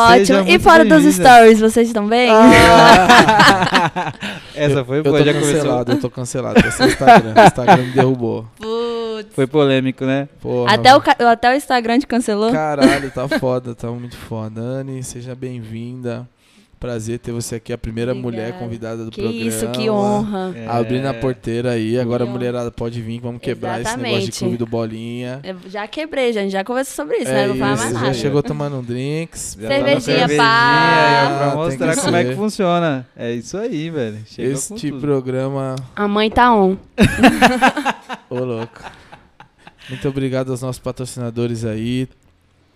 Ótimo. E fora dos stories, vocês estão bem? Ah. Essa foi Eu boa, tô já começou. cancelado, eu tô cancelado. Esse Instagram, o Instagram me derrubou. Putz. Foi polêmico, né? Porra, Até o, até o Instagram te cancelou? Caralho, tá foda, tá muito foda. Anne, seja bem-vinda. Prazer ter você aqui, a primeira Obrigada. mulher convidada do que programa. isso, que honra. É. Abrindo a porteira aí, agora a mulherada pode vir, vamos quebrar esse negócio de Exatamente. clube do Bolinha. Eu já quebrei, já, a gente já conversou sobre isso, é né? Não vou falar mais já nada. chegou tomando um drinks. Já tá Cervejinha, pá. pra Tem mostrar como é que funciona. É isso aí, velho. Chegou com Este tudo. programa, A mãe tá on. ô louco. Muito obrigado aos nossos patrocinadores aí.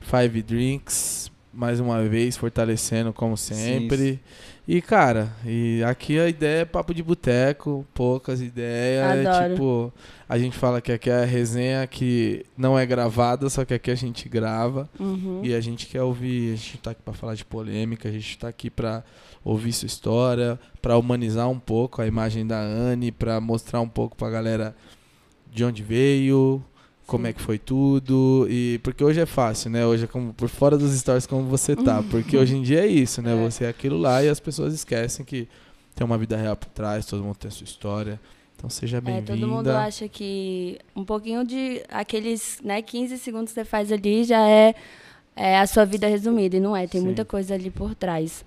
Five Drinks, mais uma vez, fortalecendo como sempre. E, cara, e aqui a ideia é papo de boteco, poucas ideias. É, Adoro. tipo, a gente fala que aqui é a resenha que não é gravada, só que aqui a gente grava. Uhum. E a gente quer ouvir, a gente tá aqui pra falar de polêmica, a gente tá aqui pra ouvir sua história, pra humanizar um pouco a imagem da Anne, pra mostrar um pouco pra galera de onde veio, como é que foi tudo. E porque hoje é fácil, né? Hoje é como por fora dos stories como você tá, porque hoje em dia é isso, né? É. Você é aquilo lá e as pessoas esquecem que tem uma vida real por trás, todo mundo tem a sua história. Então seja É, bem-vinda. todo mundo acha que um pouquinho de aqueles né, 15 segundos que você faz ali já é, é a sua vida resumida. E não é, tem Sim. muita coisa ali por trás.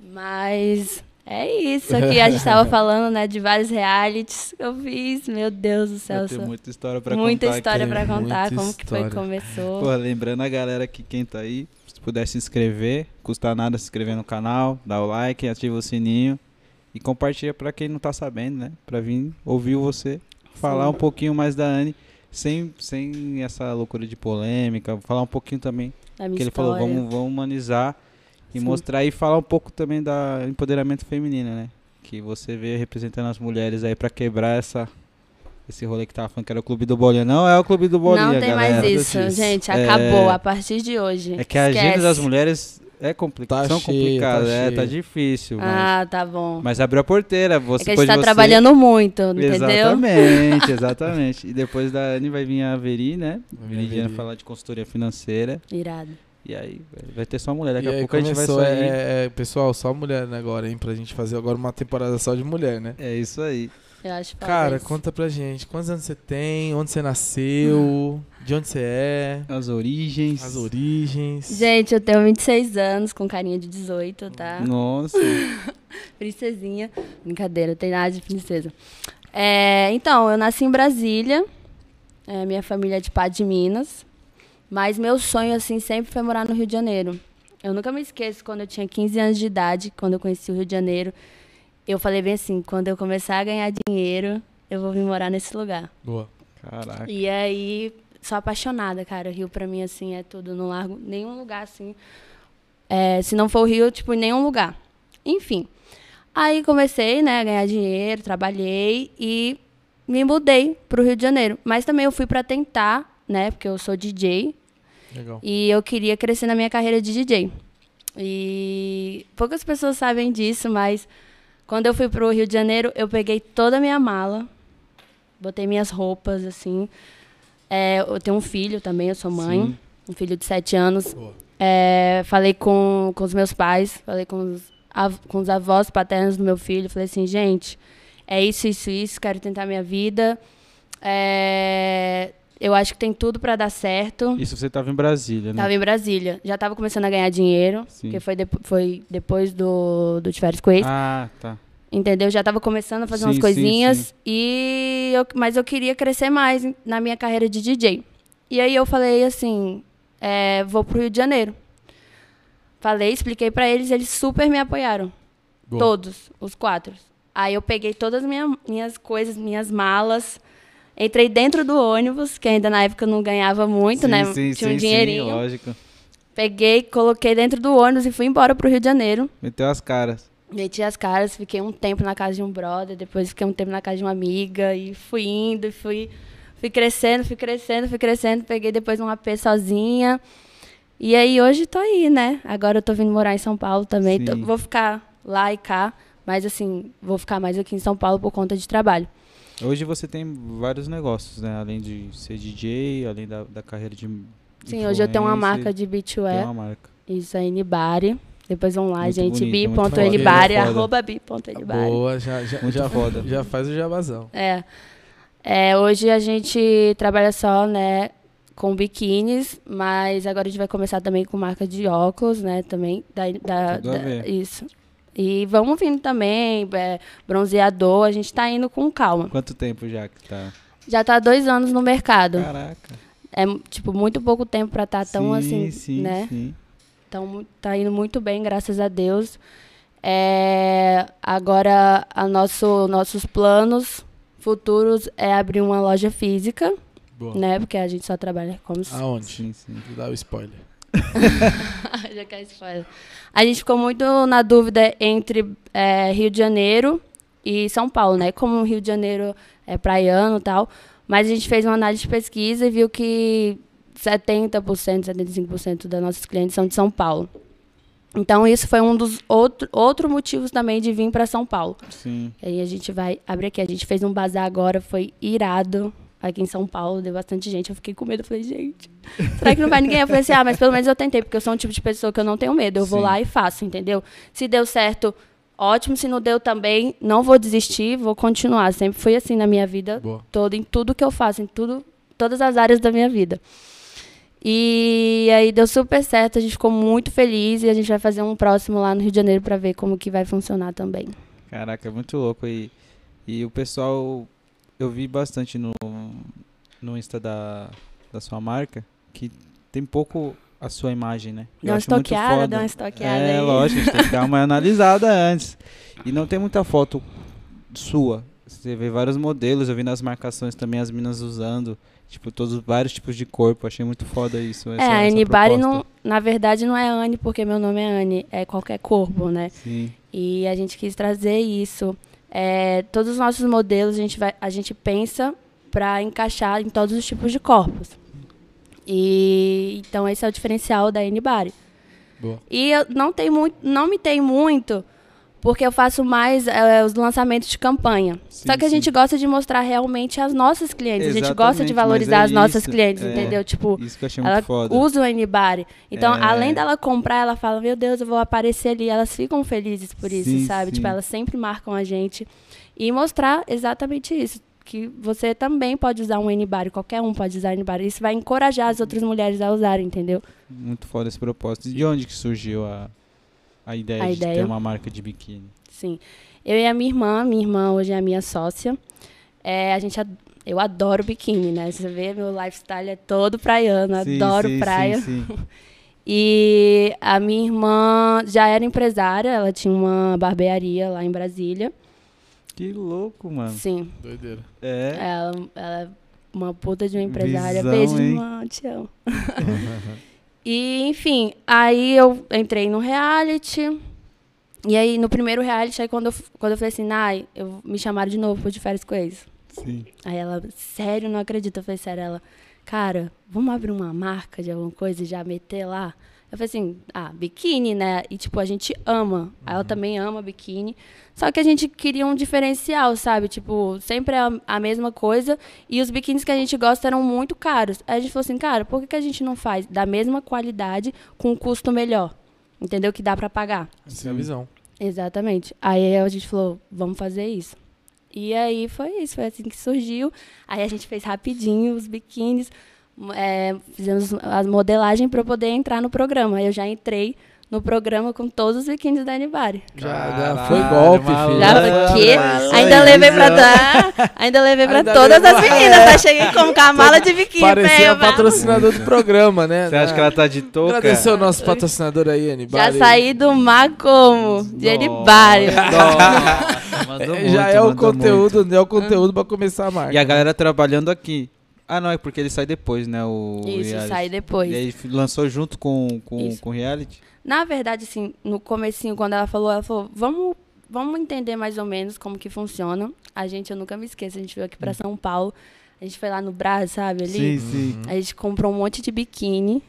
Mas é isso aqui. A gente estava falando né, de vários realities que eu fiz. Meu Deus do céu. Só- muita história pra muita contar história aqui. pra contar, muita como que foi que história. começou. Pô, lembrando a galera que quem tá aí, se puder se inscrever, custa nada se inscrever no canal, dá o like, ativa o sininho e compartilha pra quem não tá sabendo, né? Pra vir ouvir você falar Sim. um pouquinho mais da Anne, sem, sem essa loucura de polêmica, falar um pouquinho também, da minha que ele história. falou, vamos, vamos humanizar e Sim. mostrar e falar um pouco também da empoderamento feminino, né? Que você vê representando as mulheres aí pra quebrar essa esse rolê que tava falando que era o clube do bolinha. Não é o clube do bolinha, Não tem galera. mais isso, gente. É. Acabou a partir de hoje. É que a agenda das mulheres é complicada, Tá são complicadas, tá é, tá difícil, mas, Ah, tá bom. mas abriu a porteira, é você que a gente tá você- trabalhando muito, entendeu? Exatamente, exatamente. E depois da Anne vai vir a Veri, né? Viridiana Veri. falar de consultoria financeira. Irado. E aí vai- ter só mulher, daqui e a pouco a gente vai sair. é, é, pessoal, só mulher né, agora, hein? Pra gente fazer agora uma temporada só de mulher, né? É isso aí. Eu acho Cara, isso. conta pra gente, quantos anos você tem, onde você nasceu, de onde você é, As origens. as origens. Gente, eu tenho 26 anos, com carinha de 18, tá? Nossa. Princesinha. Brincadeira, tem nada de princesa. É, então, eu nasci em Brasília. É, minha família é de Pá de Minas. Mas meu sonho, assim, sempre foi morar no Rio de Janeiro. Eu nunca me esqueço, quando eu tinha 15 anos de idade, quando eu conheci o Rio de Janeiro, eu falei bem assim, quando eu começar a ganhar dinheiro, eu vou vir morar nesse lugar. Boa. Caraca. E aí, sou apaixonada, cara. O Rio pra mim, assim, é tudo. Não largo nenhum lugar, assim. É, se não for o Rio, tipo, em nenhum lugar. Enfim. Aí comecei, né, a ganhar dinheiro, trabalhei e me mudei pro Rio de Janeiro. Mas também eu fui pra tentar, né, porque eu sou DJ Legal. e eu queria crescer na minha carreira de DJ. E poucas pessoas sabem disso, mas quando eu fui pro Rio de Janeiro, eu peguei toda a minha mala, botei minhas roupas, assim. É, eu tenho um filho também, eu sou mãe, Sim. um filho de sete anos. É, falei com, com os meus pais, falei com os, av- com os avós paternos do meu filho. Falei assim, gente, é isso, isso, isso, quero tentar minha vida. É, eu acho que tem tudo para dar certo. Isso você tava em Brasília, né? Tava em Brasília. Já tava começando a ganhar dinheiro, Sim. porque foi, depo- foi depois do, do Tiveres Quiz. Ah, tá. Entendeu? Já tava começando a fazer Sim, umas sim, coisinhas. sim. E eu, mas eu queria crescer mais na minha carreira de DJ. E aí eu falei assim, é, vou pro Rio de Janeiro. Falei, expliquei pra eles, eles super me apoiaram. Boa. Todos, os quatro. Aí eu peguei todas as minha, minhas coisas, minhas malas. Entrei dentro do ônibus, que ainda na época eu não ganhava muito, sim, né? Sim, Tinha um sim, dinheirinho. Sim, lógico. Peguei, coloquei dentro do ônibus e fui embora pro Rio de Janeiro. Meteu as caras. Meti as caras, fiquei um tempo na casa de um brother, depois fiquei um tempo na casa de uma amiga e fui indo, e fui, fui crescendo, fui crescendo, fui crescendo. Peguei depois um AP sozinha. E aí hoje tô aí, né? Agora eu tô vindo morar em São Paulo também. Tô- vou ficar lá e cá, mas assim, vou ficar mais aqui em São Paulo por conta de trabalho. Hoje você tem vários negócios, né? Além de ser DJ, além da, da carreira de Sim, hoje eu tenho uma marca de Tem beachwear. uma marca. Isso, é Nibari. Depois vão lá, Muito gente. bi.nibari, arroba bi.nibari. Boa, já, já, Muito já, foda. já faz o jabazão. É. É, hoje a gente trabalha só, né, com biquínis, mas agora a gente vai começar também com marca de óculos, né, também. Da, da, a da- isso. E vamos vindo também, é, bronzeador, a gente tá indo com calma. Quanto tempo já que tá? Já tá há dois anos no mercado. Caraca. É, tipo, muito pouco tempo pra estar tão sim, assim, sim, né? Sim. Então, tá indo muito bem, graças a Deus. É, agora, a nosso, nossos planos futuros é abrir uma loja física, Boa. né? Porque a gente só trabalha como... Aonde? Sim, sim. Dá o spoiler. Já quer spoiler. A gente ficou muito na dúvida entre é, Rio de Janeiro e São Paulo, né? Como o Rio de Janeiro é praiano e tal. Mas a gente fez uma análise de pesquisa e viu que 70%, 75% das nossas clientes são de São Paulo. Então, isso foi um dos outro, outro motivos também de vir para São Paulo. Sim. E aí a gente vai abrir aqui. A gente fez um bazar agora, foi irado aqui em São Paulo, deu bastante gente. Eu fiquei com medo, eu falei, gente, será que não vai ninguém? Eu falei assim, ah, mas pelo menos eu tentei, porque eu sou um tipo de pessoa que eu não tenho medo. Eu vou Sim. lá e faço, entendeu? Se deu certo, ótimo. Se não deu também, não vou desistir, vou continuar. Sempre foi assim na minha vida Boa. toda, em tudo que eu faço, em tudo, todas as áreas da minha vida. E aí deu super certo, a gente ficou muito feliz e a gente vai fazer um próximo lá no Rio de Janeiro para ver como que vai funcionar também. Caraca, é muito louco. E, e o pessoal, eu vi bastante no, no Insta da, da sua marca, que tem pouco a sua imagem, né? Dá uma estoqueada, dá uma estoqueada É, aí. lógico, a gente tem que dar uma analisada antes. E não tem muita foto sua. Você vê vários modelos, eu vi nas marcações também as minas usando, tipo, todos vários tipos de corpo. Achei muito foda isso. É, essa- a essa Anibari, não, na verdade, não é Anne porque meu nome é Anne, é qualquer corpo, né? Sim. E a gente quis trazer isso. É, todos os nossos modelos a gente, vai, a gente pensa para encaixar em todos os tipos de corpos. E então esse é o diferencial da. Boa. E eu não tenho muito, não me tem muito, porque eu faço mais é, os lançamentos de campanha. Sim, Só que a sim. gente gosta de mostrar realmente as nossas clientes. a gente gosta Exatamente, de mas valorizar é as nossas isso, clientes, é. entendeu? Tipo, Isso que eu achei ela muito foda. usa o Anibari. Então, É. além dela comprar, ela fala, meu Deus, eu vou aparecer ali. Elas ficam felizes por isso, Sim, sabe? Tipo, elas sempre marcam a gente. E mostrar exatamente isso. Que você também pode usar um Anibari, qualquer um pode usar Anibari. Isso vai encorajar as outras mulheres a usarem, entendeu? Muito foda esse propósito. De onde que surgiu a, a ideia A de ideia? ter uma marca de biquíni? Sim. Eu e a minha irmã, minha irmã hoje é a minha sócia. É, a gente, ad- eu adoro biquíni, né? Você vê, meu lifestyle é todo praiano, Sim, adoro sim, praia. Sim, sim. E a minha irmã já era empresária, ela tinha uma barbearia lá em Brasília. Que louco, mano. Sim, Doideira. É. ela, ela é uma puta de uma empresária. Visão, Beijo, hein? irmã, te amo. E, enfim, aí eu entrei no reality. E aí, no primeiro reality, aí quando eu, quando eu falei assim, Nai, eu, me chamaram de novo de férias com eles. Sim. Aí ela, sério, não acredito. Eu falei, sério, ela, cara, vamos abrir uma marca de alguma coisa e já meter lá? Eu falei assim, ah, biquíni, né? E tipo, a gente ama. Ela também ama biquíni. Só que a gente queria um diferencial, sabe? Tipo, sempre a, a mesma coisa. E os biquínis que a gente gosta eram muito caros. Aí a gente falou assim, cara, por que, que a gente não faz da mesma qualidade com um custo melhor? Entendeu? Que dá pra pagar. Essa é a visão. Exatamente. Aí a gente falou, vamos fazer isso. E aí foi isso, foi assim que surgiu. Aí a gente fez rapidinho os biquínis, é, fizemos a modelagem para eu poder entrar no programa. Aí eu já entrei no programa com todos os biquínis da Anibari. Já, já foi golpe, maluco. filho. Já porque isso ainda levei pra Zé. dar, ainda levei pra Ainda todas levou- as meninas. Tá? Cheguei como com a mala de biquíni. Parecia velho, a patrocinador do programa, né? Você acha que ela tá de touca? Agradecer o nosso patrocinador aí, Anibal. Já saí do mar como? De Anibari. Mandou É, já muito, é o conteúdo, é o conteúdo pra começar a marca. E a galera trabalhando aqui. Ah, não, é porque ele sai depois, né? O Isso, reality. sai depois. E aí lançou junto com, com, com reality? Na verdade, assim, no comecinho, quando ela falou, ela falou, vamos, vamos entender mais ou menos como que funciona. A gente, eu nunca me esqueço, a gente veio aqui pra São Paulo, a gente foi lá no Brás, sabe, ali? sim. A gente comprou um monte de biquíni,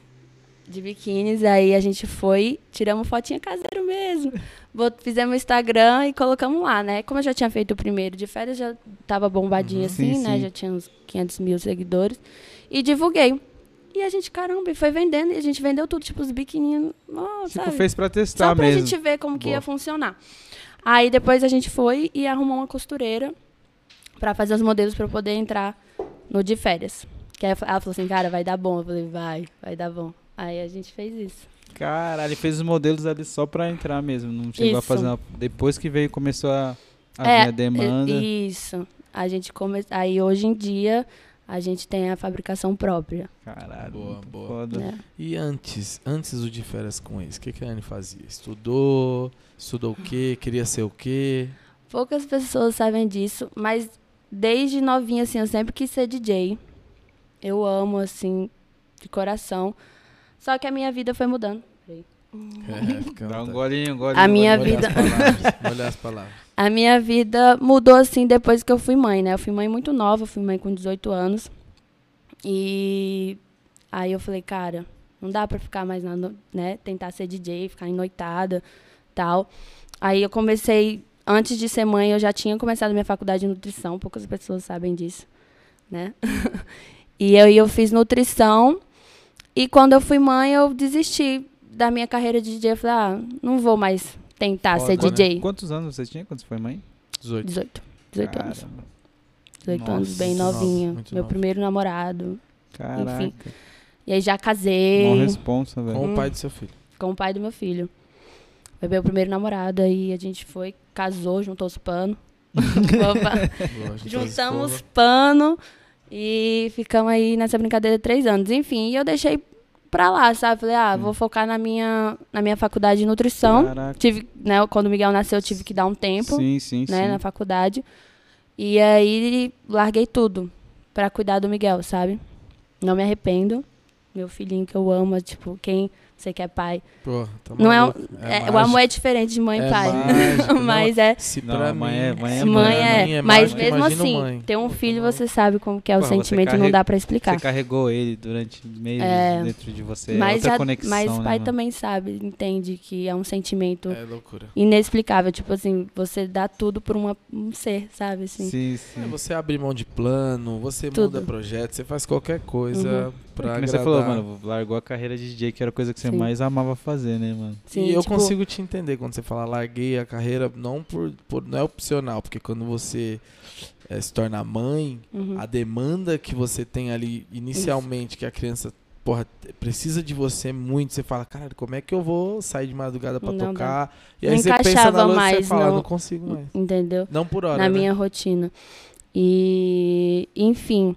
de biquínis, aí a gente foi, tiramos fotinha caseiro mesmo. Bot- Fizemos o Instagram e colocamos lá, né? Como eu já tinha feito o primeiro de férias, já tava bombadinho assim, Sim, né? sim. Já tinha uns 500 mil seguidores. E divulguei. E a gente, caramba, foi vendendo. E a gente vendeu tudo, tipo, os biquininhos. Oh, Tipo, sabe? fez pra testar Só pra mesmo. gente ver como que Boa. ia funcionar. Aí depois a gente foi e arrumou uma costureira pra fazer os modelos pra eu poder entrar no de férias. Que aí ela falou assim, cara, vai dar bom. Eu falei, vai, vai dar bom. Aí a gente fez isso. Caralho, ele fez os modelos ali só pra entrar mesmo. Não chegou a Isso. fazer uma... Depois que veio, começou a, a É, vir a demanda. Isso. A gente come... Aí hoje em dia a gente tem a fabricação própria. Caralho, Boa, boa. foda. né? E antes, antes do de férias com ex, o que, que a Anne fazia? Estudou? Estudou o quê? Queria ser o quê? Poucas pessoas sabem disso, mas desde novinha, assim, eu sempre quis ser DJ. Eu amo, assim, de coração. Só que a minha vida foi mudando. É, Dá um golinho, um golinho. A minha vida- As palavras, molhar as palavras. A minha vida mudou, assim, depois que eu fui mãe, né? Eu fui mãe muito nova, eu fui mãe com 18 anos. E aí eu falei, cara, não dá pra ficar mais, na, no- né? Tentar ser DJ, ficar noitada, tal. Aí eu comecei, antes de ser mãe, eu já tinha começado minha faculdade de nutrição, poucas pessoas sabem disso, né? e e eu fiz nutrição, e quando eu fui mãe, eu desisti da minha carreira de DJ. Eu falei, ah, não vou mais tentar ser Foda, né? DJ. Quantos anos você tinha quando você foi mãe? 18. 18. 18 anos. Caramba. 18 anos, bem Nossa, novinha. muito Meu nova. primeiro namorado. Caraca. Enfim. E aí já casei Mó responsa, velho. Com Hum. o pai do seu filho. com o pai do meu filho. Foi meu primeiro namorado, aí a gente foi, casou, juntou os panos. Juntamos escova. pano e ficamos aí nessa brincadeira três anos. Enfim, e eu deixei pra lá, sabe? Falei, ah, vou focar na minha, na minha faculdade de nutrição. Caraca. Tive, né, quando o Miguel nasceu, eu tive que dar um tempo. Sim, sim, né, sim. na faculdade. E aí larguei tudo pra cuidar do Miguel, sabe? Não me arrependo. Meu filhinho que eu amo, é, tipo, quem você que é pai. Pô, tá Não é, maluco. é- o amor é diferente de mãe e É pai. não, Mas é Se Não, pra mãe mim, é- mãe é se mãe. mãe é, mim mas mágico, mesmo imagina assim, mãe. ter um Pô, filho tá você sabe como que é o Porra, sentimento, não carrega- dá pra explicar. Você carregou ele durante meses É. dentro de você. é mas outra já- conexão, mas né, pai mano? também sabe, entende que é um sentimento É loucura. inexplicável, tipo assim, você dá tudo por uma- um ser, sabe assim. Sim, É, sim. você abre mão de plano, você Tudo. muda projeto, você faz qualquer coisa Uhum. pra Como agradar. você falou, mano, largou a carreira de DJ, que era a coisa que você Sim. mais amava fazer, né, mano? Sim, e eu tipo, consigo te entender quando você fala larguei a carreira, não por, por- não é opcional, porque quando você eh, se torna mãe, uhum. a demanda que você tem ali inicialmente, que a criança porra, precisa de você muito, você fala, cara, como é que eu vou sair de madrugada pra Não dá. tocar? E Não aí você pensa encaixava na luz e você mais, fala, não. não consigo mais. Entendeu? Não por hora, na né? minha rotina. E, enfim.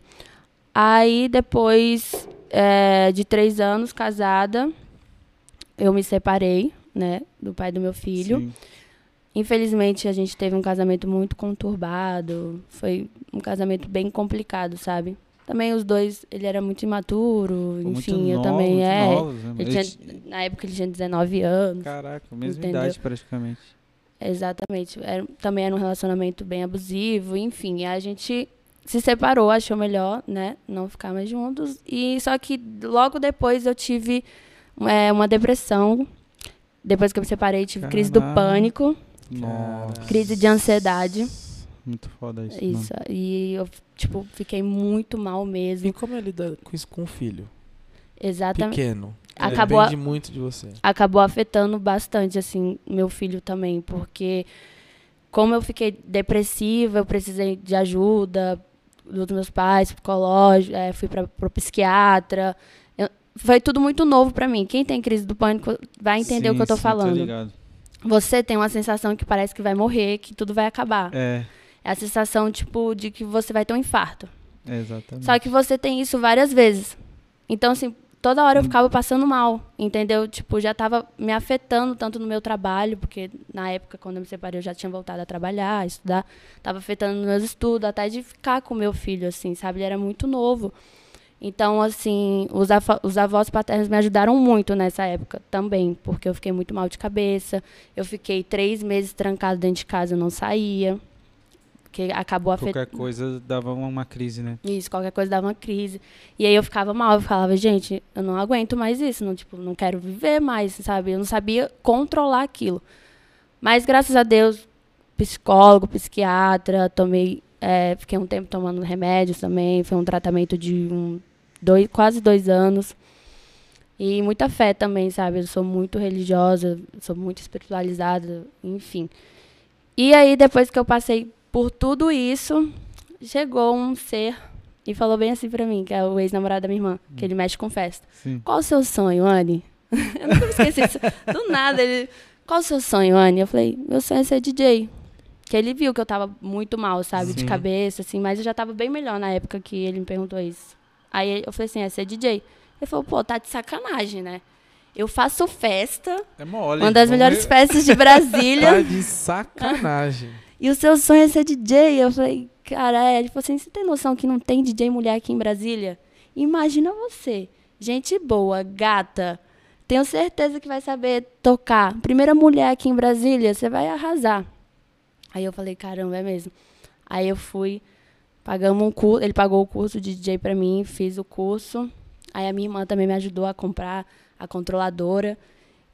Aí, depois é, de três anos casada, eu me separei, né, do pai do meu filho. Sim. Infelizmente, a gente teve um casamento muito conturbado. Foi um casamento bem complicado, sabe? Também os dois, ele era muito imaturo, Pô, muito enfim, eu novo, também é. novos, né, Ele tinha- na época ele tinha 19 anos. Caraca, mesma Entendeu? idade praticamente. Exatamente. Era- também era um relacionamento bem abusivo, enfim. A gente se separou, achou melhor, né? Não ficar mais juntos. E só que logo depois eu tive é, uma depressão. Depois que eu me separei, tive crise do pânico, Nossa. crise de ansiedade. Muito foda isso. Isso. E eu, tipo, fiquei muito mal E mesmo. como é lidar com isso com o filho? Exatamente. Pequeno. Acabou a- Depende muito de você. acabou afetando bastante, assim, meu filho também, porque como eu fiquei depressiva, eu precisei de ajuda dos meus pais, psicológico, eh, fui para o psiquiatra. Foi tudo muito novo para mim. Quem tem crise do pânico vai entender o que eu tô sim, falando. ligado. Você tem uma sensação que parece que vai morrer, que tudo vai acabar. É, É a sensação, tipo, de que você vai ter um infarto. é, exatamente. Só que você tem isso várias vezes. Então, assim, toda hora eu Hum. ficava passando mal, entendeu? Tipo, já tava me afetando tanto no meu trabalho, porque na época, quando eu me separei, eu já tinha voltado a trabalhar, a estudar. Tava afetando nos meus estudos, até de ficar com meu filho, assim, sabe? Ele era muito novo. Então, assim, os, os avós paternos me ajudaram muito nessa época também, porque eu fiquei muito mal de cabeça. Eu fiquei três meses trancado dentro de casa, eu não saía. Porque acabou afetando. Qualquer coisa dava uma, uma crise, né? Isso, qualquer coisa dava uma crise. E aí eu ficava mal, eu falava, gente, eu não aguento mais isso, não, tipo, não quero viver mais, sabe? Eu não sabia controlar aquilo. Mas graças a Deus, psicólogo, psiquiatra, tomei, é, fiquei um tempo tomando remédios também, foi um tratamento de um, dois, quase dois anos. E muita fé também, sabe? Eu sou muito religiosa, sou muito espiritualizada, enfim. E aí, depois que eu passei por tudo isso, chegou um ser e falou bem assim pra mim, que é o ex-namorado da minha irmã, que ele mexe com festa. Sim. Qual o seu sonho, Anne? eu nunca me esqueci disso. Do nada, ele. Qual o seu sonho, Anne? Eu falei, meu sonho é ser DJ. Que ele viu que eu tava muito mal, sabe? De Sim. cabeça, assim, mas eu já tava bem melhor na época que ele me perguntou isso. Aí eu falei assim, é ser DJ. Ele falou, pô, tá de sacanagem, né? Eu faço festa, É mole. uma das melhores ver. festas de Brasília. Tá de sacanagem. E o seu sonho é ser DJ? Eu falei, cara, é. Ele falou assim: você tem noção que não tem DJ mulher aqui em Brasília? Imagina você, gente boa, gata. Tenho certeza que vai saber tocar. Primeira mulher aqui em Brasília, você vai arrasar. Aí eu falei, caramba, é mesmo. Aí eu fui, pagamos um curso, ele pagou o curso de DJ pra mim, fiz o curso. Aí a minha irmã também me ajudou a comprar a controladora.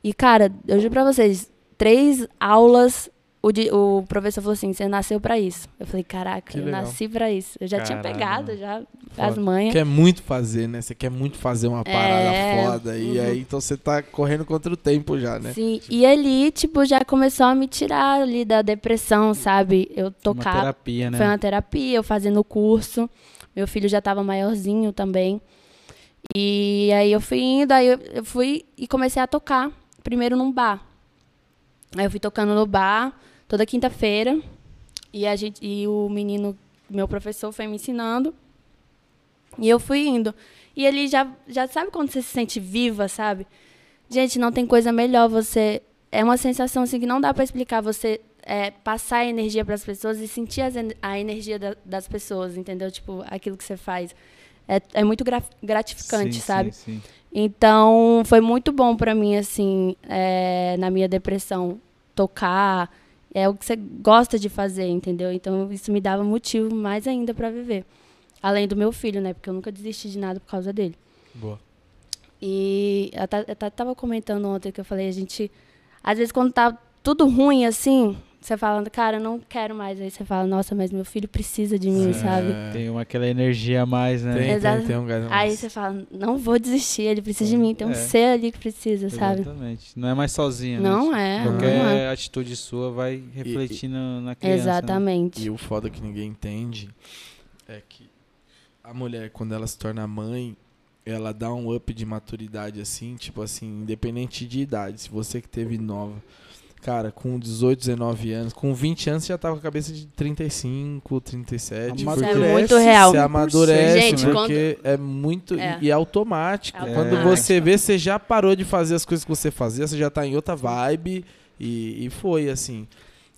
E, cara, eu juro pra vocês, três aulas, o, o professor falou assim, você nasceu pra isso. Eu falei, caraca, Que eu legal. nasci pra isso. Eu já tinha Caralho. pegado, já, Foda. as manhas. Quer muito fazer, né? Você quer muito fazer uma parada É, foda. E uhum. aí, então você tá correndo contra o tempo já, né? Sim, e ali, tipo, já começou a me tirar ali da depressão, sabe? Eu Uma tocar terapia, né? Foi uma terapia, eu fazendo o curso. Meu filho já estava maiorzinho também. E aí eu fui indo, aí eu, eu fui e comecei a tocar. Primeiro num bar. Aí eu fui tocando no bar toda quinta-feira. E a gente e o menino, meu professor, foi me ensinando. E eu fui indo. E ele já, já sabe quando você se sente viva, sabe? Gente, não tem coisa melhor você. É uma sensação assim que não dá para explicar. Você é, passar a energia para as pessoas e sentir as a energia da- das pessoas, entendeu? Tipo, aquilo que você faz. É, é muito gra- gratificante, Sim, sabe? Sim, sim. Então, foi muito bom pra mim, assim, é, na minha depressão, tocar. É o que você gosta de fazer, entendeu? Então, isso me dava motivo mais ainda pra viver. Além do meu filho, né? Porque eu nunca desisti de nada por causa dele. Boa. E eu eu tava comentando ontem que eu falei, a gente. Às vezes, quando tá tudo ruim assim, você fala, cara, eu não quero mais. Aí você fala, nossa, mas meu filho precisa de mim, sabe? É, Tem uma, aquela energia a mais, né? Tem, Exato. tem, tem um gás Aí você fala, não vou desistir, ele precisa de mim. Tem um É. ser ali que precisa, sabe? Exatamente. Não é mais sozinha, né? Não Tipo, é, Qualquer não é. atitude sua vai refletir na, na criança. né? Exatamente. E o foda que ninguém entende é que a mulher, quando ela se torna mãe, ela dá um up de maturidade assim, tipo assim, independente de idade. Se você que teve nova, cara, com 18, 19 anos, com 20 anos você já tava com a cabeça de 35, 37. Isso é porque muito real. Você amadurece, Gente, porque é muito. É. E é automático. É Quando você vê, você já parou de fazer as coisas que você fazia, você já tá em outra vibe. E, e foi assim.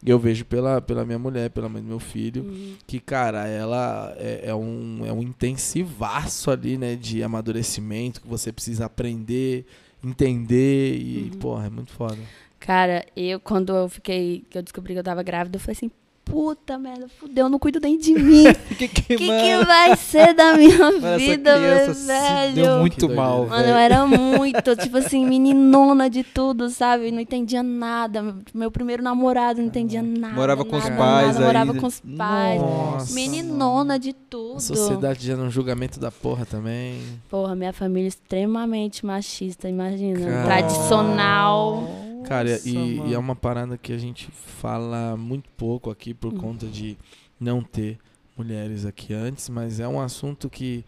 Eu vejo pela, pela minha mulher, pela mãe do meu filho, Uhum. que, cara, ela é, é um, é um intensivaço ali, né? De amadurecimento, que você precisa aprender, entender. E, Uhum. porra, é muito foda. Cara, eu quando eu fiquei, que eu descobri que eu tava grávida, eu falei assim, puta merda, fudeu, não cuido nem de mim. O que, que, que, que mano, vai ser da minha mano, essa vida, meu velho? deu muito mal, Mano, eu era muito, tipo assim, meninona de tudo, sabe? Não entendia nada. Meu primeiro namorado não entendia nada. Morava com os nada, pais nada, Morava com os pais. Nossa. Meninona de tudo. A sociedade já num julgamento da porra também. Porra, minha família é extremamente machista, imagina. Cara. Tradicional. Cara, Nossa, e, e é uma parada que a gente fala muito pouco aqui por Hum. conta de não ter mulheres aqui antes, mas é um assunto que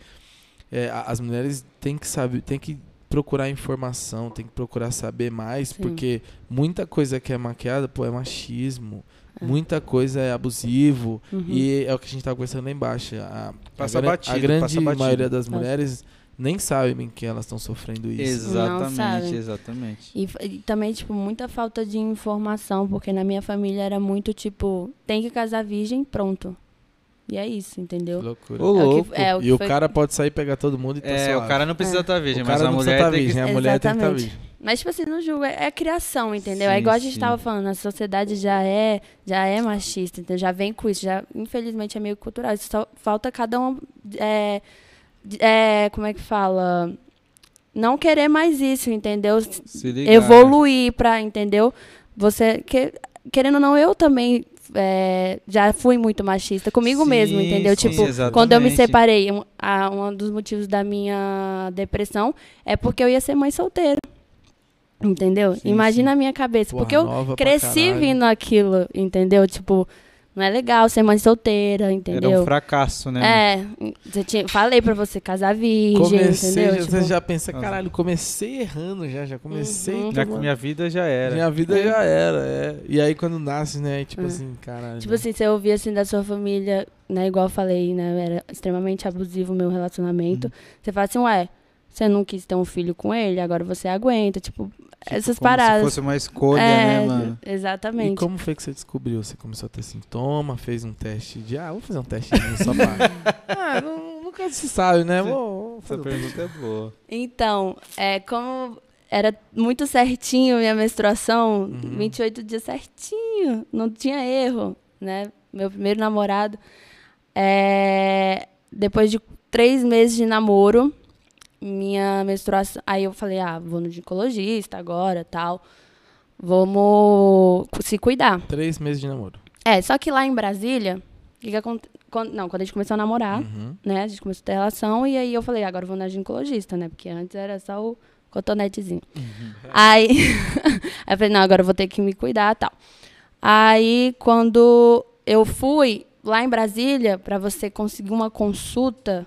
é, as mulheres têm que saber, têm que procurar informação, têm que procurar saber mais, Sim. porque muita coisa que é maquiada, pô, é machismo. É. Muita coisa é abusivo. Uhum. E é o que a gente tava conversando lá embaixo. A, Passa a, batido, a grande maioria das Passa. mulheres nem sabem que elas estão sofrendo isso. Exatamente, exatamente. E, e também, tipo, muita falta de informação, porque na minha família era muito, tipo, tem que casar virgem, pronto. E é isso, Que entendeu? loucura. Ô, É o louco. que, é, o que e o foi- cara pode sair e pegar todo mundo e tá É, suave. o cara não precisa É. estar virgem, O mas a mulher tá tem virgem, que... a mulher tem que estar Exatamente. virgem. Mas, tipo assim, não julgo, é, é criação, entendeu? é Sim, igual a gente sim. tava falando, a sociedade já é, já é machista, entendeu? Já vem com isso, já, infelizmente, é meio cultural. Isso só falta cada um, é, como é que fala? Não querer mais isso, entendeu? Evoluir pra, entendeu? Você, que querendo ou não, eu também é, já fui muito machista comigo Sim, mesmo, entendeu? sim, tipo, quando eu me exatamente. separei, um, a- um dos motivos da minha depressão é porque eu ia ser mãe solteira. Entendeu? Sim, Imagina a minha cabeça. Porra, porque eu cresci vindo aquilo, entendeu? Tipo, não é legal ser mãe solteira, entendeu? Era um fracasso, né? É, você tinha, falei pra você casar virgem, Comecei, entendeu? já, Tipo, você já pensa, caralho, comecei errando já, já comecei. Uhum. Já minha vida já era. Minha vida É. já era, é. E aí quando nasce, né, tipo É. assim, caralho. Tipo assim, você ouvia assim da sua família, né? Igual eu falei, né? Era extremamente abusivo o meu relacionamento. Uhum. Você fala assim, ué, você não quis ter um filho com ele, agora você aguenta. Tipo, Tipo, essas como paradas. Se fosse uma escolha, é, né, mano? E Exatamente. como foi que você descobriu? Você começou a ter sintoma, fez um teste de, ah, vou fazer um testezinho só pra... ah, não- nunca se sabe, né? Vou Essa pergunta é boa. Então, é, como era muito certinho minha menstruação, Uhum. 28 dias certinho, não tinha erro, né? Meu primeiro namorado. É, depois de três meses de namoro, minha menstruação. Aí eu falei, ah, vou no ginecologista agora tal. Vamos se cuidar. Três meses de namoro. É, só que lá em Brasília, que que quando- não, quando a gente começou a namorar, Uhum. né? A gente começou a ter relação e aí eu falei, agora eu vou na ginecologista, né? Porque antes era só o cotonetezinho. Aí, aí eu falei, não, agora eu vou ter que me cuidar tal. Aí, quando eu fui lá em Brasília, pra você conseguir uma consulta,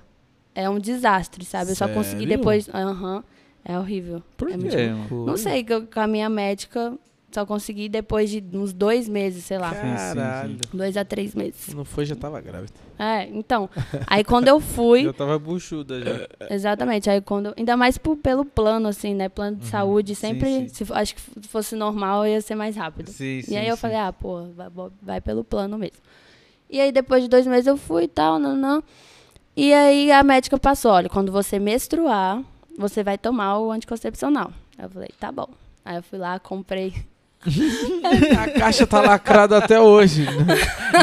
é um desastre, sabe? Eu só consegui Sério? depois. Aham. é horrível. Por é quê? muito-? Não sei, que eu- com a minha médica, só consegui depois de uns dois meses, sei lá. Caralho. Dois a três meses. Não foi, já tava grávida. É, então. Aí quando eu fui. Já tava buchuda já. Exatamente. Aí quando. eu- Ainda mais por- pelo plano, assim, né? Plano de saúde. Sempre. Uhum. sim. Se, acho que se fosse normal, ia ser mais rápido. Sim, sim. e aí eu sim. falei, ah, pô, vai, vai pelo plano mesmo. E aí depois de dois meses eu fui e tal, não, não. E aí a médica passou, olha, quando você menstruar, você vai tomar o anticoncepcional. Aí eu falei, tá bom. Aí eu fui lá, comprei. A caixa tá lacrada até hoje.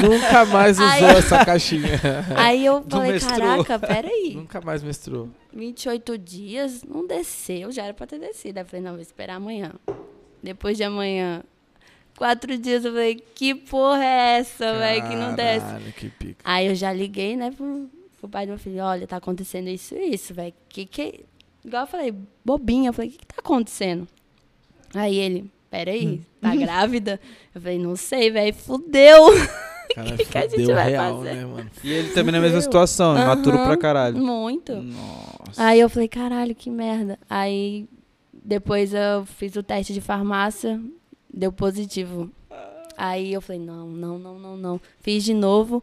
Nunca mais usou Ai. essa caixinha. Aí eu falei, caraca, peraí. Nunca mais menstruou. 28 dias, não desceu, já era pra ter descido. Aí eu falei, não, vou esperar amanhã. Depois de amanhã, quatro dias, eu falei, que porra é essa, velho, que não desce. Que pica. Aí eu já liguei, né, pro, pro pai do meu filho, olha, tá acontecendo isso e isso, velho. Que que... Igual eu falei, bobinha, eu falei, o que, que tá acontecendo? Aí ele, peraí, tá grávida? Eu falei, não sei, velho, fudeu. Cara, que que a gente vai real, fazer? né, mano? E ele também na mesma situação, imaturo Aham. pra caralho. Muito. Nossa. Aí eu falei, caralho, que merda. Aí depois eu fiz o teste de farmácia, deu positivo. Aí eu falei, não, não, não, não, não. Fiz de novo.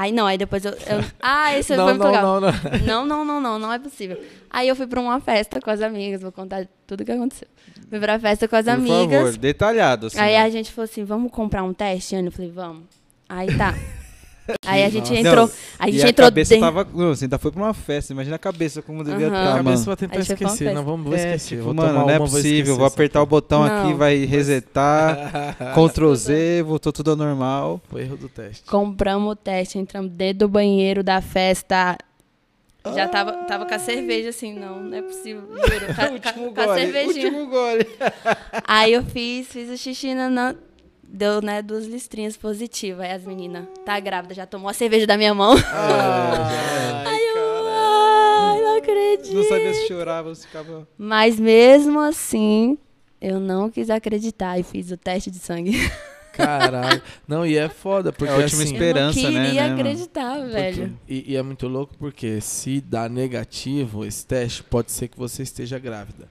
Aí não, aí depois eu. eu- ah, esse não, foi muito não, legal. não, não. Não, não, não, não, não é possível. Aí eu fui pra uma festa com as amigas, vou contar tudo que aconteceu. Fui pra festa com as Por amigas. favor, detalhado. Assim, Aí né? a gente falou assim, vamos comprar um teste, Ana? Eu falei, vamos. Aí tá. Aí a gente Nossa. entrou. Não, a e gente a entrou cabeça dentro. tava. Não, você ainda foi pra uma festa. Imagina a cabeça como devia Aham. A estar, cabeça vou tentar esquecer. Não, vamos vou É, esquecer. tipo, vou mano, tomar não é uma, vou possível. Vou essa apertar o botão aqui, Não. vai resetar, Ctrl Z, voltou tudo ao normal. Foi erro do teste. Compramos o teste, entramos dentro do banheiro da festa. Já tava, tava com a cerveja assim, não, não é possível, juro. Com, com- com a cervejinha. último gole. Aí eu fiz, fiz o xixi na, na- Deu, né, duas listrinhas positivas. Aí as meninas, tá grávida, já tomou a cerveja da minha mão. Ai, Ai, não acredito. Não sabia se chorava, se ficava. Mas mesmo assim, eu não quis acreditar e fiz o teste de sangue. Caralho. Não, e é foda, porque É a última assim... Esperança, eu não né, queria né, acreditar, velho. E, e é muito louco porque se dá negativo esse teste, pode ser que você esteja grávida.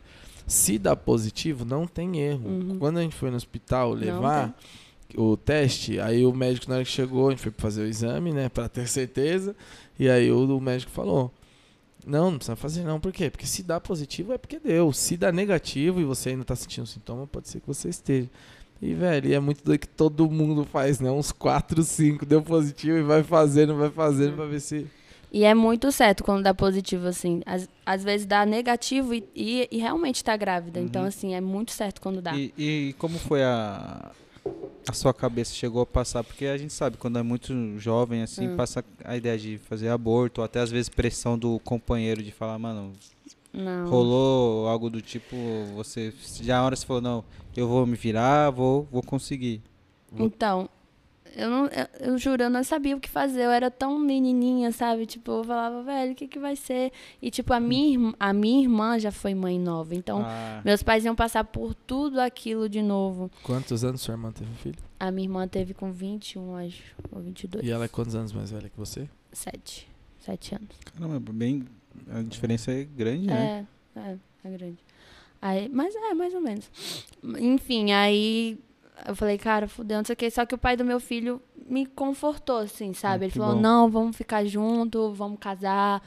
Se dá positivo, não tem erro. Uhum. Quando a gente foi no hospital levar o teste, aí o médico, na hora que chegou, a gente foi fazer o exame, né, pra ter certeza. E aí o, o médico falou: Não, não precisa fazer, não. Por quê? Porque se dá positivo é porque deu. Se dá negativo e você ainda tá sentindo sintoma, pode ser que você esteja. E, velho, é muito doido que todo mundo faz, né? Uns 4, 5 deu positivo e vai fazendo, vai fazendo pra ver se. E é muito certo quando dá positivo, assim. Às, às vezes dá negativo e, e, e realmente tá grávida. Então, Uhum. assim, é muito certo quando dá. E, e como foi a. A sua cabeça chegou a passar? Porque a gente sabe, quando é muito jovem, assim, Hum. passa a ideia de fazer aborto, ou até às vezes pressão do companheiro de falar, mano, Não. rolou algo do tipo, você. Já a hora você falou, não, eu vou me virar, vou, vou conseguir. Então, eu não, eu, eu juro, eu não sabia o que fazer. Eu era tão menininha, sabe? Tipo, eu falava, velho, o que que vai ser? E tipo, a minha, a minha irmã já foi mãe nova. Então, Ah, meus pais iam passar por tudo aquilo de novo. Quantos anos sua irmã teve filho? A minha irmã teve com 21, acho, ou 22. E ela é quantos anos mais velha que você? Sete. Sete anos. caramba, bem. A diferença é grande, né? É, é, é grande. Aí, mas é, mais ou menos. Enfim, aí eu falei, cara, fudeu, não sei o que. Só que o pai do meu filho me confortou, assim, sabe? Ah, Ele que falou, bom. não, vamos ficar junto, vamos casar,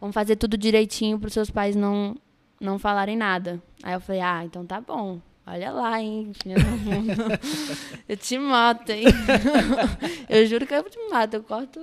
vamos fazer tudo direitinho pros seus pais não, não falarem nada. Aí eu falei, ah, então tá bom. Olha lá, hein. Eu te mato, hein? Eu juro que eu te mato, eu corto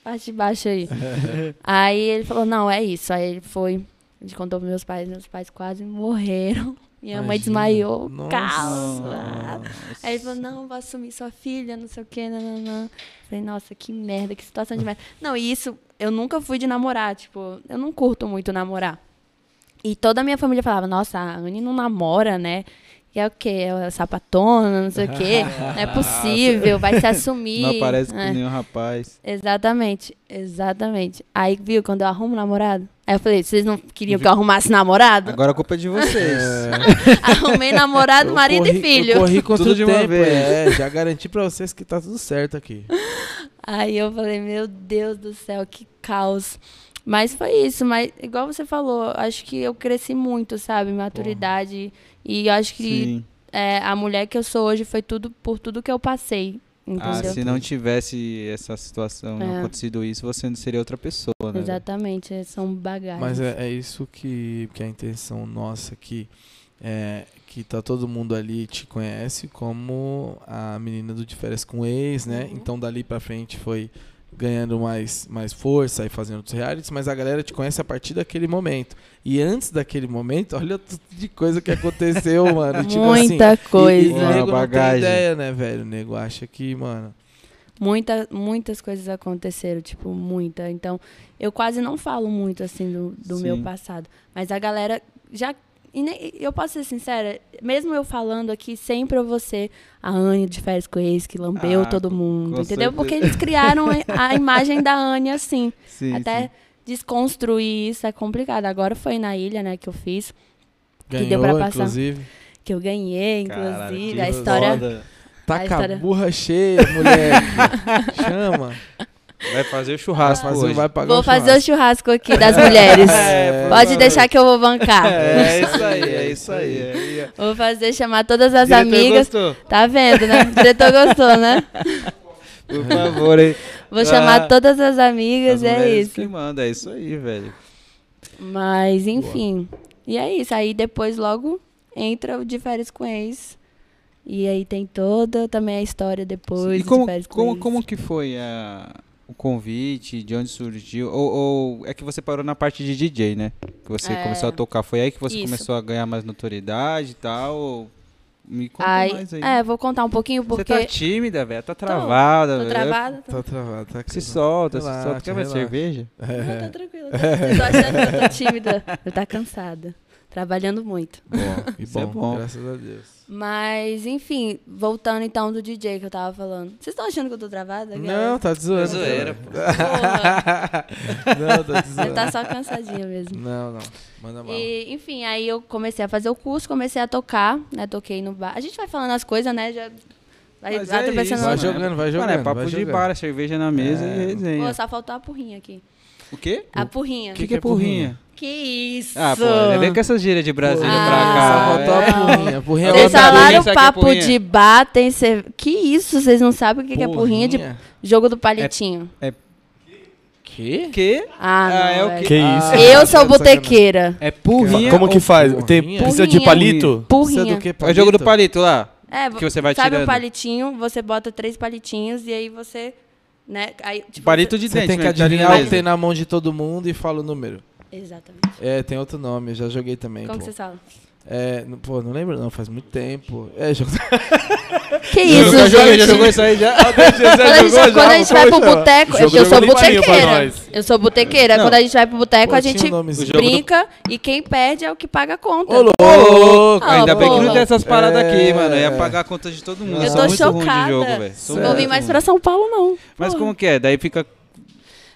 a parte de baixo aí. Aí ele falou, não, é isso. Aí ele foi, a gente contou pros meus pais, meus pais quase morreram. Minha mãe Imagina. desmaiou, Nossa. calça. Aí ele falou, não, vou assumir sua filha, não sei o quê, nananã. Falei, nossa, que merda, que situação de merda. Não, e isso, eu nunca fui de namorar, tipo, eu não curto muito namorar. E toda a minha família falava, nossa, a Anne não namora, né? E é o quê? É sapatona, não sei o quê. Não é possível, vai se assumir. Não aparece É. com nenhum rapaz. Exatamente, exatamente. Aí, viu, quando eu arrumo namorado? Aí eu falei, vocês não queriam que eu arrumasse namorado? Agora a culpa é de vocês. Arrumei namorado, Eu marido corri- e filho. Eu corri contra Tudo o de uma tempo, vez. é. Já garanti pra vocês que tá tudo certo aqui. Aí eu falei, meu Deus do céu, que caos. Mas foi isso, mas igual você falou, acho que eu cresci muito, sabe? Maturidade. E eu acho que é, a mulher que eu sou hoje foi tudo por tudo que eu passei. Ah, se não tivesse essa situação, não É. acontecido isso, você não seria outra pessoa, né? Exatamente, são bagagens. Mas é, é isso que, que é a intenção nossa aqui. É, que tá todo mundo ali te conhece como a menina do de férias com ex, né? Uhum. Então dali pra frente foi ganhando mais, mais força e fazendo outros realities, mas a galera te conhece a partir daquele momento. E antes daquele momento, olha o tanto de coisa que aconteceu, mano. Tipo assim, Muita e- coisa. E, o Uma nego não tem bagagem. ideia, né, velho? O nego acha que, mano. Muita, muitas coisas aconteceram, tipo, muita. Então, eu quase não falo muito, assim, do, do meu passado. Mas a galera já... E nem- eu posso ser sincera, mesmo eu falando aqui, sempre eu vou ser a Anne de férias com ex, que lambeu Ah, todo mundo, entendeu? certeza. Porque eles criaram a, imagem da Anne assim. Sim, Até sim. desconstruir isso é complicado. Agora foi na ilha, né, que eu fiz, Ganhou, deu pra passar. inclusive. que eu ganhei, inclusive. que a história... foda. Tá A com a história- burra cheia, moleque. Chama. Vai fazer o churrasco fazer, hoje. vai pagar Vou o fazer o churrasco. aqui das mulheres. É, Pode deixar que eu vou bancar. É, é isso aí, é isso aí. é. Vou fazer chamar todas as Diretor amigas. gostou? Tá vendo, né? O diretor gostou, né? Por favor, hein? Vou chamar Ah, todas as amigas, As é isso. que manda, é isso aí, velho. Mas, enfim. E é isso. Aí depois logo entra o de férias com ex. E aí tem toda também a história depois e de como, férias com como, ex. como que foi a, o convite, de onde surgiu? Ou, ou é que você parou na parte de DJ, né? Que você É. começou a tocar. Foi aí que você Isso. começou a ganhar mais notoriedade e tal? Ou... Me conta Aí, mais aí. é, vou contar um pouquinho Você porque tá tímida, velho. Tá travada, tô velho. travada. Tô... Tá travado, tá Se solta, se Relaxa, solta. Quer mais cerveja? Não, É. tô tranquila. Tô, eu tô achando que eu tô tímida. Eu tá cansada. Trabalhando muito. Bom, Isso é bom, bom. graças a Deus. Mas, enfim, voltando então do DJ que eu tava falando. Vocês estão achando que eu tô travada? Não, tá de zoeira. É zoeira, Porra, Não, tá de você zoeira. tá só cansadinha mesmo. Não, não. Manda mal. E, enfim, aí eu comecei a fazer o curso, comecei a tocar, né? Toquei no bar. A gente vai falando as coisas, né? Já vai, Mas vai é atravessando isso, Vai jogando, vai Mano, jogando. é papo vai de bar, cerveja na mesa É. e resenha. Pô, só faltou a porrinha aqui. O quê? A porrinha. O Que que, que é porrinha? Que isso! Ah, pô, ainda vem com essas gírias de Brasília Ah, pra cá. Só faltou a é. porrinha. A porrinha é Vocês falaram porrinha, que é papo porrinha? de bar, tem cerve... Que isso? Vocês não sabem o que, que é porrinha de jogo do palitinho. Que? Que? Ah, não. Ah, é o? Que Ah, isso? Eu tá sou botequeira. É porrinha? Como que faz? Tem, precisa de Porrinha. palito? Precisa Porrinha. do quê? É o jogo do palito lá. É, Que você vai sabe tirando. o palitinho? Você bota três palitinhos e aí você, né? Aí, tipo, palito de Você dente, tem que né? tá ali na adivinhar o que tem na mão de todo mundo e fala o número. Exatamente. É, tem outro nome, eu já joguei também, Como pô. que você fala? É, não- pô, não lembro não, faz muito tempo. É, jogo... Que isso, já joguei, já gente? jogou isso aí já? Quando a gente, quando a gente vai pro boteco, eu sou botequeira. Eu sou botequeira. Quando a gente vai pro boteco, a gente jogo do- brinca e quem perde é o que paga a conta. Ô, louco! Ah, Ainda bem que não tem essas paradas É. aqui, mano. Ia pagar a conta de todo mundo. Eu tô muito ruim de chocada. jogo? Não vim mais pra São Paulo, não. Mas como que é? Daí fica...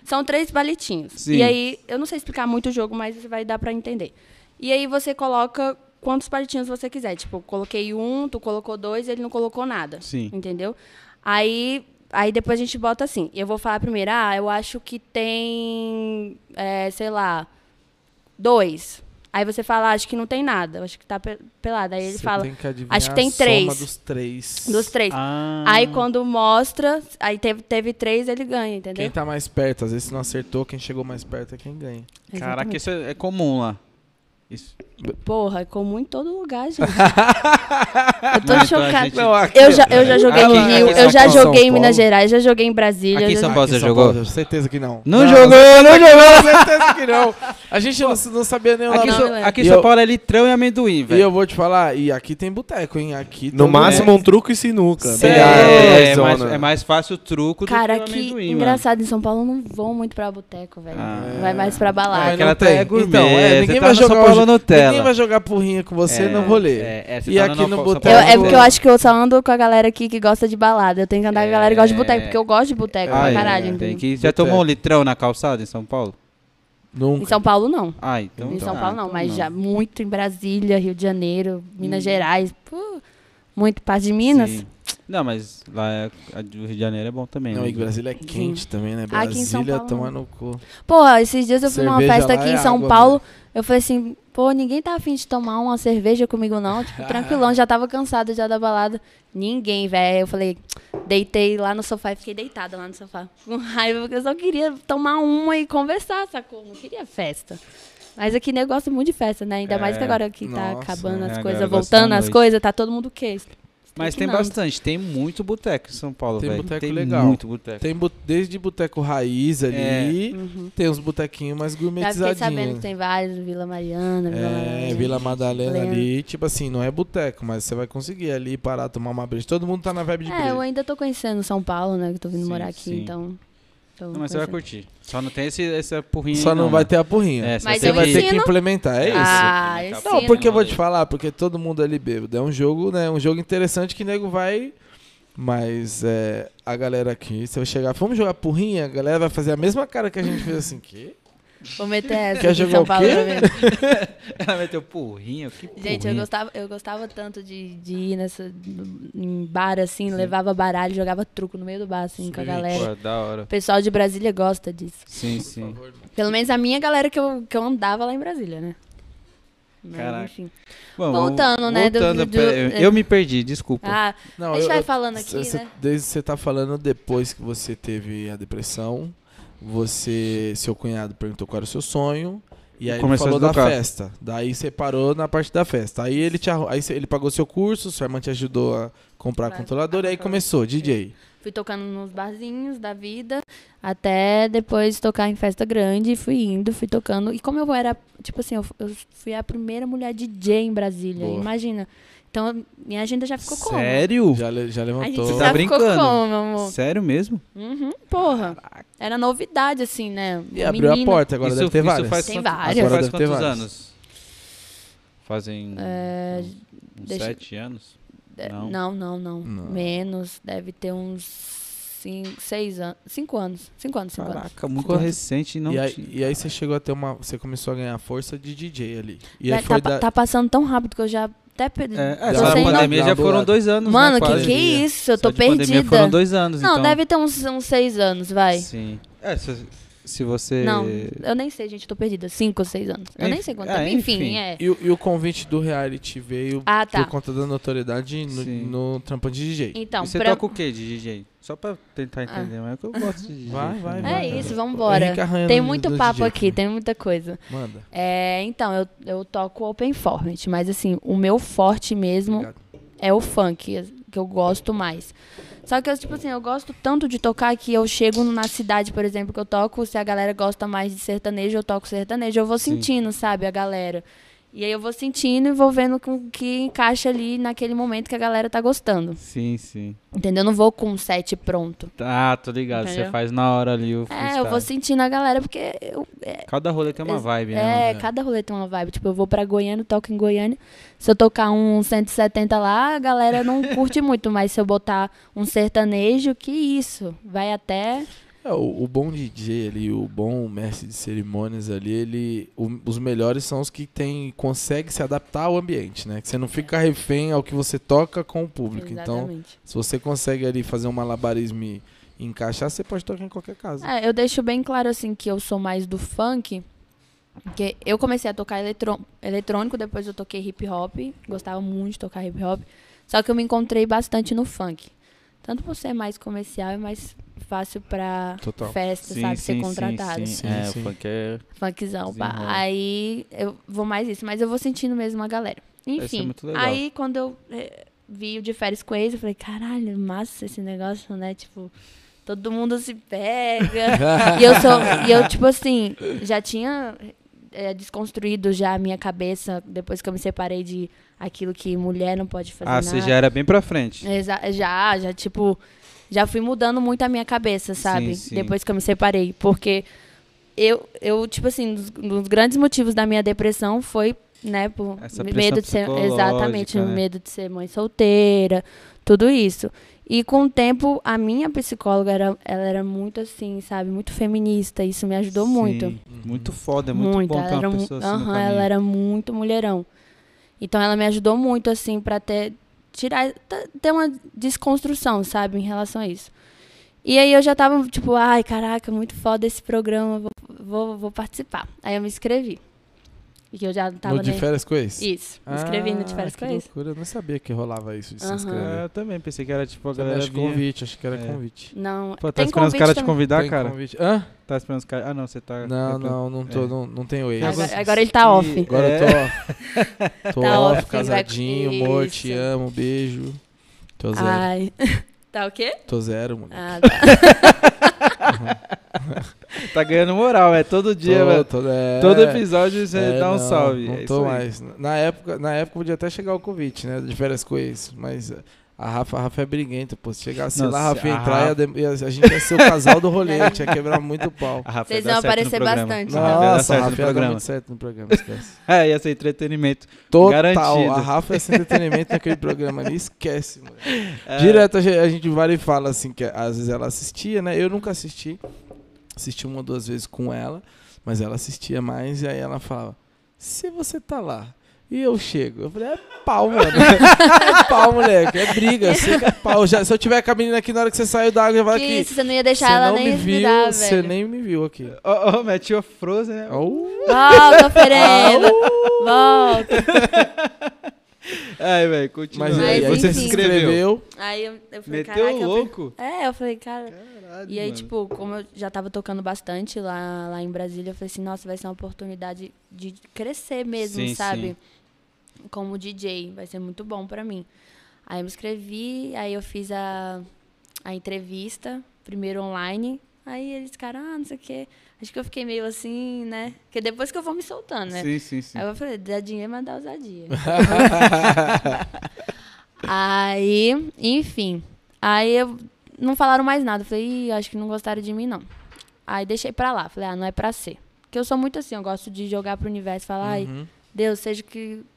São três palitinhos. E aí, eu não sei explicar muito o jogo, mas vai dar pra entender. E aí você coloca quantos palitinhos você quiser. Tipo, eu coloquei um, tu colocou dois, ele não colocou nada. Sim. Entendeu? Aí, aí depois a gente bota assim. Eu vou falar primeiro, ah, eu acho que tem, é, sei lá, dois. Aí você fala, ah, acho que não tem nada, eu acho que tá pe- pelado. Aí ele Você fala, tem que acho que tem três. dos três. dos três. Ah. Aí quando mostra, aí teve, teve três, ele ganha, entendeu? Quem tá mais perto, às vezes se não acertou, quem chegou mais perto é quem ganha. Caraca, Exatamente. isso é é comum lá. Isso. Porra, é comum em todo lugar, gente. eu tô Não, então chocada. gente- Não, aqui- Eu já, eu já joguei Aqui- no aqui Rio, eu já joguei em Minas Paulo. Gerais, já joguei em Brasília. Aqui em já São Paulo você São jogou? Paulo, certeza que não. Não jogou, não jogou! certeza que não. A gente não, não sabia nem o Aqui, em Não, São- não é. aqui em E São Paulo é litrão e amendoim, E velho. eu vou te falar, e aqui tem boteco, hein? Aqui No todo máximo mundo- um truco e sinuca. É, é, zona. mais, é mais fácil o truco Cara, do que o que amendoim, mano. engraçado, em São Paulo não vão muito pra boteco, velho. Ah. Vai mais pra balada. mas aquela não é tem. Então, é, você ninguém tá vai jogar Nutella. Ninguém vai jogar porrinha com você É, no rolê. É, é, você E tá aqui no São boteco- Eu- Paulo é porque eu acho que eu só ando com a galera aqui que gosta de balada. Eu tenho que andar com a galera que gosta de boteco, porque eu gosto de boteco Ah, pra é, caralho. tem entendeu? que... Já Boteco. tomou um litrão na calçada em São Paulo? Nunca. Em São Paulo, não. Ah, então... em São tá, Paulo, não. então Mas já muito em Brasília, Rio de Janeiro, Minas Gerais. Pô, muito parte de Minas. Sim. Não, mas lá é, a do Rio de Janeiro é bom também. Não, né? e Brasília é quente também, né? Aqui em São Brasília Paulo, toma no cu. Pô, esses dias eu fui numa Cerveja festa lá aqui é em São água, Paulo. Eu falei assim, pô, ninguém tá afim de tomar uma cerveja comigo, não. Tipo, tranquilão, já tava cansado já da balada. Ninguém, velho. Eu falei, deitei lá no sofá e fiquei deitada lá no sofá. Com raiva, porque eu só queria tomar uma e conversar, sacou? Não queria festa. Mas aqui nego gosta muito de festa, né? Ainda mais que É. agora que tá Nossa, acabando é, as a coisas, voltando as coisas, tá todo mundo o quê? Mas tem Estricnando. bastante, tem muito boteco em São Paulo, Tem velho. boteco tem legal. muito boteco. Tem bu- desde boteco raiz ali, Uhum. tem uns botequinhos mais Já fiquei sabendo que gourmetizadinhos. tem vários, Vila Mariana, Vila É, Madalena. Vila Madalena ali, tipo assim, não é boteco, mas você vai conseguir ali parar, tomar uma breja. Todo mundo tá na vibe de É, eu breja. ainda tô conhecendo São Paulo, né? Que tô vindo Sim, morar aqui, sim. então. Tô Não, mas você vai conhecendo. curtir. Só não tem esse, essa porrinha Só aí, não vai ter a porrinha. É, Mas você eu vai ter que implementar, é isso. Ah, Não, Não, porque eu vou te falar, porque todo mundo ali bêbado. É um jogo, né? Um jogo interessante que nego vai. Mas é, a galera aqui, você vai chegar, vamos jogar porrinha, a galera vai fazer a mesma cara que a gente fez assim, que? Vou meter essa Quer aqui em jogar São o Paulo quê? pra ver. Ela meteu porrinho, que Gente, eu porrinho. gostava, eu gostava tanto de, de ir nessa, em bar, assim, levava baralho, jogava truco no meio do bar, assim, com a Sim, galera. Pô, da hora. O pessoal de Brasília gosta disso. Sim, sim. Pelo menos a minha galera que eu, que eu andava lá em Brasília, né? Mas, Caraca. enfim. Bom, Voltando, né, do- Voltando, do- eu, eu me perdi, desculpa. Ah, Não, a gente eu- vai falando aqui, cê- né? Desde você tá falando depois que você teve a depressão, você, seu cunhado perguntou qual era o seu sonho. E aí ele Começou a falou da festa. Daí você parou na parte da festa. Aí ele te aí ele pagou seu curso, sua irmã te ajudou a comprar controlador e aí começou, DJ. Fui tocando nos barzinhos da vida, até depois tocar em festa grande, fui indo, fui tocando. E como eu era, tipo assim, eu, eu fui a primeira mulher DJ em Brasília, Boa. imagina. Então, minha agenda já ficou como? Sério? Já, le- já A gente levantou. Você já tá ficou brincando? como, meu amor? Sério mesmo? Uhum, porra. Era novidade, assim, né? E abriu a Menino. porta, agora isso, deve ter várias. faz Tem quanto- várias. Agora faz deve ter quantos várias. anos? Fazem É, uns deixa- sete anos? É, Não. Não, não, não, Não. Menos, deve ter uns cinco, seis anos. Cinco anos. Cinco anos, cinco anos. Caraca, muito Quanto? recente e não e, aí, tinha. e aí você chegou a ter uma. Você começou a ganhar força de DJ ali. E Tá- aí foi tá, da- tá passando tão rápido que eu já até perdi. É, Já é, só na sem no- pandemia já Não, foram do dois anos, Mano, né, que que é isso? Eu Só tô pandemia perdida. foram dois anos, Não, então. deve ter uns, uns seis anos, vai. Sim. É, se, se você... Não, eu nem sei, gente, eu tô perdida. Cinco ou seis anos. Eu nem sei quanto É, tempo. Enfim, enfim. é. E, o- e o convite do reality veio Ah, tá. por conta da notoriedade no, no trampão de DJ. Então, e você pra... toca o que de DJ? Só pra tentar entender, mas é que eu gosto de DJ. Vai, vai, vai. É isso, Henrique vambora. arranha Tem muito papo DJ, aqui, tem muita coisa. Manda. É, então, eu, eu toco open format, mas assim, o meu forte mesmo Obrigado. é o funk, que eu gosto mais. Só que, eu, tipo assim, eu gosto tanto de tocar que eu chego na cidade, por exemplo, que eu toco, se a galera gosta mais de sertanejo, eu toco sertanejo, eu vou Sim. sentindo, sabe, a galera. E aí eu vou sentindo e vou vendo com o que encaixa ali naquele momento que a galera tá gostando. Sim, sim. Entendeu? Eu não vou com um set pronto. Ah, tô ligado. Você Entendeu? faz na hora ali o É, freestyle. eu vou sentindo a galera, porque eu, é, Cada rolê tem uma vibe, né? É, cada rolê tem uma vibe. Tipo, eu vou pra Goiânia, toco em Goiânia. Se eu tocar um 170 lá, a galera não curte muito. Mas se eu botar um sertanejo, que isso? Vai até. É, o, o bom DJ ali, o bom mestre de cerimônias ali, ele, o- os melhores são os que tem, consegue se adaptar ao ambiente, né? Que você não fica refém ao que você toca com o público. Então, Exatamente. se você consegue ali fazer um malabarismo e encaixar, você pode tocar em qualquer casa. É, eu deixo bem claro, assim, que eu sou mais do funk. Porque eu comecei a tocar eletrô- eletrônico, depois eu toquei hip hop. Gostava muito de tocar hip hop. Só que eu me encontrei bastante no funk. Tanto por ser mais comercial e mais fácil pra Total. festa, sabe? ser contratado. Sim, Sim, é, sim. o funk é... Funkzão, pá. Aí eu vou mais isso, mas eu vou sentindo mesmo a galera. É Enfim, muito legal. aí quando eu eh, vi o de férias com eles, eu falei, caralho, massa esse negócio, né? Tipo, todo mundo se pega. e eu sou, e eu, tipo assim, já tinha eh, desconstruído já a minha cabeça depois que eu me separei de aquilo que mulher não pode fazer Ah, nada. você já era bem pra frente. Exa- já, já, tipo, já fui mudando muito a minha cabeça, sabe? sim. Depois que eu me separei. Porque eu, eu tipo assim, um dos, grandes motivos da minha depressão foi, né, por Essa medo de ser. Exatamente, né? medo de ser mãe solteira, tudo isso. E com o tempo, a minha psicóloga, era, ela era muito assim, sabe? Muito feminista. Isso me ajudou muito. Sim, Muito foda, é muito, Muito, bom ela ter era, uma mu- pessoa assim caminho. ela era muito mulherão. Então ela me ajudou muito, assim, pra ter, tirar, t- ter uma desconstrução, sabe, em relação a isso. E aí eu já tava, tipo, ai, caraca, muito foda esse programa, vou, vou, vou participar. Aí eu me inscrevi. E que eu já tava no de férias com ex? Isso, me inscrevi no de Ah, férias que com isso. loucura, eu não sabia que rolava isso de se inscrever. É, eu também pensei que era tipo a galera acho convite, acho que era É. convite. Não, Pô, tá tem esperando os caras te convidar, Tem cara? convite. Hã? Tá esperando os caras... Ah, não, você tá... Não, não, não, tô, É. não, não tenho ex. Agora, agora ele tá off. Agora É. eu tô off. Tô Tá off, casadinho, amor, Isso. te amo, beijo. Tô zero. Ai. tá o quê? Tô zero, mulher. Ah, tá. Tá ganhando moral, é todo dia, Tô- tô- é, Todo episódio você é, dá um não, salve. Não é tô mais. Na época, na época podia até chegar o convite, né? De férias com ex. Mas a Rafa, a Rafa é briguenta, pô. Se chegasse Não, lá, a Rafa ia a entrar, Rafa- ia- a gente ia ser o casal do rolê, a gente ia quebrar muito pau. A Rafa Vocês vão aparecer programa. bastante. A Rafa ia dar Nossa, a Rafa ia dar programa. muito certo no programa, esquece. É, ia ser entretenimento. Total, Garantido. a Rafa ia ser entretenimento naquele programa ali, esquece, mano. É, Direto a gente, a gente vai e fala assim, que às vezes ela assistia, né? Eu nunca assisti. Assisti uma ou duas vezes com ela, mas ela assistia mais e aí ela falava: Se você tá lá e eu chego, eu falei: É pau, mano. é pau, moleque. É briga. Que é pau. Já, se eu tiver com a menina aqui na hora que você saiu da água, eu vou Que aqui. isso, você não ia deixar Você ela não nem me viu, você velho. nem me viu aqui. Ó, ó, mete o Frozen, né? Oh, Volta, oferenda. Volta. Ai, velho, continua. mas, Mas, aí, aí você se inscreveu. Aí eu, eu falei, Meteu caraca. o eu louco? falei- é, eu falei, cara. Caralho, E aí, mano. tipo, como eu já tava tocando bastante lá, lá em Brasília, eu falei assim, nossa, vai ser uma oportunidade de crescer mesmo, Sim, sabe? Como DJ, vai ser muito bom pra mim. Aí eu me inscrevi, aí eu fiz a, a entrevista, primeiro online. Aí eles ficaram, ah, não sei o quê. Acho que eu fiquei meio assim, né? Porque depois que eu vou me soltando, né? Sim, sim, sim. Aí eu falei, dá dinheiro, mas dá ousadia. aí, enfim. Aí eu não falaram mais nada. Eu falei, Ih, acho que não gostaram de mim, não. Aí deixei pra lá. Falei, ah, não é pra ser. Porque eu sou muito assim, eu gosto de jogar pro universo e falar, ai, Uhum. Deus, seja o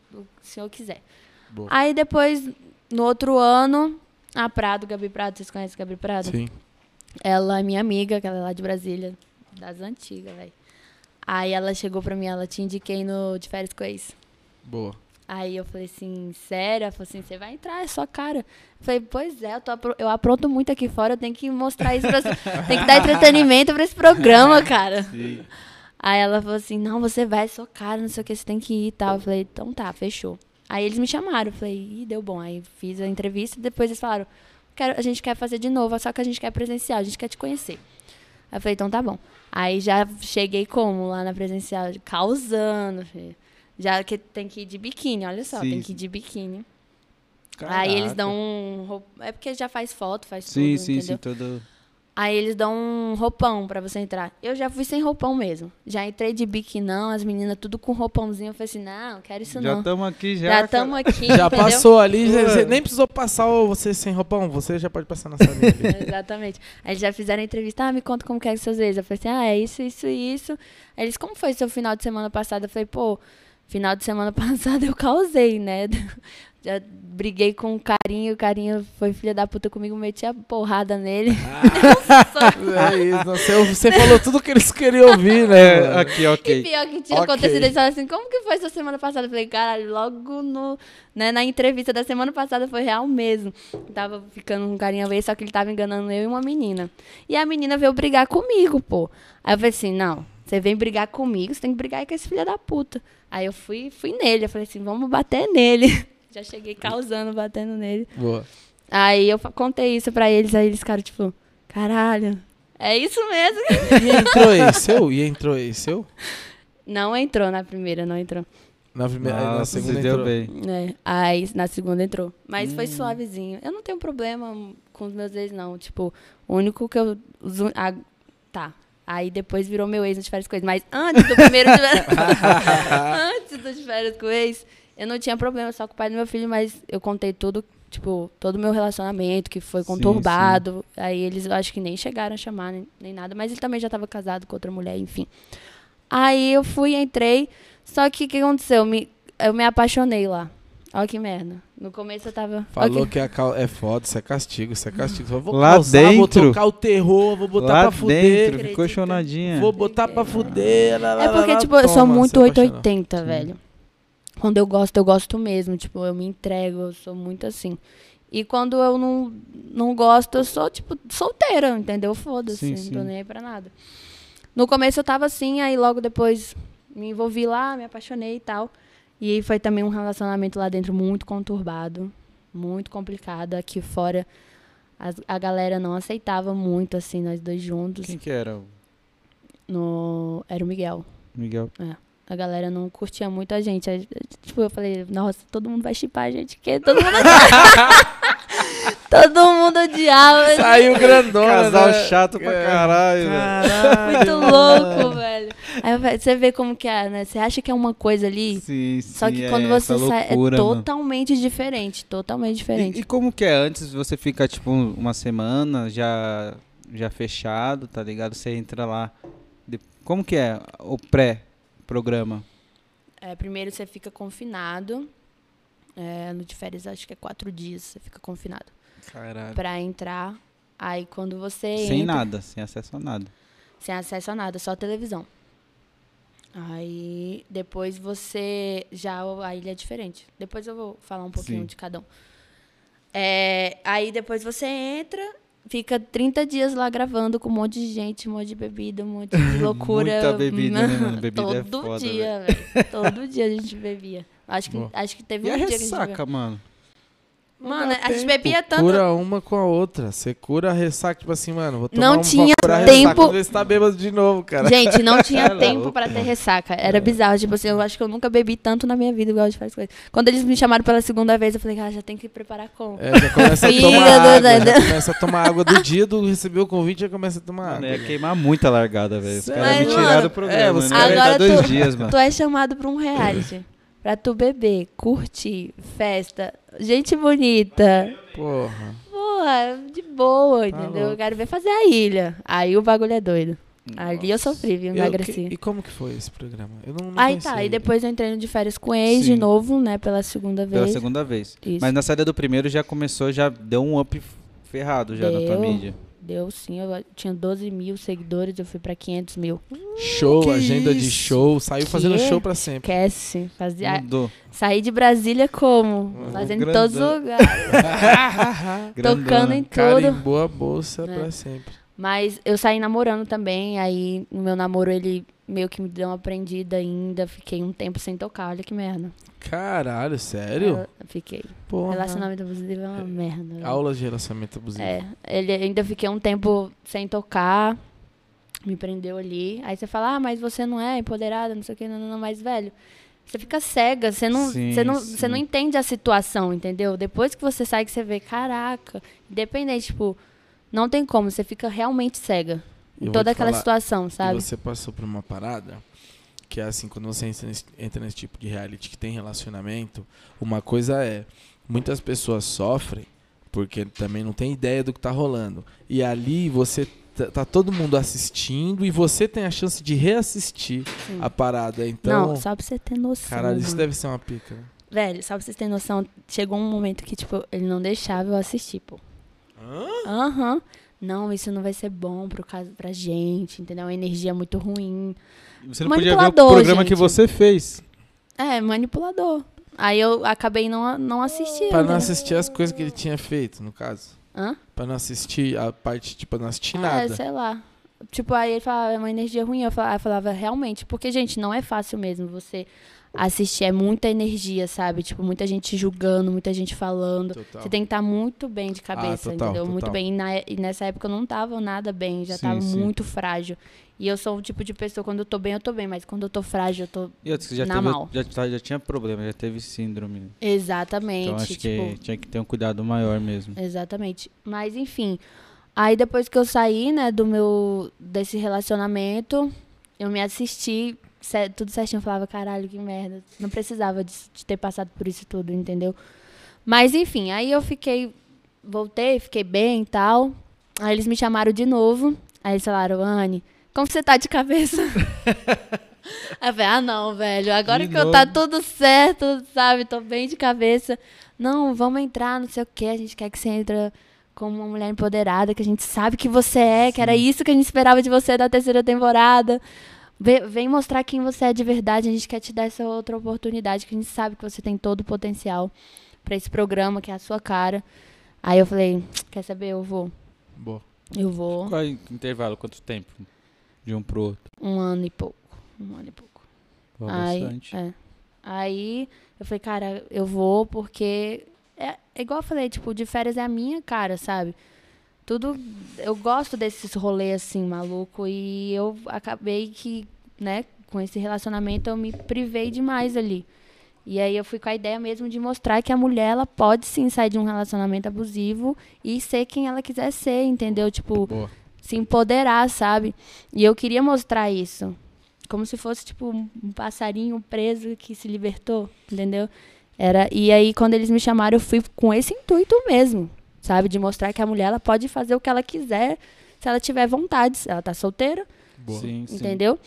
que o senhor quiser. Boa. Aí depois, no outro ano, a Prado, Gabi Prado, vocês conhecem a Gabi Prado? Sim. Ela é minha amiga, que ela é lá de Brasília, das antigas, velho. Aí ela chegou pra mim, ela te indiquei no de férias com ex. Boa. Aí eu falei assim, sério? Ela falou assim, você vai entrar, é sua cara. Eu falei, pois é, eu, tô eu apronto muito aqui fora, eu tenho que mostrar isso pra Tem que dar entretenimento pra esse programa, cara. Sim. Aí ela falou assim, não, você vai, é sua cara, não sei o que, você tem que ir e tal. Eu falei, então tá, fechou. Aí eles me chamaram, eu falei, ih, deu bom. Aí fiz a entrevista, depois eles falaram, quero, a gente quer fazer de novo, só que a gente quer presencial, a gente quer te conhecer. Aí eu falei, então tá bom. Aí já cheguei como lá na presencial, causando, filho. Já que tem que ir de biquíni, olha só, Sim, tem que sim. ir de biquíni. Aí eles Caraca. dão um É porque já faz foto, faz Sim, tudo, sim, entendeu? sim, todo... Aí eles dão um roupão pra você entrar. Eu já fui sem roupão mesmo. Já entrei de bique não, as meninas tudo com roupãozinho. Eu falei assim, não, não quero isso Já não. estamos aqui, já. Já estamos aqui, Já entendeu? passou ali, já- você nem precisou passar você sem roupão, você já pode passar na ali. Exatamente. Aí eles já fizeram a entrevista, ah, me conta como que é que seus ex. Eu falei assim, ah, é isso, isso e isso. Aí eles, como foi seu final de semana passado? Eu falei, pô, final de semana passado eu causei, né? Já briguei com o carinho, o carinho foi filha da puta comigo, meti a porrada nele. É isso, você, você falou tudo que eles queriam ouvir, né? É, aqui, E ok. pior que tinha Ok. acontecido, eles falaram assim, como que foi sua semana passada? Eu falei, caralho, logo no, né, na entrevista da semana passada foi real mesmo. Tava ficando com um carinha vez, só que ele tava enganando eu e uma menina. E a menina veio brigar comigo, pô. Aí eu falei assim, não, você vem brigar comigo, você tem que brigar com esse filho da puta. Aí eu fui, fui nele, eu falei assim, vamos bater nele. Já cheguei causando, batendo nele. Boa. Aí eu contei isso pra eles, aí eles ficaram tipo, caralho, é isso mesmo? E entrou esse seu? E entrou esse seu? Não entrou na primeira, não entrou. Na primeira, aí na Nossa, segunda entrou. bem. É, aí na segunda entrou. Mas Hum. foi suavezinho. Eu não tenho problema com os meus ex, não. Tipo, o único que eu. ah, tá. Aí depois virou meu ex no de férias com ex. Mas antes do primeiro. antes do de férias com ex, eu não tinha problema só com o pai do meu filho, mas eu contei tudo. Tipo, todo o meu relacionamento, que foi Sim, conturbado. Aí eles, eu acho que nem chegaram a chamar, nem, nem nada. Mas ele também já estava casado com outra mulher, enfim. Aí eu fui, entrei. Só que o que aconteceu? Me, eu me apaixonei lá. Olha que merda. No começo eu tava. Falou que- que é, cal- é foda, isso é castigo, isso é castigo. Eu Vou Lá causar, vou dentro. tocar o terror, vou botar Lá pra fuder. dentro, ficou chonadinha. Vou botar pra fuder. lá, É porque, lá, tipo, eu sou muito se apaixonou. 880, velho. Quando eu gosto, eu gosto mesmo. Tipo, eu me entrego, eu sou muito assim. E quando eu não, não gosto, eu sou, tipo, solteira, entendeu? Foda-se, não tô nem aí pra nada. No começo eu tava assim, aí logo depois me envolvi lá, me apaixonei e tal. E foi também um relacionamento lá dentro muito conturbado, muito complicado. Aqui fora, as- a galera não aceitava muito, assim, nós dois juntos. Quem que era? No, era o Miguel. Miguel. A galera não curtia muito a gente. Aí, Tipo, eu falei, nossa, todo mundo vai chipar a gente, que todo mundo Todo mundo odiava. Saiu grandona, Casal né? chato pra É. caralho. Caralho. Muito louco, velho. Aí você vê como que é, né? Você acha que é uma coisa ali, Sim, só sim, que é quando você sai, é loucura, mano. totalmente diferente. Totalmente diferente. E, e como que é? Antes você fica, tipo, um- uma semana já, já fechado, tá ligado? Você entra lá. Como que é o pré-programa? É, primeiro você fica confinado. É, no de férias, acho que é quatro dias você fica confinado. Caralho. Pra entrar. Aí quando você Sem entra, nada, sem acesso a nada. Sem acesso a nada, só televisão. Aí depois você. Já a ilha é diferente. Depois eu vou falar um pouquinho Sim. de cada um. É, aí depois você entra, fica 30 dias lá gravando com um monte de gente, um monte de bebida, um monte de loucura. Muita bebida, né, mano? Bebida é Todo foda, dia, velho. Todo dia a gente bebia. Acho que, Boa. acho que teve E um a dia que a gente ressaca, mano? Mano, a gente bebia tanto. Cura uma com a outra. Você cura a ressaca, tipo assim, mano. Vou tomar Não um, tinha vou tempo- ver se tá bêbado de novo, cara. Gente, não tinha É tempo pra ter ressaca. Era bizarro. Tipo assim, eu acho que eu nunca bebi tanto na minha vida igual a gente faz coisa. Quando eles me chamaram pela segunda vez, eu falei, cara, já tem que preparar como. É, já começa a tomar água. Já começa a tomar água do dia do receber o convite, já começa a tomar Mano, água. ia queimar muita largada, velho. Os caras me Mas, tiraram do programa. é, os né? Agora dois tu- dias, mano. Tu é chamado pra um reality. Pra tu beber, curtir, festa, gente bonita. Porra. Porra, de boa, Tá entendeu? louco. Eu quero ver fazer a ilha. Aí o bagulho é doido. Ali eu sofri, viu? Eu- Emagreci. e como que foi esse programa? Eu não, não Aí tá, ele. depois eu entrei no de férias com ex Sim. de novo, né? Pela segunda vez. Pela segunda vez. Isso. Mas na saída do primeiro já começou, já deu um up ferrado já na tua Deu. mídia. Deu sim, eu tinha 12 mil seguidores, eu fui pra 500 mil. Show, Que agenda de isso? show. Saiu fazendo Que? show pra sempre. Esquece. Fazia... Mudou. Saí de Brasília como? Uhum. Fazendo em todos os lugares. Tocando em tudo. Carimbou a bolsa É. pra sempre. Mas eu saí namorando também, aí no meu namoro ele meio que me deu uma prendida ainda. Fiquei um tempo sem tocar, olha que merda. Caralho, sério? Eu fiquei. Porra. Relacionamento abusivo é uma merda. velho. Aulas de relacionamento abusivo. É, ele ainda fiquei um tempo sem tocar, me prendeu ali. Aí você fala, ah, mas você não é empoderada, não sei o que, não, não, não, mas velho, você fica cega, você não, Sim, você não, sim. você não entende a situação, entendeu? Depois que você sai que você vê, caraca, independente, tipo, Não tem como, você fica realmente cega. Eu toda aquela falar, situação, sabe? você passou por uma parada que é assim, quando você entra nesse, entra nesse tipo de reality que tem relacionamento, uma coisa é, muitas pessoas sofrem porque também não tem ideia do que tá rolando. E ali você tá, tá todo mundo assistindo e você tem a chance de reassistir Sim. a parada. Então, Não, só pra você ter noção. caralho, isso deve ser uma pica. Velho, só pra vocês terem noção, chegou um momento que, tipo, ele não deixava eu assistir, pô. Aham. Não, isso não vai ser bom pro caso, pra gente, entendeu? A energia é muito ruim. Você não podia ver o programa que gente. você fez. É, manipulador. Aí eu acabei não, não assistindo. Pra não assistir as coisas que ele tinha feito, no caso. Hã? Pra não assistir a parte, tipo, não assistir É, nada. sei lá. Tipo, aí ele falava, é uma energia ruim. Eu falava, eu falava, realmente, porque, gente, não é fácil mesmo você assistir. É muita energia, sabe? Tipo, muita gente julgando, muita gente falando. Total. Você tem que estar muito bem de cabeça, Ah, total, entendeu? Muito total. bem. E, na- e nessa época eu não tava nada bem, já Sim, tava sim. muito frágil. E eu sou o tipo de pessoa, quando eu tô bem, eu tô bem, mas quando eu tô frágil, eu tô. E você já, Na teve, mal. já, tá- já tinha problema, já teve síndrome. Exatamente. Então acho tipo, que tinha que ter um cuidado maior mesmo. Exatamente. Mas enfim. Aí depois que eu saí, né, do meu desse relacionamento, eu me assisti tudo certinho, eu falava, caralho, que merda. Não precisava de, de ter passado por isso tudo, entendeu? Mas enfim, aí eu fiquei voltei, fiquei bem e tal. Aí eles me chamaram de novo. Aí eles falaram, Anne, como você tá de cabeça? Aí eu falei, ah não, velho, agora De que eu tá novo. tudo certo, sabe? Tô bem de cabeça. Não, vamos entrar, não sei o que, a gente quer que você entre como uma mulher empoderada, que a gente sabe que você é, que era isso que a gente esperava de você da terceira temporada. Vem mostrar quem você é de verdade, a gente quer te dar essa outra oportunidade, que a gente sabe que você tem todo o potencial pra esse programa, que é a sua cara. Aí eu falei, quer saber, eu vou. Boa. Eu vou. Qual é o intervalo? Quanto tempo? De um pro outro? Um ano e pouco. Um ano e pouco. Pô, Aí, bastante. é. Aí eu falei, cara, eu vou porque é, é igual eu falei, tipo, de férias é a minha cara, sabe? Tudo. Eu gosto desses rolês assim, maluco. E eu acabei que, né, com esse relacionamento eu me privei demais ali. E aí eu fui com a ideia mesmo de mostrar que a mulher ela pode sim sair de um relacionamento abusivo e ser quem ela quiser ser, entendeu? Tipo, Boa. se empoderar, sabe? E eu queria mostrar isso. Como se fosse, tipo, um passarinho preso que se libertou, entendeu? Era, e aí, quando eles me chamaram, eu fui com esse intuito mesmo, sabe? De mostrar que a mulher ela pode fazer o que ela quiser, se ela tiver vontade. Se ela tá solteira, Boa. Sim, sim. entendeu?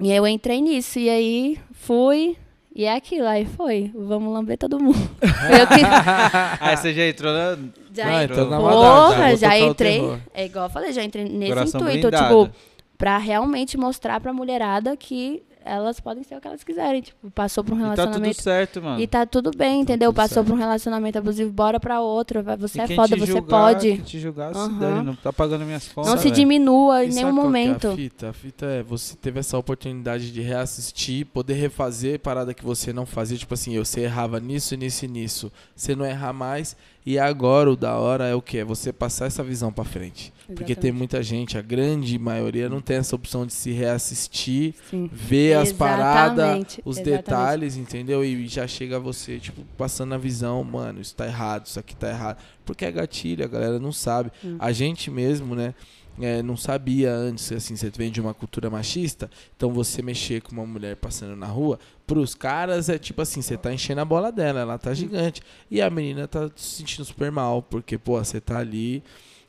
E aí eu entrei nisso. E aí, fui. E é aquilo, aí foi. Vamos lamber todo mundo. Que, Aí você já entrou na... já Ah, entrou. na Porra, já, o entrei. É igual eu falei, já entrei nesse Coração intuito, blindado. tipo, pra realmente mostrar pra mulherada que elas podem ser o que elas quiserem. Tipo, passou por um E tá tudo relacionamento. certo, mano. E tá tudo bem, Tá entendeu? tudo Passou certo. por um relacionamento abusivo, bora pra outro. Você é foda, te você julgar, pode. Quem te julgar, se Aham. dane, não tá pagando minhas contas. Não se diminua em nenhum que é momento. a fita? A fita é você teve essa oportunidade de reassistir, poder refazer parada que você não fazia. Tipo assim, eu você errava nisso, nisso e nisso. Você não errar mais. E agora o da hora é o que? É você passar essa visão pra frente. Porque tem Exatamente. muita gente, a grande maioria, não tem essa opção de se reassistir, Sim. ver as paradas, Exatamente, os exatamente. detalhes, entendeu? E já chega você, tipo, passando a visão, mano, isso tá errado, isso aqui tá errado. Porque é gatilho, a galera não sabe. Hum. A gente mesmo, né? é, não sabia antes, assim, você vem de uma cultura machista, então você mexer com uma mulher passando na rua, pros caras é tipo assim, você tá enchendo a bola dela, ela tá gigante. E a menina tá se sentindo super mal, porque, pô, você tá ali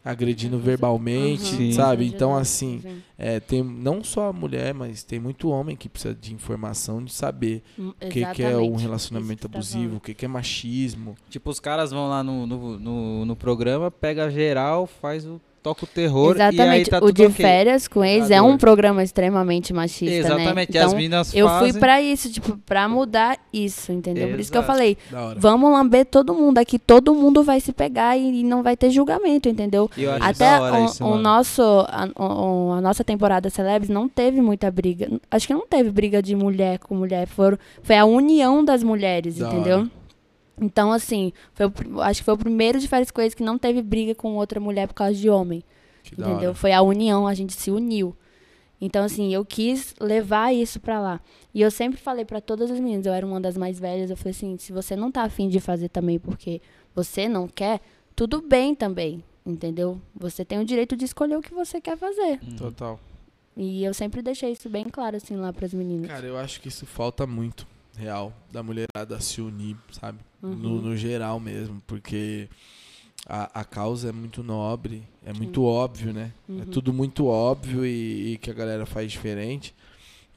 agredindo verbalmente, Sim. Aham. sabe? Então, assim, Sim. é, tem não só a mulher, mas tem muito homem que precisa de informação, de saber Hum, o que, que é um relacionamento tá abusivo, o que, que é machismo. Tipo, os caras vão lá no, no, no, no programa, pega geral, faz o toca o terror e aí Exatamente. tá o tudo de ok. férias com ex é um programa extremamente machista, Exatamente, né? e as Então, eu fazem... fui pra isso, tipo, pra mudar isso, entendeu? Por isso que eu Exato. falei, vamos lamber todo mundo aqui, todo mundo vai se pegar e, e não vai ter julgamento, entendeu? Eu acho Até da hora o, isso, o nosso, a, o- a nossa temporada Celebs não teve muita briga. Acho que não teve briga de mulher com mulher. Foram, foi a união das mulheres, Da entendeu? hora. Então, assim, foi acho que foi o primeiro de várias coisas que não teve briga com outra mulher por causa de homem. Que Entendeu? Foi a união, a gente se uniu. Então, assim, eu quis levar isso pra lá. E eu sempre falei pra todas as meninas, eu era uma das mais velhas, eu falei assim, se você não tá afim de fazer também porque você não quer, tudo bem também. entendeu? Você tem o direito de escolher o que você quer fazer. Uhum. Total. E eu sempre deixei isso bem claro, assim, lá pras meninas. Cara, eu acho que isso falta muito, real, da mulherada se unir, sabe? Uhum. No, no geral mesmo, porque a, a causa é muito nobre, é muito óbvio, né? É Uhum. tudo muito óbvio e, e que a galera faz diferente,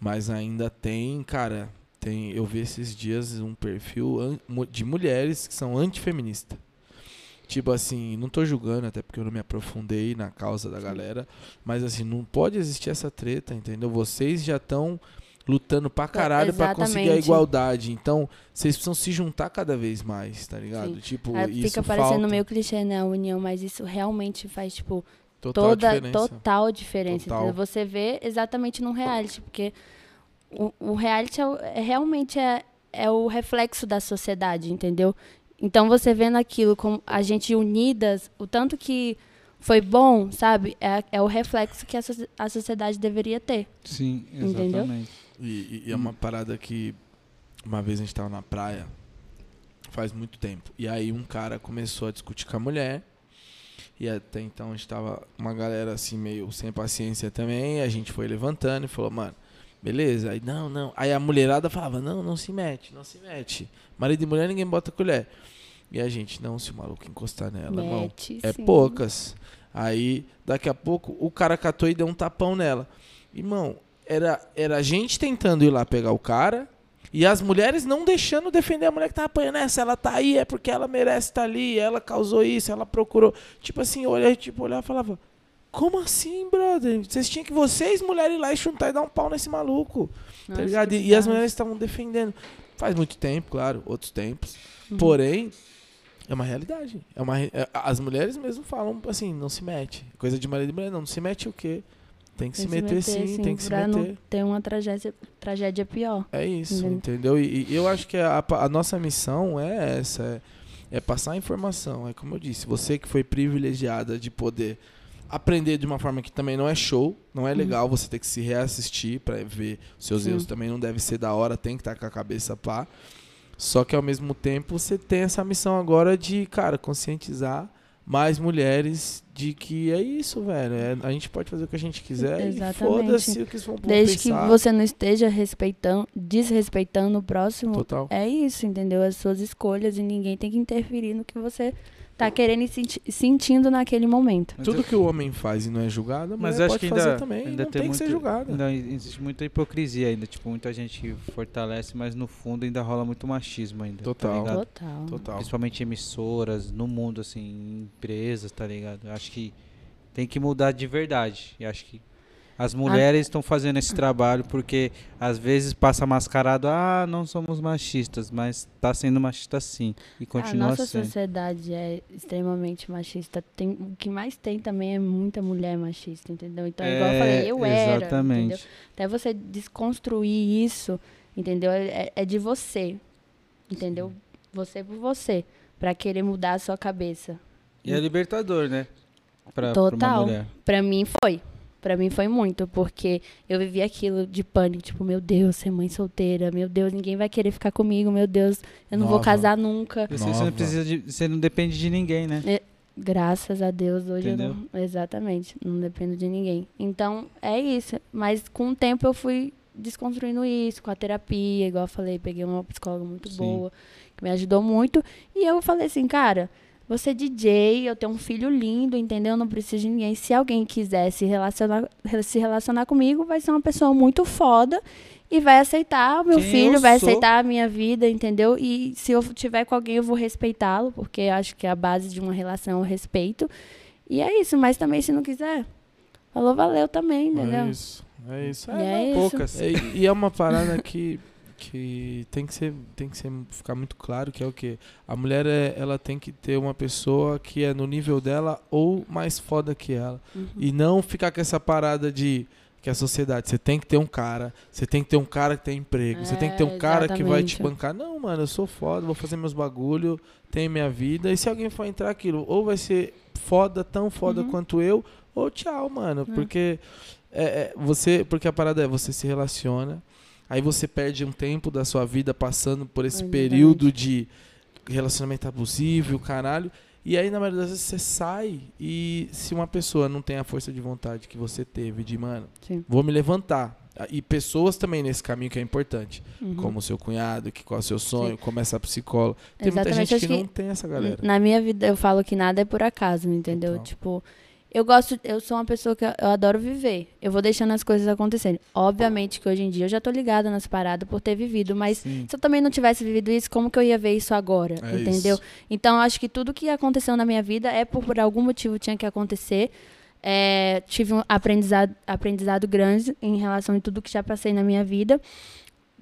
mas ainda tem, cara, tem, eu vi esses dias um perfil an- de mulheres que são antifeministas. Tipo assim, não tô julgando, até porque eu não me aprofundei na causa da galera, mas assim, não pode existir essa treta, entendeu? Vocês já estão lutando pra caralho pra conseguir a Exatamente. igualdade. Então, vocês precisam se juntar cada vez mais, tá ligado? Sim. Tipo, Aí isso fica parecendo falta. meio clichê, né, a união, mas isso realmente faz, tipo, Total toda diferença. total diferença. Total. Você vê exatamente num reality, porque o, o reality é, é realmente é, é o reflexo da sociedade, entendeu? Então você vendo aquilo com a gente unidas, o tanto que foi bom, sabe? É, é o reflexo que a, a sociedade deveria ter. Sim, Entendeu? E, e- e é uma parada que uma vez a gente tava na praia, faz muito tempo. E aí um cara começou a discutir com a mulher. E até então a gente tava uma galera assim meio sem paciência também. A gente foi levantando e falou, mano, beleza. Aí não, não. Aí a mulherada falava, não, não se mete, não se mete. Marido e mulher ninguém bota colher. E a gente, não, se o maluco encostar nela, irmão. Mete, É sim. poucas. Aí, daqui a pouco, o cara catou e deu um tapão nela. Irmão, era, era a gente tentando ir lá pegar o cara e as mulheres não deixando defender a mulher que tá apanhando. Essa, ela tá aí, é porque ela merece estar ali, ela causou isso, ela procurou. Tipo assim, olha, tipo, olhava e falava. Como assim, brother? Vocês tinham que vocês, mulheres, ir lá e juntar e dar um pau nesse maluco. Tá Nossa, ligado? que E, e as mulheres estavam defendendo. Faz muito tempo, claro, outros tempos. Uhum. Porém, é uma realidade. É uma, re- é- as mulheres mesmo falam assim, não se mete. Coisa de marido e mulher, não, não se mete o quê? Tem que Tem se meter, sim, tem que se meter. não ter uma tragédia, tragédia pior. É isso, Entendeu? entendeu? E, e eu acho que a, a nossa missão é essa, é, é passar a informação. É como eu disse, você que foi privilegiada de poder aprender de uma forma que também não é show, não é Uhum. legal você ter que se reassistir pra ver os seus Sim. erros, também não deve ser da hora, tem que estar com a cabeça pá. Só que ao mesmo tempo você tem essa missão agora de, cara, conscientizar mais mulheres de que é isso, velho. é- a gente pode fazer o que a gente quiser Exatamente. foda-se o que vão Desde que você não esteja respeitando, desrespeitando o próximo, Total. é isso, entendeu? As suas escolhas e ninguém tem que interferir no que você tá querendo e senti- sentindo naquele momento. Mas Tudo eu- que o homem faz e não é julgado, Mas acho pode que fazer ainda, também. ainda não tem, tem, muito, que ser julgada. ainda existe muita hipocrisia ainda. Tipo, muita gente fortalece, mas no fundo ainda rola muito machismo ainda. Total. Tá? Total. Total. Principalmente emissoras, no mundo, assim, empresas, tá ligado? Eu acho que tem que mudar de verdade. E acho que as mulheres estão fazendo esse trabalho porque às vezes passa mascarado, ah, não somos machistas, mas tá sendo machista sim. E A continua nossa sendo. sociedade é extremamente machista. Tem, o que mais tem também é muita mulher machista, entendeu? Então, igual eu falei, eu era. entendeu? Exatamente. Até você desconstruir isso, entendeu? É, é de você, entendeu? Você por você, pra querer mudar a sua cabeça. E é libertador, né? Pra, Total. Pra mim foi. Pra mim foi muito, porque eu vivi aquilo de pânico, tipo, meu Deus, ser mãe solteira, meu Deus, ninguém vai querer ficar comigo, meu Deus, eu não vou Nova. casar nunca. Você, você não precisa de, você não depende de ninguém, né? Graças a Deus, hoje Entendeu? eu não. Exatamente, não dependo de ninguém. Então, é isso. Mas com o tempo eu fui desconstruindo isso, com a terapia, igual eu falei, peguei uma psicóloga muito Sim. boa, que me ajudou muito. E eu falei assim, cara, você é DJ, eu tenho um filho lindo, entendeu? Eu não preciso de ninguém. Se alguém quiser se relacionar, se relacionar comigo, vai ser uma pessoa muito foda e vai aceitar o meu Quem filho, vai sou. aceitar a minha vida, entendeu? E se eu tiver com alguém, eu vou respeitá-lo, porque eu acho que a base de uma relação é o respeito. E é isso, mas também se não quiser, falou, valeu também, entendeu? É isso. É isso. E é isso. Poucas. É, e é uma parada que, que tem que ser tem que ser ficar muito claro que é o que a mulher é, ela tem que ter uma pessoa que é no nível dela ou mais foda que ela Uhum. e não ficar com essa parada de que a sociedade você tem que ter um cara você tem que ter um cara que tem emprego você tem que ter um É, cara que vai te bancar não mano eu sou foda vou fazer meus bagulho tenho minha vida e se alguém for entrar aquilo ou vai ser foda tão foda Uhum. quanto eu ou tchau mano É. porque é, é, você porque a parada é você se relaciona aí você perde um tempo da sua vida passando por esse Exatamente. período de relacionamento abusivo, caralho. E aí, na maioria das vezes, você sai e se uma pessoa não tem a força de vontade que você teve de, mano, Sim. vou me levantar. E pessoas também nesse caminho que é importante, Uhum. como o seu cunhado, que qual é o seu sonho, como essa psicóloga. Tem muita Exatamente, gente acho que, que não tem essa galera. Na minha vida eu falo que nada é por acaso, entendeu? Total. Tipo, eu gosto, eu sou uma pessoa que eu eu adoro viver. Eu vou deixando as coisas acontecerem. Obviamente que hoje em dia eu já tô ligada nas paradas por ter vivido, mas Sim. se eu também não tivesse vivido isso, como que eu ia ver isso agora? É entendeu? isso. Então eu acho que tudo que aconteceu na minha vida é por, por algum motivo tinha que acontecer. É, tive um aprendizado, aprendizado grande em relação a tudo que já passei na minha vida.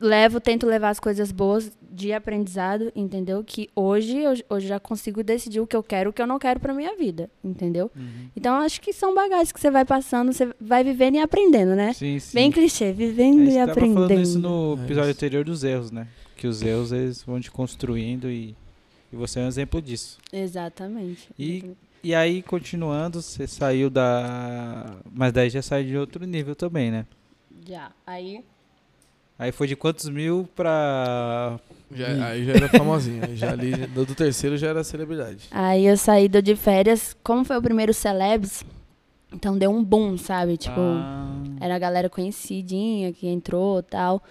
Levo, tento levar as coisas boas de aprendizado, entendeu? Que hoje eu hoje já consigo decidir o que eu quero e o que eu não quero pra minha vida, entendeu? Uhum. Então acho que são bagagens que você vai passando, você vai vivendo e aprendendo, né? Sim, sim. Bem clichê, A vivendo gente e tava falando aprendendo. isso no É episódio anterior dos erros, né? Que os erros eles vão te construindo e, e você é um exemplo disso. Exatamente. E- exatamente. E aí, continuando, você saiu da. Mas daí já saiu de outro nível também, né? Já. Aí. Aí foi de quantos mil pra. Já-. Aí já era famosinho. aí já ali, do, do terceiro já era celebridade. Aí eu saí do de férias, como foi o primeiro Celebs, então deu um boom, sabe? Tipo, Ah, era a galera conhecidinha que entrou tal.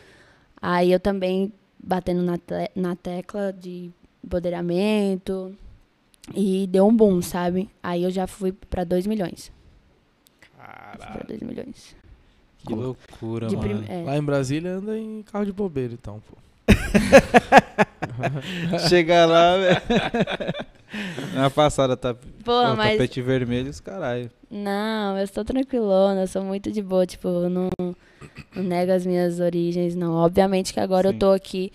Aí eu também batendo na, te- na tecla de empoderamento. E deu um boom, sabe? Aí eu já fui pra 2 milhões. Fui pra 2 milhões. Que loucura, De mano. prim- é. Lá em Brasília anda em carro de bobeira, então, pô. Chega lá, velho. Na passada tá Pô, com mas. tapete vermelho e os caralho. Não, eu sou tranquilona, eu sou muito de boa, tipo, eu não, não nego as minhas origens, não. Obviamente que agora Sim. eu tô aqui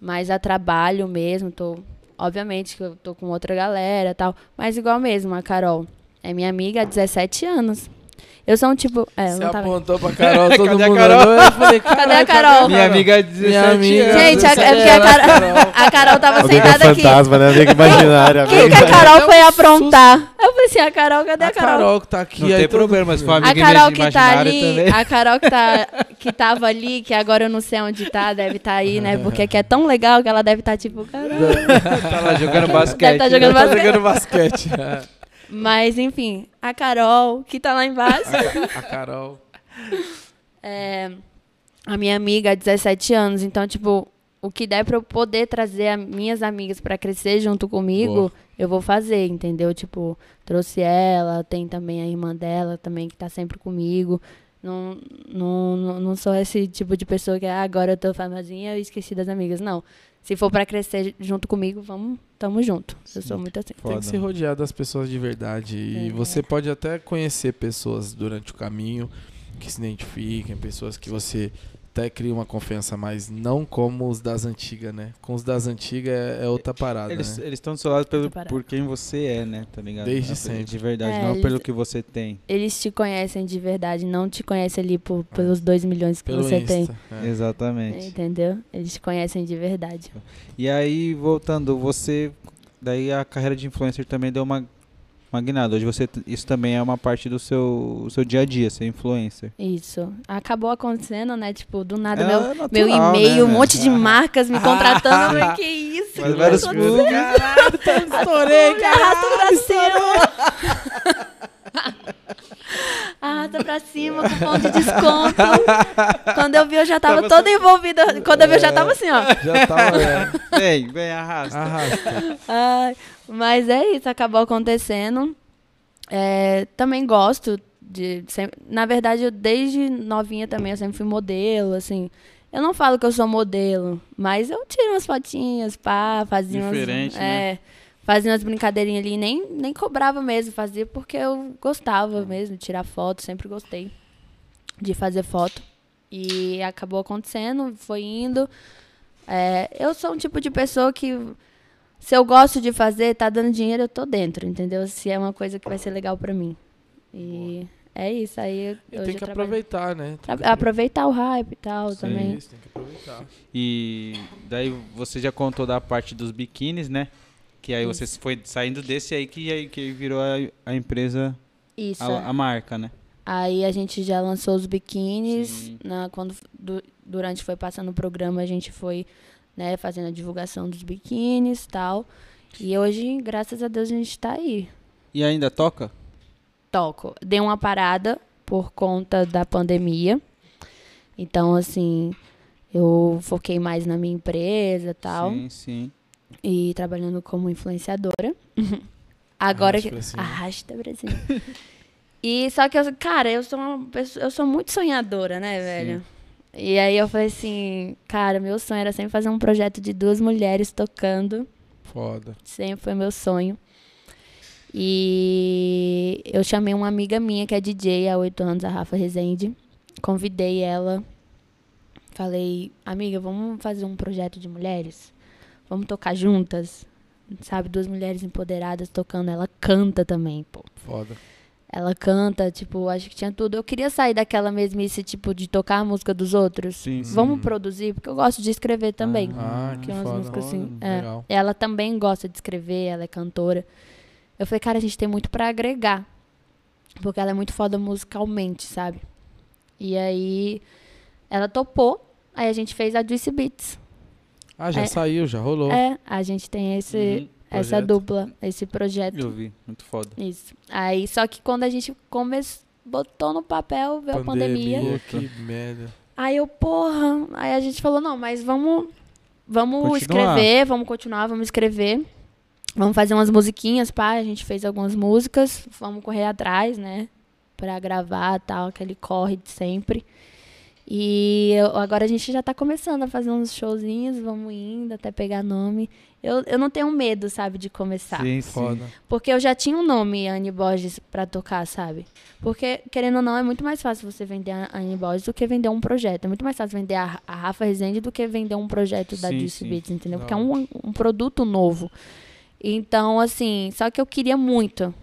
mais a trabalho mesmo, tô. Obviamente que eu tô com outra galera e tal. Mas igual mesmo, a Carol. É minha amiga há 17 anos. Eu sou um tipo. É, Você não tá vendo. apontou pra Carol, todo Cadê a mundo Carol? olhou, eu falei, Cadê a "Caralho, Carol? Minha amiga de 17 Minha amiga. anos. Gente, a- é porque a Carol, a Carol tava Amiga sentada aqui. fantasma, né? Amiga imaginária. O que, a Carol foi É aprontar? Eu falei assim, a Carol, cadê A a Carol? Carol que tá aqui. Não aí tem problema, mas foi A amiga Carol que tá ali, também. a Carol que, tá, que tava ali, que agora eu não sei onde tá, deve estar aí, né? Porque que é tão legal que ela deve estar tipo, caramba. tá lá jogando Deve basquete. tá jogando né? Tá basquete. jogando basquete. Mas, enfim, a Carol, que tá lá embaixo, A Carol. é a minha amiga há 17 anos. Então, tipo, o que der pra eu poder trazer as minhas amigas pra crescer junto comigo, Boa. eu vou fazer, entendeu? Tipo, trouxe ela, tem também a irmã dela também que tá sempre comigo. Não, não, não, não sou esse tipo de pessoa que ah, agora eu tô famosinha e esqueci das amigas. Não. Se for pra crescer junto comigo, vamos, tamo junto. Eu sou muito assim. Tem Foda. que se rodear das pessoas de verdade. E É. você pode até conhecer pessoas durante o caminho que se identifiquem, pessoas que você até cria uma confiança, mas não como os das antigas, né? Com os das antigas é, é outra parada, Eles né? eles estão do seu lado pelo, por quem você é, né? Tá ligado? Desde É, sempre. De verdade, É, não eles- pelo que você tem. Eles te conhecem de verdade, não te conhecem ali por, pelos 2 milhões que Pelo você tem. Insta. é. Exatamente. Entendeu? Eles te conhecem de verdade. E aí, voltando, você. Daí a carreira de influencer também deu uma, uma guinada. Hoje você. Isso também é uma parte do seu, seu dia a dia, ser influencer. Isso. Acabou acontecendo, né? Tipo, do nada, É meu, natural, meu né, e-mail, um velho? monte de marcas me contratando. Falei, que isso? Que vários tá? Caralho, tá- estourei, Me arrasta pra cima. Arrasta pra cima, cupom de desconto. Quando eu vi, eu já tava, Tava toda envolvida. Quando eu vi, eu já tava assim, ó. Já tava, é. Vem, vem, arrasta. Arrasta. Ai, mas é isso, acabou acontecendo. É, também gosto de. sempre- na verdade, eu desde novinha também, eu sempre fui modelo, assim. Eu não falo que eu sou modelo, mas eu tiro umas fotinhas, pá, fazia umas. Diferente, é, né? Fazia umas brincadeirinhas ali, nem, nem cobrava mesmo, fazia porque eu gostava mesmo de tirar foto, sempre gostei de fazer foto. E acabou acontecendo, foi indo. É, eu sou um tipo de pessoa que se eu gosto de fazer, tá dando dinheiro, eu tô dentro, entendeu? Se é uma coisa que vai ser legal pra mim. E é isso, aí eu, E tem eu que trabalho- aproveitar, né? Tem que aproveitar o hype e tal Sim, também. Isso, tem que aproveitar. E daí você já contou da parte dos biquínis, né? Que aí você foi saindo desse aí que, aí que virou a, a empresa, Isso. a, a marca, né? Aí a gente já lançou os biquínis. Na, quando du- durante foi passando o programa, a gente foi né, fazendo a divulgação dos biquínis e tal. E hoje, graças a Deus, a gente tá aí. E ainda toca? Toco. Dei uma parada por conta da pandemia. Então, assim, eu foquei mais na minha empresa e tal. Sim, sim. E trabalhando como influenciadora. Agora que. pra cima. Arrasta cima. e só que, eu, cara, eu sou uma pessoa. Eu sou muito sonhadora, né, velho? E aí eu falei assim, cara, meu sonho era sempre fazer um projeto de duas mulheres tocando. Foda. Sempre foi meu sonho. E eu chamei uma amiga minha que é DJ há oito anos, a Rafa Rezende. Convidei ela. Falei, amiga, vamos fazer um projeto de mulheres? Vamos tocar juntas? Sabe, duas mulheres empoderadas tocando. Ela canta também, pô. Foda. Ela canta, tipo, acho que tinha tudo. Eu queria sair daquela mesmice, tipo, de tocar a música dos outros. Sim, sim. Vamos produzir, porque eu gosto de escrever também. Ah, que Que é umas foda. músicas assim. É. Legal. Ela também gosta de escrever, ela é cantora. Eu falei, cara, a gente tem muito pra agregar. Porque ela é muito foda musicalmente, sabe? E aí ela topou. Aí a gente fez a Juicy Beats. Ah, já É. saiu, já rolou. É, a gente tem esse, Uhum. Essa dupla, esse projeto. Eu vi, muito foda. Isso. Aí, só que quando a gente começou, botou no papel, veio a pandemia. que merda. Aí eu, porra. Aí a gente falou, não, mas vamos. Vamos Continuar. escrever, vamos continuar, vamos escrever. Vamos fazer umas musiquinhas, pá. A gente fez algumas músicas, vamos correr atrás, né? Pra gravar tal, aquele corre de sempre. E eu- agora a gente já tá começando a fazer uns showzinhos, vamos indo até pegar nome. Eu, eu não tenho medo, sabe, de começar. Sim. Foda. Porque eu já tinha um nome, Anne Borges, pra tocar, sabe? Porque, querendo ou não, é muito mais fácil você vender a Anne Borges do que vender um projeto. É muito mais fácil vender a, a Rafa Rezende do que vender um projeto da Sim. Beats, entendeu? Porque é um, um produto novo. Então, assim, só que eu queria muito.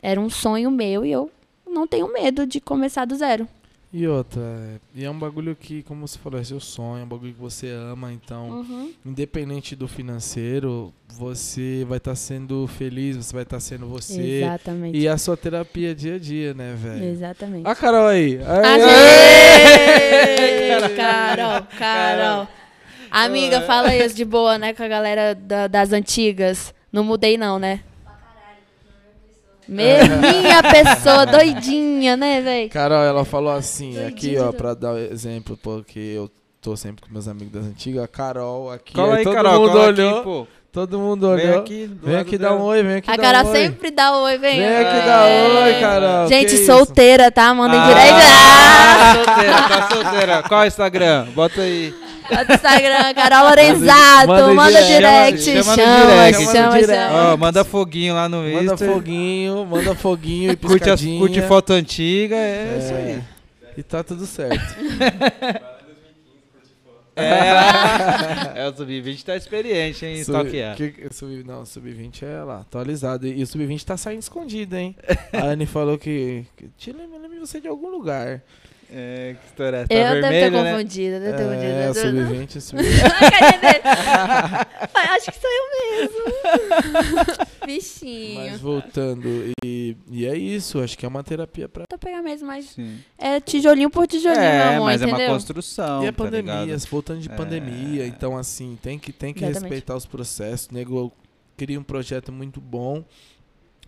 Era um sonho meu e eu não tenho medo de começar do zero. E outra, é- e é um bagulho que, como você falou, é seu sonho, é um bagulho que você ama, então, Uhum. independente do financeiro, você vai estar sendo feliz, você vai estar sendo você. Exatamente. E a sua terapia dia a dia, né, velho? Exatamente. A Carol aí. Aê! Carol, Carol. Amiga, fala isso de boa, né? Com a galera da- das antigas. Não mudei, não, né? Minha pessoa doidinha, né, véi? Carol, ela falou assim, Doidinha aqui, ó, pra dar exemplo, porque eu tô sempre com meus amigos das antigas. A Carol aqui. Cola aí, todo Carol. mundo olhou. Aqui, pô. Todo mundo Vem olhou. aqui, do Vem aqui dar um oi, vem aqui A dar Carol um oi. sempre dá oi, vem. Vem aqui É. dar oi, Carol. Gente, que isso? solteira, tá? Manda em Ah, direct. Ah! solteira, tá solteira. Qual é o Instagram? Bota aí. O Instagram, Carol Lorenzato. Manda Manda direct. Chama- Chama, chama no direct. chama, Chama direct. Ó, manda foguinho lá no Manda Insta. foguinho, manda foguinho e Curte, as, curte foto antiga, é, isso aí. E tá tudo certo. É, é o Sub-20 tá experiente, hein, em Sub- que- sub, não, sub-20 é lá, atualizado. E o sub-20 tá saindo escondido, hein? A Anne falou que. que te lembro, lembro de você de algum lugar. É, que história é essa? Tá Eu devo ter vermelho, né? confundido, devo ter É, confundido. sub-20, o sub-20. A carinha dele. Ai, Acho que sou eu mesmo. Bichinho. Mas voltando, e, e é isso, acho que é uma terapia pra. Tô pegar mesmo, mas Sim. é tijolinho por tijolinho, meu É, amor, mas é entendeu? uma construção, E a tá pandemia, ligado? voltando de É. pandemia, então assim, tem que, tem que Exatamente. respeitar os processos. O nego cria um projeto muito bom.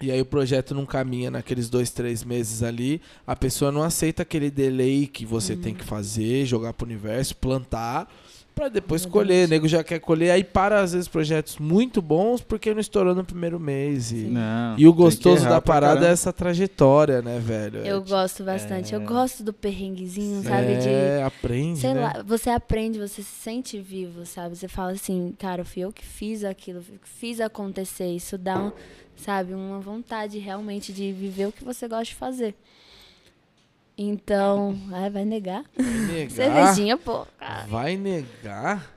E aí o projeto não caminha naqueles dois, três meses ali. A pessoa não aceita aquele delay que você tem Uhum. que fazer, jogar pro universo, plantar, pra depois Exatamente. colher. O nego já quer colher, aí para às vezes projetos muito bons porque não estourou no primeiro mês. E, Não, e o gostoso da parada é essa trajetória, né, velho? Eu É, gosto bastante. Eu É. gosto do perrenguezinho, sabe? é, De. aprende, Sei né? lá, você aprende, você se sente vivo, sabe? Você fala assim, cara, fui eu que fiz aquilo, eu fiz acontecer. Isso dá, um, sabe, uma vontade realmente de viver o que você gosta de fazer. Então, ai, vai negar? Vai negar. Cervejinha, pô. cara. Vai negar?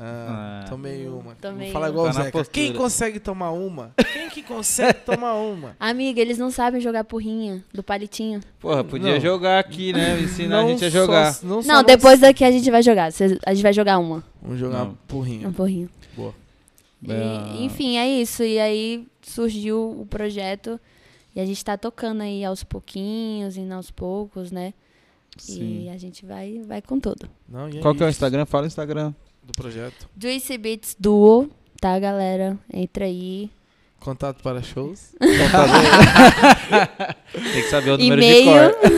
Ah, Ah. tomei uma. Tomei Vou falar uma. igual o Tá na Zeca. Quem consegue tomar uma? Quem que consegue tomar uma? Amiga, eles não sabem jogar porrinha do palitinho. Porra, podia Não. jogar aqui, né? Ensinar Não a gente a jogar. não só Não, nós- depois daqui a gente vai jogar. A gente vai jogar uma. Vamos jogar Não. porrinho. Um porrinho. Boa. E, enfim, é isso. E aí surgiu o projeto. E a gente tá tocando aí aos pouquinhos, indo aos poucos, né? Sim. E a gente vai, vai com tudo. Não, e Qual que é o Instagram? Fala o Instagram. do projeto? Juicy Beats Duo, tá, galera? Entra aí. Contato para shows. Tem que saber o número de E-mail. cor.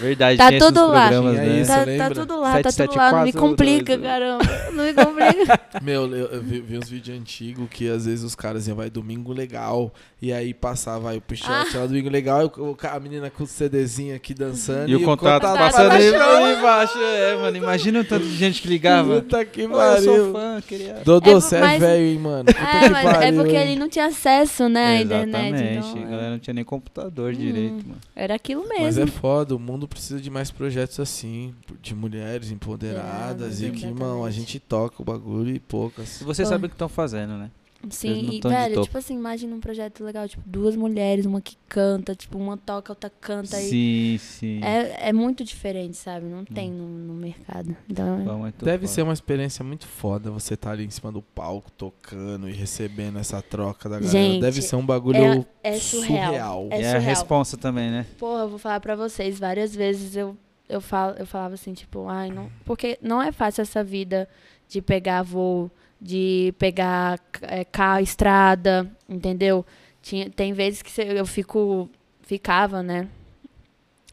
Verdade, Tá tudo lá. programas, Tinha né? isso. Tá, tá tudo lá, tá tudo lá. Não me 774, complica, caramba. Não me complica. Meu, eu, eu vi, vi uns vídeos antigos que às vezes os caras iam, vai domingo legal, e aí passava aí o pichote Ah. lá domingo legal, e a menina com o CDzinho aqui dançando. E o contato contato passando aí embaixo. É, mano, imagina o tanto de gente que ligava. Puta que Ô, eu sou pariu. fã, queria... Dodô, É, você é mas- velho, hein, mano. Puta É, que mas é pariu, porque hein? ele não tinha acesso, né, à internet. Exatamente. Então, a é. galera não tinha nem computador Hum. direito, mano. Era aquilo Mas mesmo. é foda, o mundo precisa de mais projetos assim, de mulheres empoderadas, É, e que, irmão, a gente toca o bagulho e poucas. Vocês Pô. sabem o que estão fazendo, né? Sim, e, velho, tipo assim, imagina um projeto legal, tipo, duas mulheres, uma que canta, tipo, uma toca, outra canta. E Sim, sim. é, é muito diferente, sabe? Não tem no, no mercado. Então, Pô, muito Deve foda. ser uma experiência muito foda você estar ali em cima do palco, tocando e recebendo essa troca da galera. Gente, Deve ser um bagulho é surreal. É É a surreal. responsa também, né? Porra, eu vou falar pra vocês, várias vezes eu, eu, falo, eu falava assim, tipo, ai, não. Porque não é fácil essa vida de pegar voo, de pegar é, carro, estrada, entendeu? Tinha, tem vezes que eu fico. Ficava, né?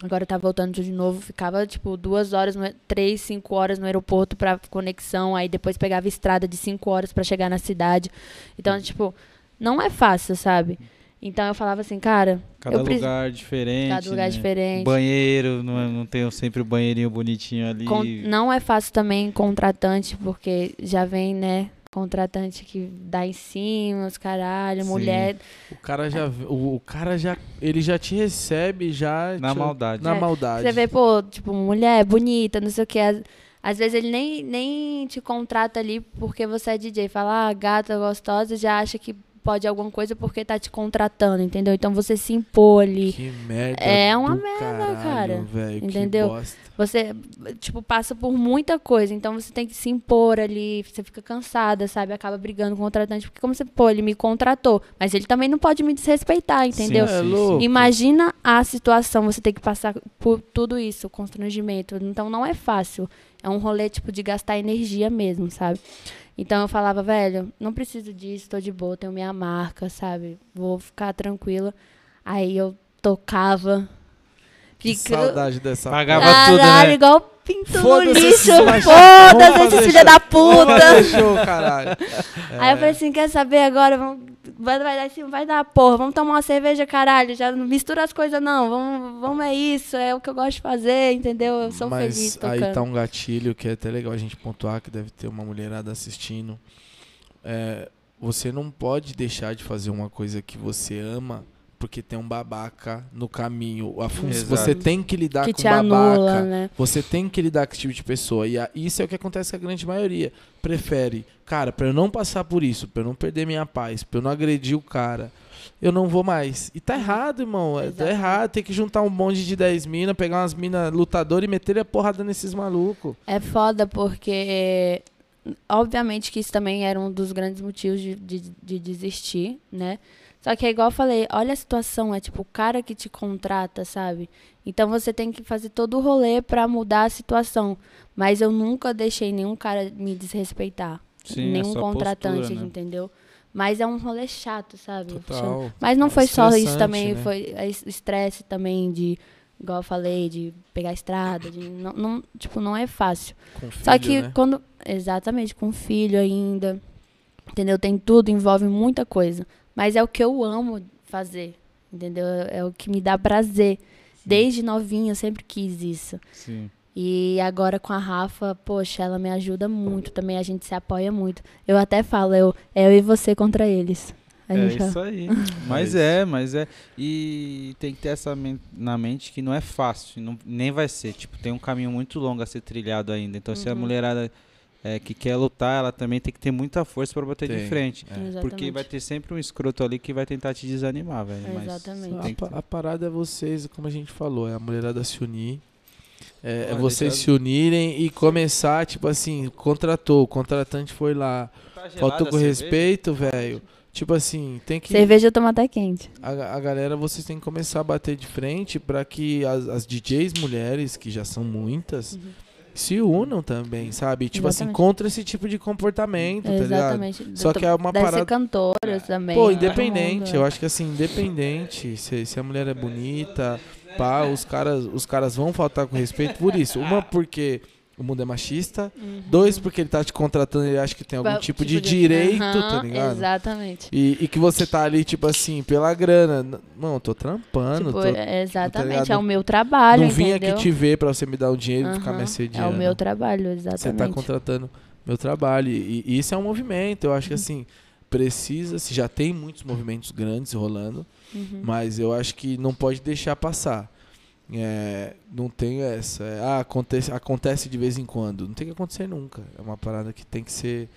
Agora tá voltando de novo, ficava tipo duas horas, três, cinco horas no aeroporto pra conexão, aí depois pegava estrada de cinco horas pra chegar na cidade. Então, tipo, não é fácil, sabe? Então eu falava assim, cara, Cada eu lugar diferente. Cada lugar né? diferente. Banheiro, não, é- não tem sempre o banheirinho bonitinho ali. Con- não é fácil também contratante, porque já vem, né? Contratante que dá em cima, os caralho, Sim. mulher. O cara já, o, o cara já, ele já te recebe já Na te- maldade. na É, maldade. Você vê, pô, tipo, mulher bonita, não sei o que. Às, às vezes ele nem, nem te contrata ali porque você é DJ. Fala, ah, gata gostosa, já acha que pode alguma coisa porque tá te contratando, entendeu? Então você se impor ali. Que merda. É uma merda, caralho, cara. que Entendeu? Você, tipo, passa por muita coisa, então você tem que se impor ali, você fica cansada, sabe? Acaba brigando com o contratante, porque como você, pô, ele me contratou, mas ele também não pode me desrespeitar, entendeu? É louco. Imagina a situação, você tem que passar por tudo isso, constrangimento. Então não é fácil. É um rolê, tipo, de gastar energia mesmo, sabe? Então eu falava, velho, não preciso disso, tô de boa, tenho minha marca, sabe? Vou ficar tranquila. Aí eu tocava. Que fica- saudade dessa Pagava porra. tudo, né? igual pinto no Foda-se lixo. Foda-se esses filha da puta. show, caralho. Aí eu falei assim, quer saber agora? Vamos, vai, vai dar assim, vai dar porra. Vamos tomar uma cerveja, caralho. Já não mistura as coisas, não. Vamos, vamos é isso. É o que eu gosto de fazer, entendeu? Eu sou Mas feliz tocando. aí tá um gatilho que é até legal a gente pontuar, que deve ter uma mulherada assistindo. É, você não pode deixar de fazer uma coisa que você ama porque tem um babaca no caminho. A. Você tem que lidar que com te babaca. anula, né? Você tem que lidar com esse tipo de pessoa. E a- isso é o que acontece com a grande maioria. Prefere, cara, pra eu não passar por isso, pra eu não perder minha paz, pra eu não agredir o cara, eu não vou mais. E tá errado, irmão. É, tá errado. Tem que juntar um monte de 10 minas, pegar umas minas lutadoras e meter a porrada nesses malucos. É foda porque, obviamente, que isso também era um dos grandes motivos de, de, de desistir, né? Só que é igual eu falei, olha a situação, é tipo o cara que te contrata, sabe? Então você tem que fazer todo o rolê pra mudar a situação. Mas eu nunca deixei nenhum cara me desrespeitar. Sim, é nenhum sua contratante, postura, né? entendeu? Mas é um rolê chato, sabe? Total. Mas não foi só isso também, né? foi é es- estresse também de, igual eu falei, de pegar a estrada, de não, não- tipo, não é fácil. Com filho, Só que né? quando, exatamente, com filho ainda, entendeu? Tem tudo, envolve muita coisa, mas é o que eu amo fazer, entendeu? É o que me dá prazer. Desde novinha eu sempre quis isso. Sim. E agora com a Rafa, poxa, ela me ajuda muito também, a gente se apoia muito. Eu até falo, eu, é eu e você contra eles. A É fala. isso aí. Mas é, mas é. E tem que ter essa men- na mente que não é fácil, não, nem vai ser. Tipo, tem um caminho muito longo a ser trilhado ainda. Então, se a Uhum. mulherada é, que quer lutar, ela também tem que ter muita força pra bater de Tem. frente. É. Porque vai ter sempre um escroto ali que vai tentar te desanimar, velho. Exatamente. A, a parada é vocês, como a gente falou, é a mulherada se unir. É, é vocês se unirem e começar, tipo assim, contratou, o contratante foi lá, faltou com respeito, velho. Tipo assim, tem que. Cerveja eu tomo até quente. A, a galera, vocês têm que começar a bater de frente pra que as, as DJs mulheres, que já são muitas, se unam também, sabe? Tipo assim, Exatamente. contra esse tipo de comportamento, tá ligado? Exatamente. Só que é uma Deve parada- ser cantoras também. Pô, todo independente, mundo. eu acho que assim, independente, se, se a mulher é bonita, pá, os caras, os caras vão faltar com respeito por isso. Uma, porque o mundo é machista. Uhum. Dois, porque ele tá te contratando e ele acha que tem algum Ba- tipo, de direito, tá Aham, ligado? Exatamente. E, e que você tá ali, tipo assim, pela grana. Não, eu tô trampando. Tipo, tô- é- exatamente, ligado? é o meu trabalho, não vim entendeu? aqui te ver pra você me dar o dinheiro e ficar me É assediando. o meu trabalho, exatamente. Você tá contratando meu trabalho. E, e isso é um movimento. Eu acho que assim, precisa, se já tem muitos movimentos grandes rolando, Uhum. mas eu acho que não pode deixar passar. É, não tem essa. é, ah, acontece, acontece de vez em quando. Não tem que acontecer nunca. É uma parada que tem que ser.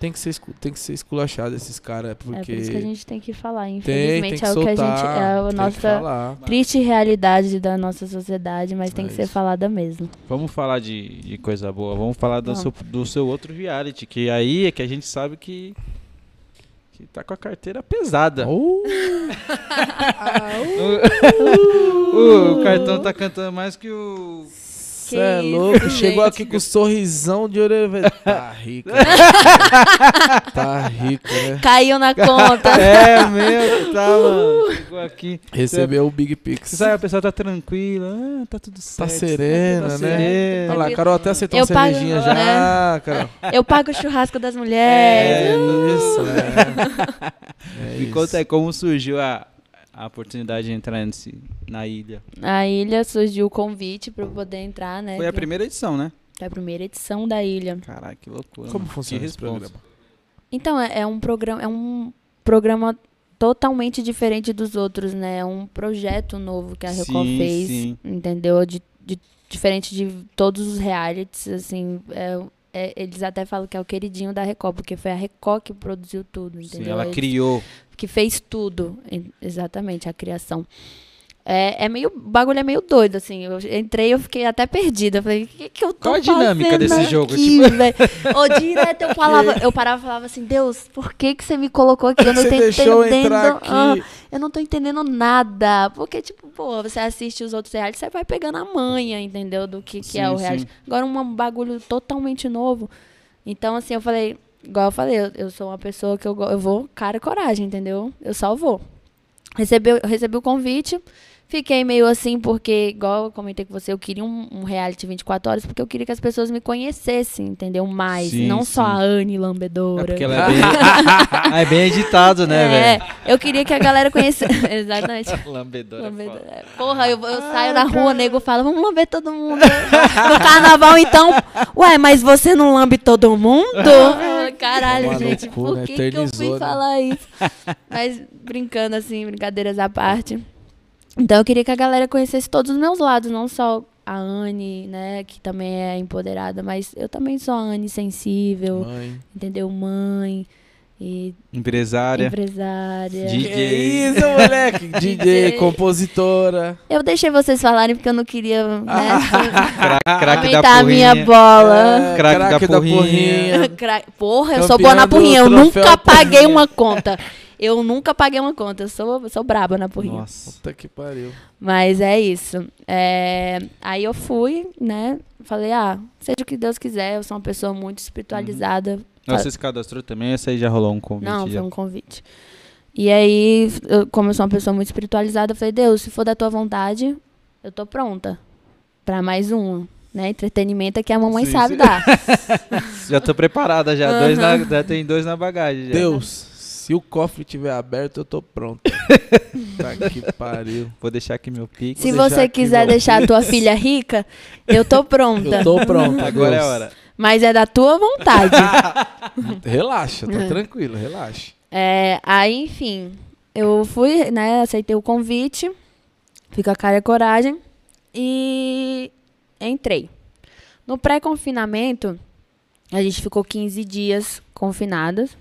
Tem que ser, tem que ser esculachado esses caras, É porque. por isso que a gente tem que falar, tem, infelizmente tem que é o que a soltar, gente é a tem que nossa triste realidade da nossa sociedade, mas tem É que ser isso. falada mesmo. Vamos falar de, de coisa boa. Vamos falar do seu, do seu outro reality, que aí é que a gente sabe que, que tá com a carteira pesada. Oh, o, o cartão tá cantando mais que o. Cê é isso, louco, chegou gente. aqui com sorrisão de orelha. Tá rico. né? tá rico, né? Caiu na conta. É mesmo, tá, mano. Chegou aqui. Recebeu o Big Pix. Você sabe, a pessoa tá tranquila, ah, tá tudo certo. serena, tá né? serena. Olha lá, a Carol até aceitou Eu uma pago, cervejinha já, né? Carol. Eu pago o churrasco das É mulheres. isso, é. É Me isso. conta aí como surgiu a, a oportunidade de entrar nesse, na ilha. A ilha surgiu o convite para eu poder entrar, né? Foi a primeira edição, né? Foi a primeira edição da ilha. Caraca, que loucura. Como mano. funciona que esse responsa. programa? Então, é, é um programa, é um programa totalmente diferente dos outros, né? É um projeto novo que a Record Sim, fez, sim. entendeu? De, de- diferente de todos os realities, assim, é- é- eles até falam que é o queridinho da Record, porque foi a Record que produziu tudo, entendeu? Sim, ela Eles- criou. que fez tudo, exatamente, a criação. É, é meio, o bagulho é meio doido, assim, eu entrei eu fiquei até perdida, eu falei, o que que eu tô Qual a dinâmica desse jogo? aqui, velho? Ô, direto eu falava, eu parava e falava assim, Deus, por que que você me colocou aqui? Eu não Você tô entendendo, ah, eu não tô entendendo nada, porque, tipo, pô, você assiste os outros realities, você vai pegando a manha, entendeu, do que, que é Sim, o reality. sim. Agora, um bagulho totalmente novo, então, assim, eu falei, igual eu falei, eu, eu sou uma pessoa que eu, eu vou cara e coragem, entendeu? Eu só vou. Recebi, eu recebi o convite, fiquei meio assim, porque, igual eu comentei com você, eu queria um, um reality 24 horas, porque eu queria que as pessoas me conhecessem, entendeu? Mais, Sim, não só sim. a Anne É Lambedora. porque ela é bem, Ah, é bem editado, né, É, velho? eu queria que a galera conhecesse. Exatamente. Lambedora. é Lambedora. É, Porra, eu, eu saio na rua, o nego fala, vamos lamber todo mundo. No carnaval, então. Ué, mas você não lambe todo mundo? Caralho, Uma gente, loucura, por que, que eu fui né? falar isso? Mas brincando assim, brincadeiras à parte. Então eu queria que a galera conhecesse todos os meus lados, não só a Anne, né, que também é empoderada, mas eu também sou a Anne sensível, Mãe. entendeu? Mãe e Empresária. empresária. De- Que DJ. isso, moleque? DJ, DJ. compositora. Eu deixei vocês falarem porque eu não queria, né, Cra- Craque da aumentar a minha porrinha. bola. É, Craque da porrinha. Cra- Porra, eu sou Campeã boa na porrinha. Eu nunca paguei porrinha. uma conta. Eu nunca paguei uma conta. Eu sou, sou braba na porrinha. Nossa. Puta que pariu. Mas é isso. É, Aí eu fui, né? Falei, ah, seja o que Deus quiser. Eu sou uma pessoa muito espiritualizada. Nossa, você se cadastrou também? Essa aí já rolou um convite? Não, já. foi um convite. E aí, eu- como eu sou uma pessoa muito espiritualizada, eu falei, Deus, se for da tua vontade, eu tô pronta pra mais um. Né? Entretenimento é que a mamãe Sim, sabe sim. dar. Já tô preparada, já. Dois na, já tem dois na bagagem. Já. Deus, se o cofre estiver aberto, eu tô pronto. tá que pariu. Vou deixar aqui meu pique. Se você quiser meu deixar a tua filha rica, eu tô pronta. Eu tô pronto. Agora é a hora. Mas é da tua vontade. Relaxa, tá tranquilo, relaxa. É, aí, enfim, eu fui, né, aceitei o convite, fui com a cara e a coragem e entrei. No pré-confinamento, a gente ficou 15 dias confinadas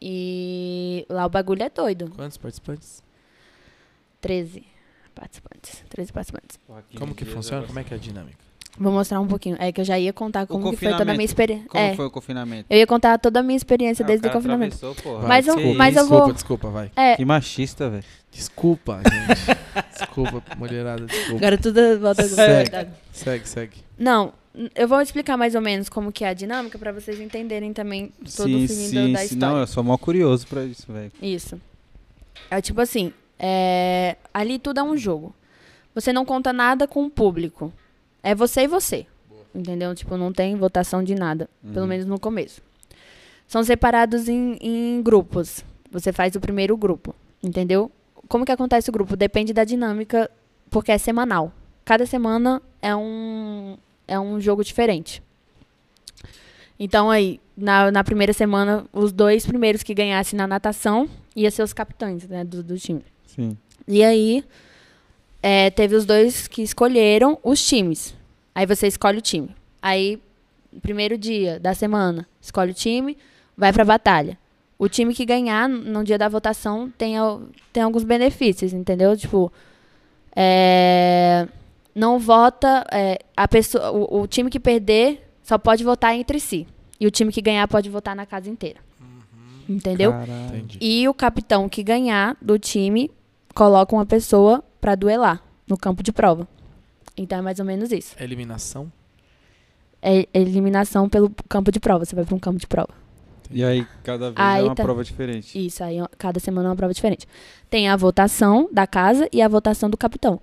e lá o bagulho é doido. Quantos participantes? 13 participantes. 13 participantes. Como que funciona? Como é que é a dinâmica? Vou mostrar um pouquinho. É que eu já ia contar como que foi toda a minha experiência. Como É, foi o confinamento? eu ia contar toda a minha experiência Ah, desde o cara confinamento. porra. Vai, Mas eu- desculpa, mas eu desculpa, vou- Desculpa, vai. É, Que machista, velho. Desculpa, gente. desculpa, mulherada, desculpa. agora tudo volta a Segue. Segue, segue. Não, eu vou explicar mais ou menos como que é a dinâmica pra vocês entenderem também todo sim, o sim, da sim. história. Não, eu sou mó curioso pra isso, velho. Isso. É tipo assim, é, ali tudo é um jogo. Você não conta nada com o público. É você e você. Entendeu? Tipo, não tem votação de nada. Pelo Uhum. menos no começo. São separados em, em grupos. Você faz o primeiro grupo. Entendeu? Como que acontece o grupo? Depende da dinâmica, porque é semanal. Cada semana é um, é um jogo diferente. Então aí, na, na primeira semana, os dois primeiros que ganhassem na natação iam ser os capitães né, do, do time. Sim. E aí, é, teve os dois que escolheram os times. Aí você escolhe o time. Aí, primeiro dia da semana, escolhe o time, vai pra batalha. O time que ganhar no dia da votação tem, tem alguns benefícios, entendeu? Tipo, é, não vota. é, a pessoa, o, o time que perder só pode votar entre si. E o time que ganhar pode votar na casa inteira. Entendeu? Caralho. E o capitão que ganhar do time coloca uma pessoa pra duelar no campo de prova. Então é mais ou menos isso. Eliminação? É eliminação pelo campo de prova. Você vai pra um campo de prova. E aí, cada vez Aí é uma tá. prova diferente. Isso, aí ó, cada semana é uma prova diferente. Tem a votação da casa e a votação do capitão.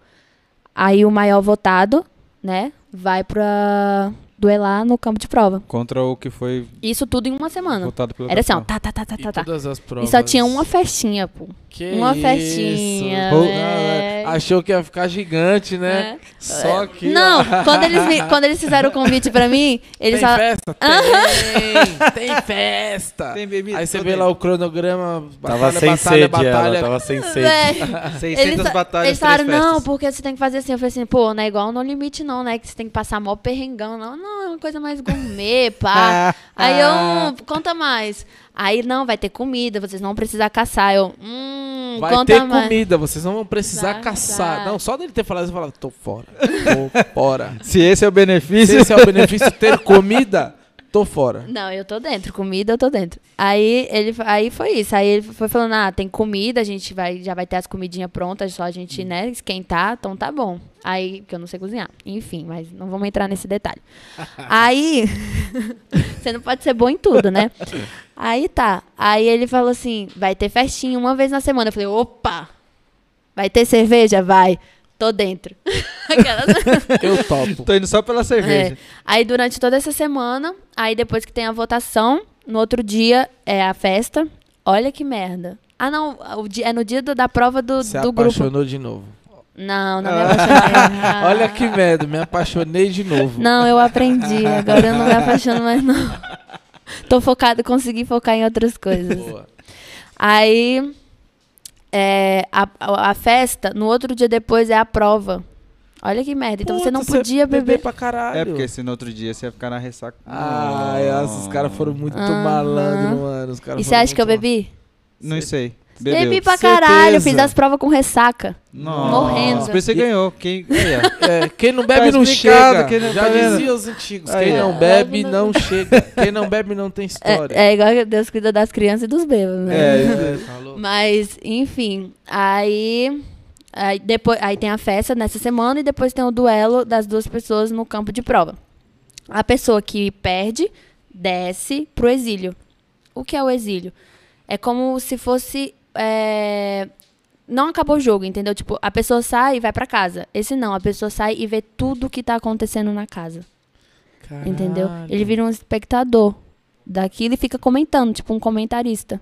Aí o maior votado, né, vai pra duelar no campo de prova. Contra o que foi Isso tudo em uma semana. votado pelo Era assim, ó, tá, tá, tá, tá, tá, tá. todas as provas. E só tinha uma festinha, pô. Que uma isso? festinha, Pô, é. Achou que ia ficar gigante, né? É. Só que. Não, ó, quando eles, me- quando eles fizeram o convite pra mim, eles tem falaram. festa? Tem! Tem festa! Tem bebida. Aí você vê lá o cronograma. Tava Batalha, sem batalha, sede, batalha. ela tava sem sede. Véi, 600 eles, batalhas, eles falaram, não, porque você tem que fazer assim. Eu falei assim, pô, não é igual no limite, não, né? Que você tem que passar mó perrengão. Não, não, é uma coisa mais gourmet, pá. Aí eu, conta mais. Aí, não, vai ter comida, vocês não vão precisar caçar. Eu, hum, Vai conta ter mais. comida, vocês não vão precisar Vai, caçar. vai. Não, só dele ter falado, você fala, tô fora. Tô fora. Se esse é o Se benefício, esse é o benefício ter comida, tô fora. Não, eu tô dentro. Comida, eu tô dentro. Aí ele aí foi isso. Aí ele foi falando: ah, tem comida, a gente vai, já vai ter as comidinhas prontas, só a gente, né, esquentar, então tá bom. Aí, que eu não sei cozinhar. Enfim, mas não vamos entrar nesse detalhe. aí. você não pode ser bom em tudo, né? Aí tá. Aí ele falou assim: vai ter festinha uma vez na semana. Eu falei: opa! Vai ter cerveja? Vai. Tô dentro. Aquelas- Eu topo. tô indo só pela cerveja. é. Aí durante toda essa semana, aí depois que tem a votação, no outro dia é a festa. Olha que merda. Ah, não, o dia, é no dia do- da prova do, Se do grupo. apaixonou de novo. Não, não me apaixonei. Ah. Olha que merda, me apaixonei de novo. Não, eu aprendi. Agora eu não me apaixono mais, não. Tô focado, consegui focar em outras coisas. Boa. Aí, é, a, a festa, no outro dia depois é a prova. Olha que merda. Então você não Puta, podia beber. pra caralho. É, porque se no outro dia você ia ficar na ressaca. Ai, nossa, os caras foram muito Aham. malandros, mano. E você acha que eu bebi? Não sei. Bebeu. pra Certeza. caralho, fiz as provas com ressaca. Nossa. morrendo. Por isso você ganhou. Quem... É, quem não bebe Tá não chega. quem não- Já tá dizia os antigos. Aí, quem não bebe não chega. Quem não bebe não tem história. É, é igual que Deus cuida das crianças e dos bêbados, né? É, Falou. Mas, enfim, aí, aí depois aí tem a festa nessa semana e depois tem o duelo das duas pessoas no campo de prova. A pessoa que perde desce pro exílio. O que é o exílio? É como se fosse é, não acabou o jogo, entendeu? Tipo, a pessoa sai e vai pra casa. Esse não, a pessoa sai e vê tudo que tá acontecendo na casa. Entendeu? Caralho. Ele vira um espectador daquilo e fica comentando, tipo um comentarista.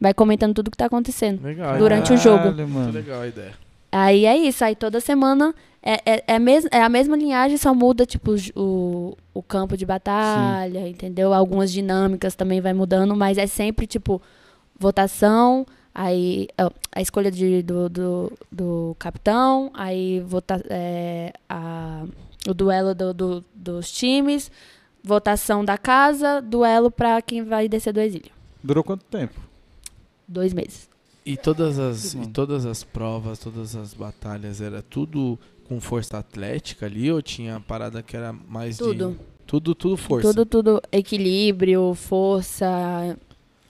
Vai comentando tudo que tá acontecendo. Legal. durante o ideia. jogo. Caralho, Muito mano. legal a ideia. Aí é isso, aí toda semana é, é, é, mes é a mesma linhagem, só muda, tipo, o o, o campo de batalha, entendeu? Algumas dinâmicas também vai mudando, mas é sempre, tipo, votação, aí a escolha de, do, do, do capitão, aí vota, é, a, o duelo do, do- dos times, votação da casa, duelo pra quem vai descer do exílio. Durou quanto tempo? Dois meses. E todas as, e todas as provas, todas as batalhas, era tudo com força atlética ali ou tinha parada que era mais Tudo. de... Tudo, tudo força. Tudo, tudo. Equilíbrio, força.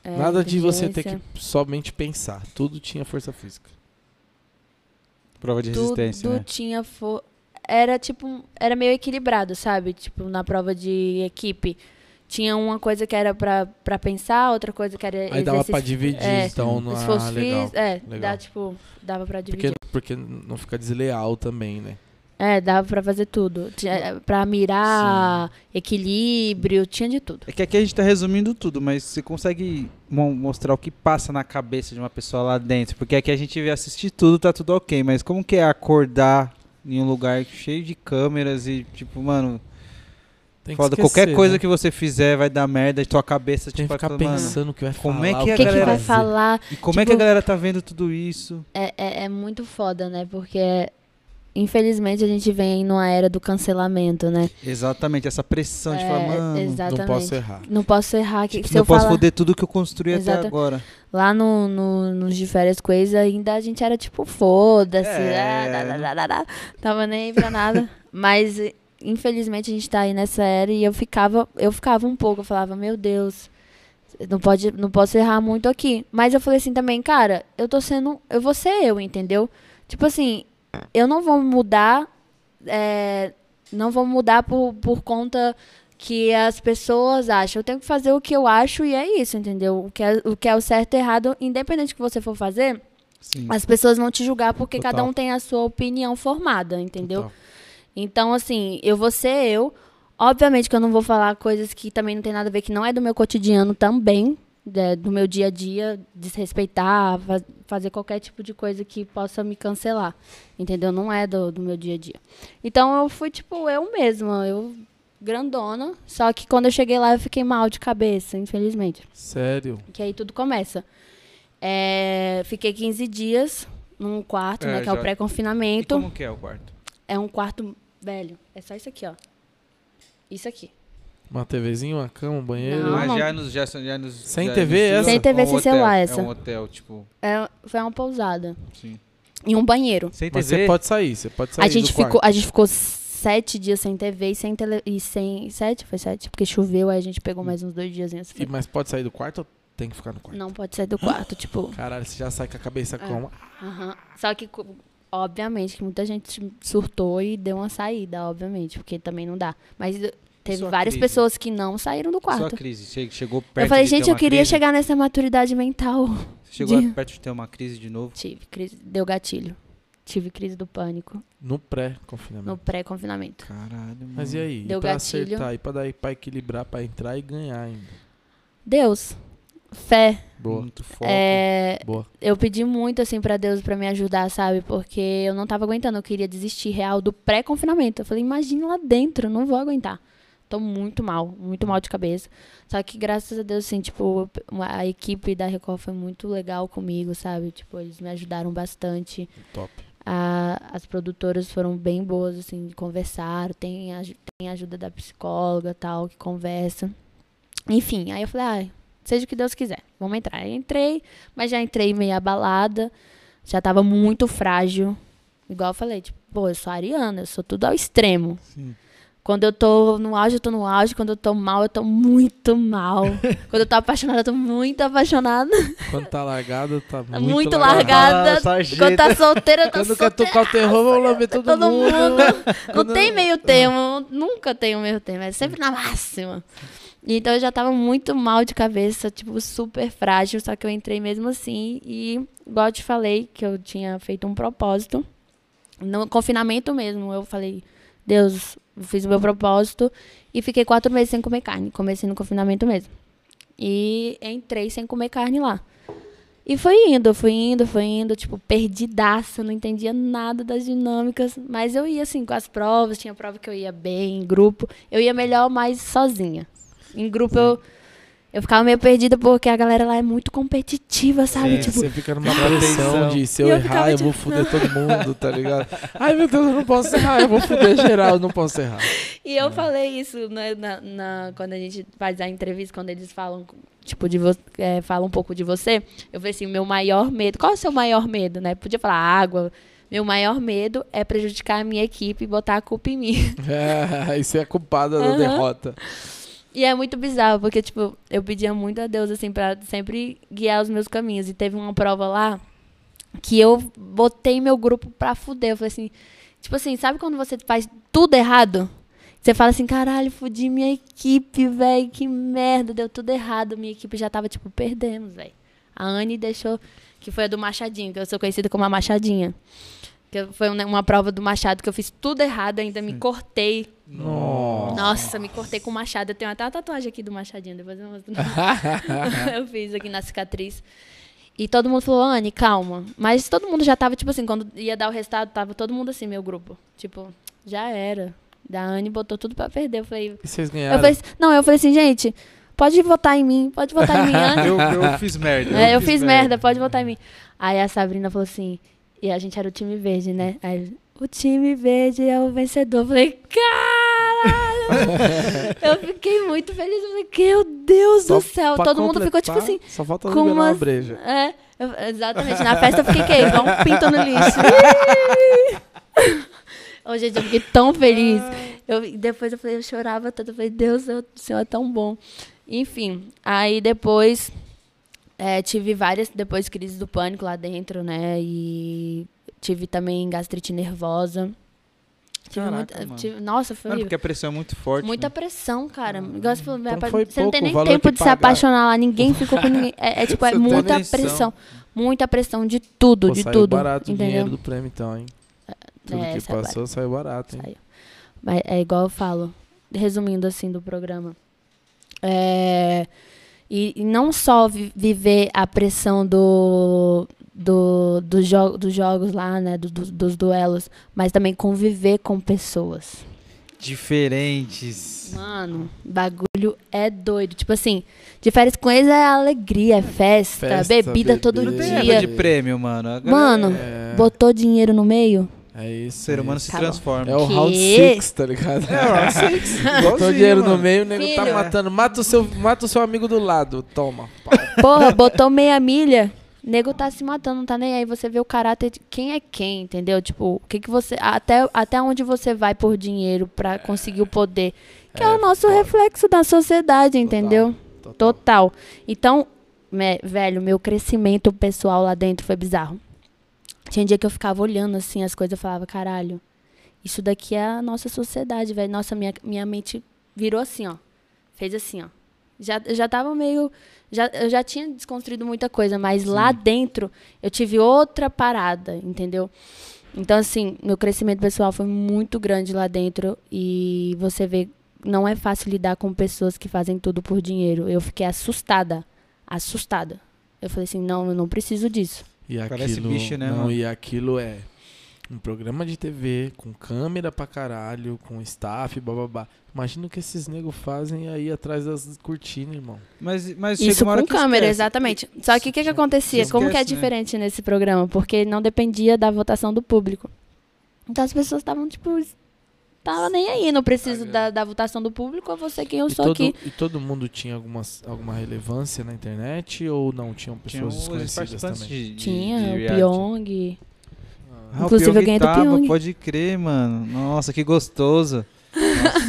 É, Nada de você ter que somente pensar. Tudo tinha força física. Prova de resistência, Tudo né? tinha. fo- era tipo, era meio equilibrado, sabe? Tipo, na prova de equipe. Tinha uma coisa que era pra, pra pensar, outra coisa que era Aí dava pra dividir, é, então se ah, fosse legal. fis- é, legal. dá, tipo, dava pra dividir. Porque, porque não fica desleal também, né? É, dava pra fazer tudo. Tinha, pra mirar, equilíbrio, tinha de tudo. É que aqui a gente tá resumindo tudo, mas você consegue mo- mostrar o que passa na cabeça de uma pessoa lá dentro? Porque aqui a gente vê assistir tudo, tá tudo ok, mas como que é acordar em um lugar cheio de câmeras e, tipo, mano, Tem que foda, esquecer, qualquer coisa né? que você fizer vai dar merda e tua cabeça, Tem tipo, que ficar pensando o que vai como falar. é que a que, que galera- vai falar? E como é que a Tipo- galera tá vendo tudo isso? É, é, é muito foda, né? Porque, infelizmente, a gente vem numa era do cancelamento, né? Exatamente, essa pressão de É, falar, mano, exatamente. Não posso errar. Não posso errar. Que, tipo, se não eu posso falar foder tudo que eu construí até Exata- agora. lá no, no, nos de férias coisa, ainda a gente era tipo, foda-se. É. ah. Tava nem aí pra nada. Mas, infelizmente, a gente tá aí nessa era e eu ficava, eu ficava um pouco, eu falava, meu Deus. Não, pode, não posso errar muito aqui. Mas eu falei assim também, cara, eu tô sendo. Eu vou ser eu, entendeu? Tipo assim, eu não vou mudar. é, não vou mudar por, por conta que as pessoas acham. Eu tenho que fazer o que eu acho e é isso, entendeu? O que é o, que é o certo e errado, independente do que você for fazer, Sim. as pessoas vão te julgar porque Total. cada um tem a sua opinião formada, entendeu? Total. Então, assim, eu vou ser eu. Obviamente que eu não vou falar coisas que também não tem nada a ver, que não é do meu cotidiano também, né, do meu dia a dia, desrespeitar, fa- fazer qualquer tipo de coisa que possa me cancelar. Entendeu? Não é do, do meu dia a dia. Então eu fui, tipo, eu mesma, eu grandona. Só que quando eu cheguei lá eu fiquei mal de cabeça, infelizmente. Sério. Que aí tudo começa. É, fiquei 15 dias num quarto, É, né? Que é o já- pré-confinamento. como que é o quarto? É um quarto velho. É só isso aqui, ó. Isso aqui. Uma TVzinha, uma cama, um banheiro. Não, Mas já nos, já, já nos Sem já TV nos- essa? Sem TV, é um sem hotel, celular É essa. um hotel, tipo, É, foi uma pousada. sim. E um banheiro. Sem Mas TV? você pode sair, você pode sair A gente, do ficou, quarto. a gente ficou sete dias sem TV e sem tele, e sem. Sete? Foi sete? Porque choveu, aí a gente pegou mais uns dois dias. E- mas pode sair do quarto ou tem que ficar no quarto? Não pode sair do quarto, tipo. Caralho, você já sai com a cabeça É. como? aham. Só que, co- obviamente, que muita gente surtou e deu uma saída, obviamente, porque também não dá. Mas teve sua várias crise? pessoas que não saíram do Sua quarto. crise, che- chegou perto Eu falei, de ter gente, eu queria crise? chegar nessa maturidade mental. Você Chegou de- perto de ter uma crise de novo? Tive, crise, deu gatilho. Tive crise do pânico No pré-confinamento. no pré-confinamento. Caralho, mano. Mas e aí? Deu e pra gatilho. acertar, e pra, dar, pra equilibrar, pra entrar e ganhar ainda. Deus, fé. Boa, Muito foco. É, boa. eu pedi muito assim pra Deus pra me ajudar, sabe? Porque eu não tava aguentando, eu queria desistir real do pré-confinamento. Eu falei, imagina lá dentro, eu não vou aguentar. Tô muito mal, muito mal de cabeça. Só que graças a Deus, assim, tipo, a equipe da Record foi muito legal comigo, sabe? Tipo, eles me ajudaram bastante. Top. A- as produtoras foram bem boas, assim, conversaram. Tem, aju- tem ajuda da psicóloga tal, que conversa. Enfim, aí eu falei, ah, seja o que Deus quiser, vamos entrar. Aí entrei, mas já entrei meio abalada, já tava muito frágil. Igual eu falei, tipo, pô, eu sou ariana, eu sou tudo ao extremo. Sim. Quando eu tô no auge, eu tô no auge. Quando eu tô mal, eu tô muito mal. Quando eu tô apaixonada, eu tô muito apaixonada. Quando tá largado, tá Tá muito, muito, largada. Ah, sarjeta. Quando tá solteira, eu tô Quando quer solteira. tocar o terror, vamos lamber todo, Todo mundo. mundo. Não tem meio termo, nunca tem um meio termo, é sempre na máxima. Então eu já tava muito mal de cabeça, tipo, super frágil, só que eu entrei mesmo assim e, igual eu te falei, que eu tinha feito um propósito. No confinamento mesmo, eu falei, Deus, eu fiz o meu propósito e fiquei quatro meses sem comer carne. Comecei no confinamento mesmo. E entrei sem comer carne lá. E foi indo, foi indo, foi indo, tipo, perdidaça, não entendia nada das dinâmicas, mas eu ia assim com as provas, tinha prova que eu ia bem, em grupo, eu ia melhor mais sozinha. Em grupo eu, eu ficava meio perdida porque a galera lá é muito competitiva, sabe? É, tipo, você fica numa pressão de se eu eu errar, ficava eu de- vou foder todo mundo, tá ligado? Ai, meu Deus, eu não posso errar, eu vou foder geral, eu não posso errar. E eu falei isso né, na, na- quando a gente faz a entrevista, quando eles falam, tipo, de você, é, falam um pouco de você. Eu falei assim, meu maior medo. Qual é o seu maior medo, né? Podia falar água. Meu maior medo é prejudicar a minha equipe e botar a culpa em mim. É, você é culpada da Aham. derrota. E é muito bizarro, porque, tipo, eu pedia muito a Deus, assim, pra sempre guiar os meus caminhos. E teve uma prova lá que eu botei meu grupo pra fuder. Eu falei assim, Tipo assim, sabe quando você faz tudo errado? Você fala assim, caralho, fudi minha equipe, velho, que merda, deu tudo errado. Minha equipe já tava, tipo, perdemos, velho. A Anne deixou, que foi a do Machadinho, que eu sou conhecida como a Machadinha. Que foi uma, uma prova do Machado que eu fiz tudo errado, ainda me cortei. Nossa. Nossa, me cortei com o Machado. Eu tenho até uma tatuagem aqui do Machadinho, depois eu mostro. eu fiz aqui na cicatriz. E todo mundo falou, Anne, calma. Mas todo mundo já tava, tipo assim, quando ia dar o resultado, tava todo mundo assim, meu grupo. Tipo, já era. Da Anne botou tudo pra perder. Eu falei. E vocês Eu ganharam? falei não, eu falei assim, gente, pode votar em mim, pode votar em mim, Anne. Eu, eu fiz merda. É, eu fiz merda, pode votar em mim. Aí a Sabrina falou assim, e a gente era o time verde, né? Aí, o time verde é o vencedor. Eu falei, caralho! eu fiquei muito feliz. Eu falei, meu Deus Só do céu. Todo mundo ficou tipo assim. Só falta como liberar uma breja. É, eu- exatamente. Na festa eu fiquei igual um pinto no lixo. Ô, gente, eu fiquei tão feliz. Eu, depois eu falei, eu chorava tanto. Eu falei, Deus, o Senhor é tão bom. Enfim, aí depois é, tive várias, depois crises do pânico lá dentro, né? E tive também gastrite nervosa. Tive Caraca, muita- tive- nossa, foi Mano, horrível. porque a pressão é muito forte. Muita né? pressão, cara. Igual você falou, Então você não tem o nem tempo de se pagaram. apaixonar lá. Ninguém ficou com ninguém. É, é tipo, é muita pressão. Muita pressão de tudo, Pô, de tudo. barato o entendeu? dinheiro do prêmio, então, hein? Tudo É, que passou saiu barato, hein? Saiu. Mas é igual eu falo, resumindo assim do programa. É, e, e não só vi- viver a pressão do, do, do jo dos jogos lá, né? do- do- dos duelos, mas também conviver com pessoas. Diferentes. Mano, bagulho é doido. Tipo assim, de férias com eles é alegria, é festa, Festa, bebida todo bebê. Não tem dia. de prêmio, mano. A galera- Mano, É, botou dinheiro no meio? É o isso. ser é humano se Tá bom. transforma. É o Que? round six, tá ligado? É, o round six. Botou dinheiro no mano. meio, o nego tá Filho. matando. Mata o, seu, mata o seu amigo do lado. Toma. Pau. Porra, botou meia milha. Nego tá se matando, não tá nem aí. Você vê o caráter de quem é quem, entendeu? Tipo, o que que você. Até, até onde você vai por dinheiro pra conseguir o poder. Que é, É, o nosso foda. reflexo da sociedade, entendeu? Total. Total. Então, me- velho, meu crescimento pessoal lá dentro foi bizarro. Tinha dia que eu ficava olhando assim as coisas e falava, caralho, isso daqui é a nossa sociedade, velho. Nossa, minha, minha mente virou assim, ó. Fez assim, ó. Já, eu já tava meio. Já, eu já tinha desconstruído muita coisa, mas lá dentro eu tive outra parada, entendeu? Então, assim, meu crescimento pessoal foi muito grande lá dentro e você vê, não é fácil lidar com pessoas que fazem tudo por dinheiro. Eu fiquei assustada, assustada. Eu falei assim, não, eu não preciso disso. E Parece aquilo, bicho, né, não, mano? e aquilo é um programa de TV com câmera pra caralho, com staff, bababá. Imagina o que esses negros fazem aí atrás das cortinas, irmão. Mas, mas chega Isso com câmera, esquece. exatamente. Só que o que, que acontecia? Esquece, Como que é né? diferente nesse programa? Porque não dependia da votação do público. Então as pessoas estavam, tipo, tava nem aí, não preciso da, da votação do público, eu vou ser quem eu E sou todo, aqui. e todo mundo tinha algumas, alguma relevância na internet ou não? Tinham Tinha pessoas os desconhecidas também? de, de, Tinha, de o. Pyong. Ah, o Inclusive, eu Pyong ganhei do tava, Pyong. Pode crer, mano. Nossa, que gostoso.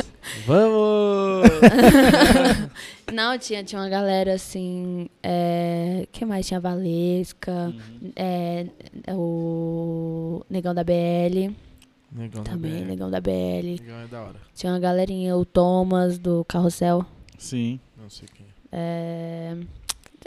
Vamos! Não, tinha, tinha uma galera assim. É, que mais? Tinha a Valesca, Uhum. é, o Negão da BL. Negão da Também, BR. Negão da BL. Negão é da hora. Tinha uma galerinha, o Thomas do Carrossel. Sim. Não sei quem. é. É...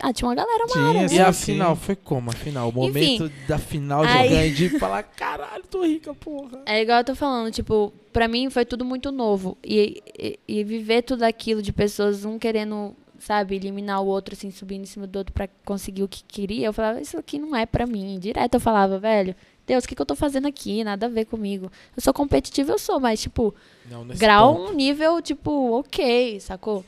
Ah, tinha uma galera Tinha, mara. sim, E a sim. final foi como? A final? O Enfim. momento da final de Aí- ganhar de falar, caralho, tô rica, porra. É igual eu tô falando, tipo, pra mim foi tudo muito novo. E, e, e viver tudo aquilo de pessoas, um querendo, sabe, eliminar o outro, assim, subindo em cima do outro pra conseguir o que queria, eu falava, isso aqui não é pra mim. Direto eu falava, velho, Deus, o que, que eu tô fazendo aqui? Nada a ver comigo. Eu sou competitiva, eu sou, mas, tipo, Não, grau ponto. um nível, tipo, ok, sacou?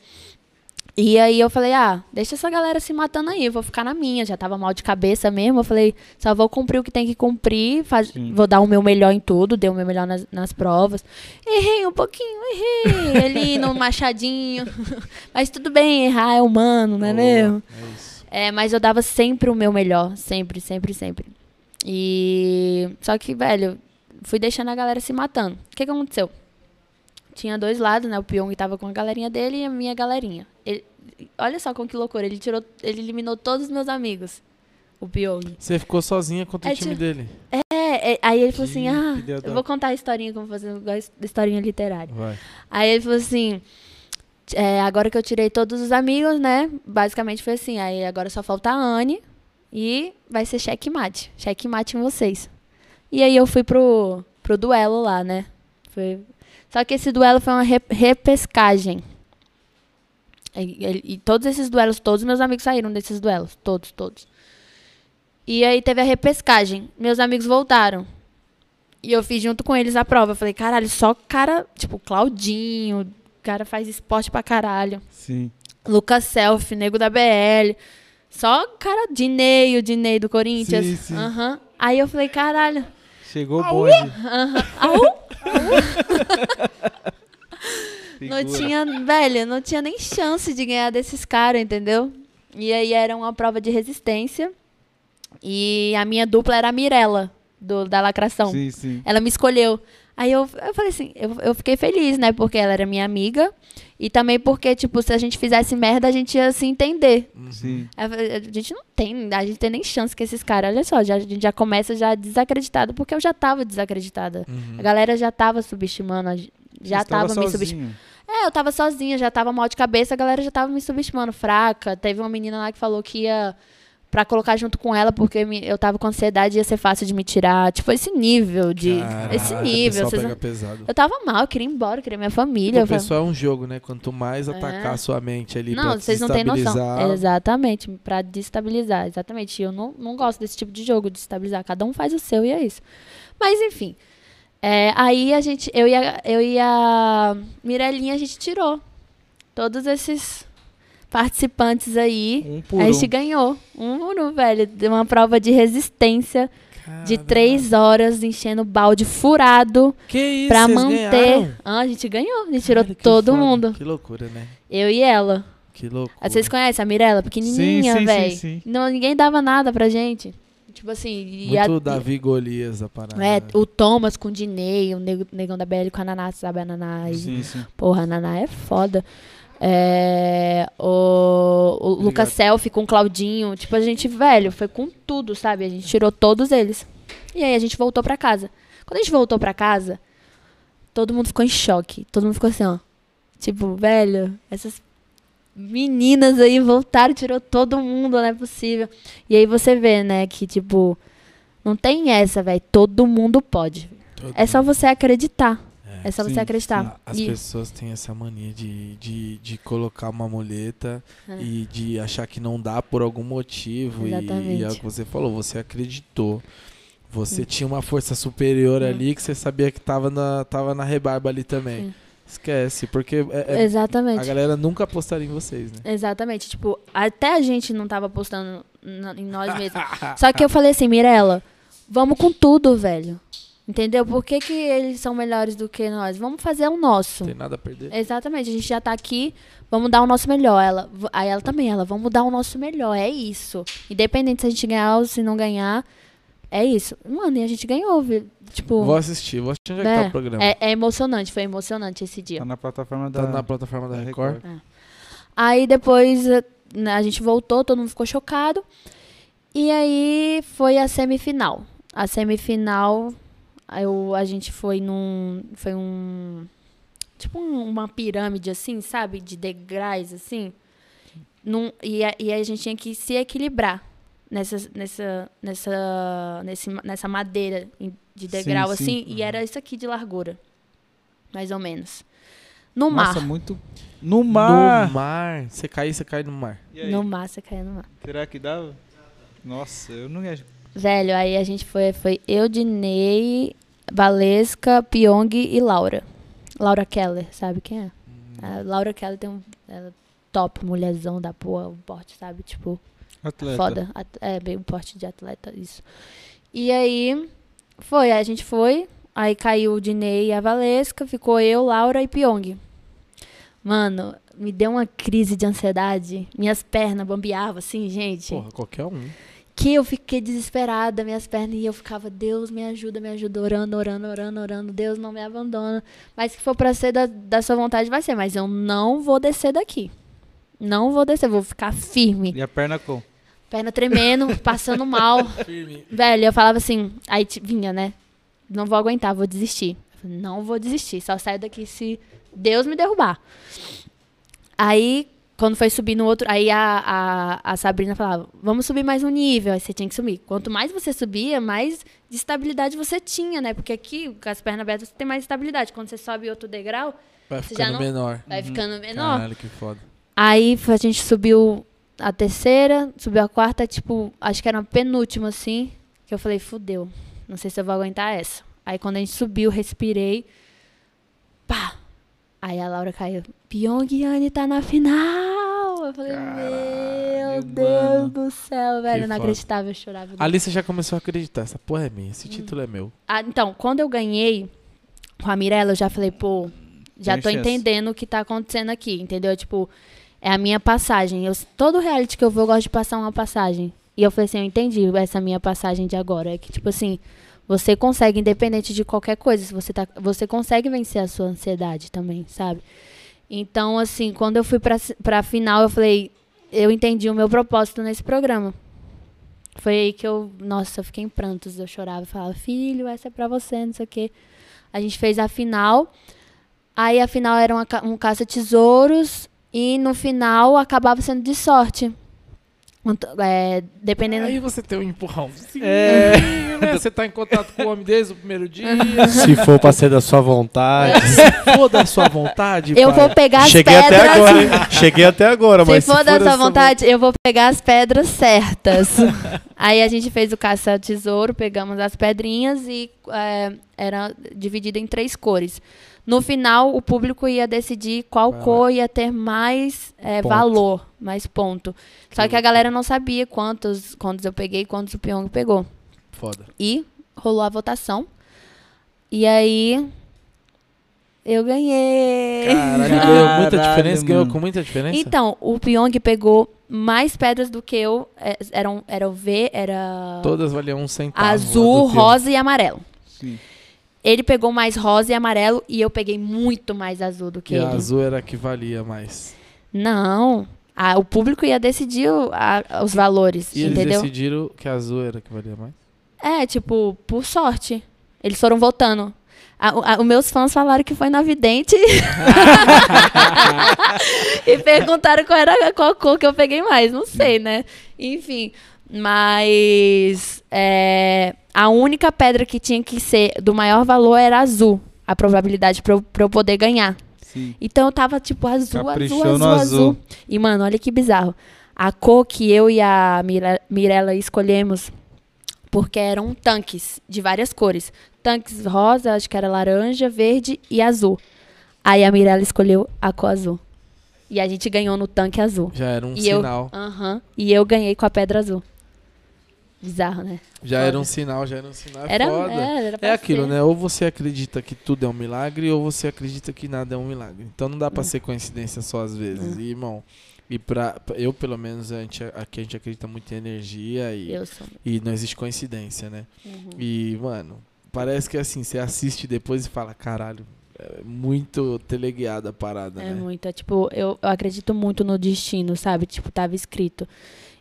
E aí eu falei, ah, deixa essa galera se matando aí, eu vou ficar na minha, já tava mal de cabeça mesmo. Eu falei, só vou cumprir o que tem que cumprir, faz- vou dar o meu melhor em tudo, dei o meu melhor nas, nas provas. Errei um pouquinho, errei ali no machadinho. Mas tudo bem, errar é humano, não é Boa, mesmo? É isso. É, mas eu dava sempre o meu melhor, sempre, sempre, sempre. E só que, velho, fui deixando a galera se matando. O que, que aconteceu? Tinha dois lados, né? O Pyong tava com a galerinha dele e a minha galerinha. Ele- olha só com que loucura, ele tirou, ele eliminou todos os meus amigos. O Pyong. Você ficou sozinha contra É, o time tipo- dele. É, É, aí ele falou assim, ah, eu vou contar a historinha, como fazer historinha literária. Vai. Aí ele falou assim, é, agora que eu tirei todos os amigos, né, basicamente foi assim, aí agora só falta a Anne e vai ser checkmate, checkmate em vocês. E aí eu fui pro, pro duelo lá, né, foi... Só que esse duelo foi uma re- repescagem. E, e- e todos esses duelos, todos meus amigos saíram desses duelos. Todos, todos. E aí teve a repescagem. Meus amigos voltaram. E eu fiz junto com eles a prova. Eu falei, caralho, só cara, tipo, Claudinho, o cara faz esporte pra caralho. Sim. Lucas Self, nego da BL. Só cara, Dinei, o Dinei do Corinthians. Sim, sim. Aham. Aí eu falei, caralho. Chegou o bonde. Au! Não tinha, velho, não tinha nem chance de ganhar desses caras, entendeu? E aí era uma prova de resistência. E a minha dupla era a Mirella, do, da lacração. Sim, sim. Ela me escolheu. Aí eu, eu falei assim, eu, eu fiquei feliz, né? Porque ela era minha amiga. E também porque, tipo, se a gente fizesse merda, a gente ia se entender. Sim. A, a gente não tem, a gente tem nem chance com esses caras. Olha só, já, a gente já começa já desacreditado, porque eu já tava desacreditada. Uhum. A galera já tava subestimando, já Você estava tava me subestimando. É, eu tava sozinha, já tava mal de cabeça, a galera já tava me subestimando, fraca. Teve uma menina lá que falou que ia pra colocar junto com ela, porque eu tava com ansiedade e ia ser fácil de me tirar. Tipo, esse nível de. Caraca, esse nível. vocês. Eu tava mal, eu queria ir embora, eu queria minha família. O pessoal é um jogo, né? Quanto mais atacar É. a sua mente ali não, pra vocês não têm noção. Exatamente, pra destabilizar. Exatamente. Eu não, não gosto desse tipo de jogo, de estabilizar. Cada um faz o seu e é isso. Mas, enfim. É, aí a gente, eu e a, eu e a Mirelinha, a gente tirou todos esses participantes aí. Um por a um. gente ganhou. Um por um, velho. De uma prova de resistência de Caralho. três horas, enchendo balde furado Que isso, pra vocês manter. Ah, a gente ganhou. A gente tirou Cara, todo foda. mundo. Que loucura, né? Eu e ela. Que loucura. Ah, Vocês conhecem a Mirella? Pequenininha, Sim, sim, velho. sim, sim. Não, ninguém dava nada pra gente. Tipo assim, e a- Muito Davi Golias a parada. é, o Thomas com o Dinei, o nego- negão da BL com a Naná, sabe a Naná? Sim, sim. Porra, a Naná é foda. É, o o Lucas Selfie com o Claudinho. Tipo, a gente, velho, foi com tudo, sabe? A gente tirou todos eles. E aí a gente voltou pra casa. Quando a gente voltou pra casa, todo mundo ficou em choque. Todo mundo ficou assim, ó. Tipo, velho, essas meninas aí voltaram, tirou todo mundo, não é possível. E aí você vê, né, que, tipo, não tem essa, velho. Todo mundo pode. Todo É só você acreditar. É. É só sim, você acreditar. As E- pessoas têm essa mania de, de, de colocar uma muleta É. e de achar que não dá por algum motivo. E, Exatamente. e é o que você falou, você acreditou. Você tinha uma força superior ali que você sabia que tava na, tava na rebarba ali também. Sim. Esquece, porque é- é- Exatamente. a galera nunca apostaria em vocês, né? Exatamente. Tipo, até a gente não tava postando na- em nós mesmos. Só que eu falei assim, Mirella, vamos com tudo, velho. Entendeu? Por que, que eles são melhores do que nós? Vamos fazer o nosso. Não tem nada a perder. Exatamente, a gente já tá aqui, vamos dar o nosso melhor. Ela, aí ela também, ela, vamos dar o nosso melhor, é isso. Independente se a gente ganhar ou se não ganhar, é isso. Mano, e a gente ganhou, viu? Tipo, Vou assistir, vou assistir onde é que né? tá o programa. é, é emocionante, foi emocionante esse dia. Tá na plataforma da. Tá na plataforma da Record. Record. Aí depois eh, né, a gente voltou, todo mundo ficou chocado. E aí foi a semifinal. A semifinal, eu, a gente foi num. Foi um. Tipo um- uma pirâmide assim, sabe? De degraus, assim. Num, e, a, e a gente tinha que se equilibrar nessa, nessa, nessa, nesse, nessa madeira de Sim, degrau, sim. assim. E era isso aqui de largura. Mais ou menos. No mar. Nossa, muito. No mar! No mar. Você cair, você cai no mar. E aí? No mar, você caía no mar. Será que dava? Nossa, eu não ia. Velho, aí a gente foi, foi eu, Dinei, Valesca, Pyong e Laura. Laura Keller, sabe quem é? A Laura Keller tem um ela é top, mulherzão da porra, um porte, sabe? Tipo, Atleta. foda. At- É, bem um porte de atleta, isso. E aí, foi, a gente foi, aí caiu o Dinei e a Valesca, ficou eu, Laura e Pyong. Mano, me deu uma crise de ansiedade, minhas pernas bambeavam assim, gente Porra, qualquer um. Que eu fiquei desesperada, minhas pernas, e eu ficava, Deus me ajuda, me ajuda, orando, orando, orando, orando, Deus não me abandona. Mas que for pra ser da, da sua vontade, vai ser. Mas eu não vou descer daqui. Não vou descer, vou ficar firme. E a perna com? perna tremendo, passando mal. Firme. Velho, eu falava assim, aí vinha, né? Não vou aguentar, vou desistir. Falei, Não vou desistir, só saio daqui se Deus me derrubar. Aí, quando foi subir no outro, aí a, a, a Sabrina falava, vamos subir mais um nível, aí você tinha que subir. Quanto mais você subia, mais de estabilidade você tinha, né? Porque aqui, com as pernas abertas, você tem mais estabilidade. Quando você sobe outro degrau, Vai Você já ficando não- menor. vai ficando menor. Caralho, que foda. Aí a gente subiu a terceira, subiu a quarta, tipo, acho que era a penúltima, assim. Que eu falei, fudeu. Não sei se eu vou aguentar essa. Aí quando a gente subiu, respirei. Pá! Aí a Laura caiu. Pyongyang tá na final! Eu falei, meu Caralho, Deus mano. do céu, velho. Eu não foda. acreditava, eu chorava. Ali você já começou a acreditar. Essa porra é minha. Esse Hum. título é meu. Ah, então, quando eu ganhei com a Mirella, eu já falei, pô, já Tem tô chance. entendendo o que tá acontecendo aqui, entendeu? Tipo, é a minha passagem. Eu, todo reality que eu vou, eu gosto de passar uma passagem. E eu falei assim, eu entendi essa minha passagem de agora. É que, tipo assim, você consegue, independente de qualquer coisa, se você, tá, você consegue vencer a sua ansiedade também, sabe? Então, assim, quando eu fui pra, pra final, eu falei, eu entendi o meu propósito nesse programa. Foi aí que eu, nossa, eu fiquei em prantos. Eu chorava e falava, filho, essa é pra você, não sei o quê. A gente fez a final. Aí a final era uma um caça-tesouros. E no final acabava sendo de sorte. É, dependendo. Aí você tem um empurrão. É. né? Você tá em contato com o homem desde o primeiro dia. Se for pra ser da sua vontade. Se for da sua vontade, eu pai. vou pegar as Cheguei pedras. até agora? Cheguei até agora, Se mas for da da sua vontade, eu vou pegar as pedras certas. Aí a gente fez o caça-tesouro, pegamos as pedrinhas e é, era dividido em três cores. No final, o público ia decidir qual lá. cor ia ter mais é, valor, mais ponto. Só Que que a galera não sabia quantos, quantos eu peguei e quantos o Pyong pegou. Foda. E rolou a votação. E aí, eu ganhei. Caralho, ganhou muita Caralho, diferença? Ganhou com muita diferença? Então, o Pyong pegou mais pedras do que eu. É, Eram, era o V, era Todas valiam um centavo. azul, rosa e amarelo. Sim. Ele pegou mais rosa e amarelo e eu peguei muito mais azul do que E ele. a azul era a que valia mais. Não. a- o público ia decidir a- os valores, E eles entendeu? decidiram que a azul era a que valia mais? É, tipo, por sorte. Eles foram votando. A- os meus fãs falaram que foi na vidente. e perguntaram qual era qual cor que eu peguei mais. Não sei, né? Enfim. Mas é, a única pedra que tinha que ser do maior valor era azul. A probabilidade pra eu, pra eu poder ganhar. Sim. Então eu tava tipo azul, Caprichou azul, azul, azul. E, mano, olha que bizarro. A cor que eu e a Mire- Mirella escolhemos, porque eram tanques de várias cores. Tanques rosa, acho que era laranja, verde e azul. Aí a Mirella escolheu a cor azul. E a gente ganhou no tanque azul. Já era um E eu- sinal. Aham. E eu ganhei com a pedra azul. Bizarro, né? Já foda. era um sinal, já era um sinal. É Era, foda. é, era pra É aquilo, ser. né? Ou você acredita que tudo é um milagre, ou você acredita que nada é um milagre. Então não dá pra ser coincidência só às vezes. E, irmão, e pra, eu, pelo menos, a gente, aqui a gente acredita muito em energia e, Eu sou. e não existe coincidência, né? Uhum. E, mano, parece que assim, você assiste depois e fala, caralho, é muito teleguiada a parada, É né? muito. É, tipo, eu, eu acredito muito no destino, sabe? Tipo, tava escrito.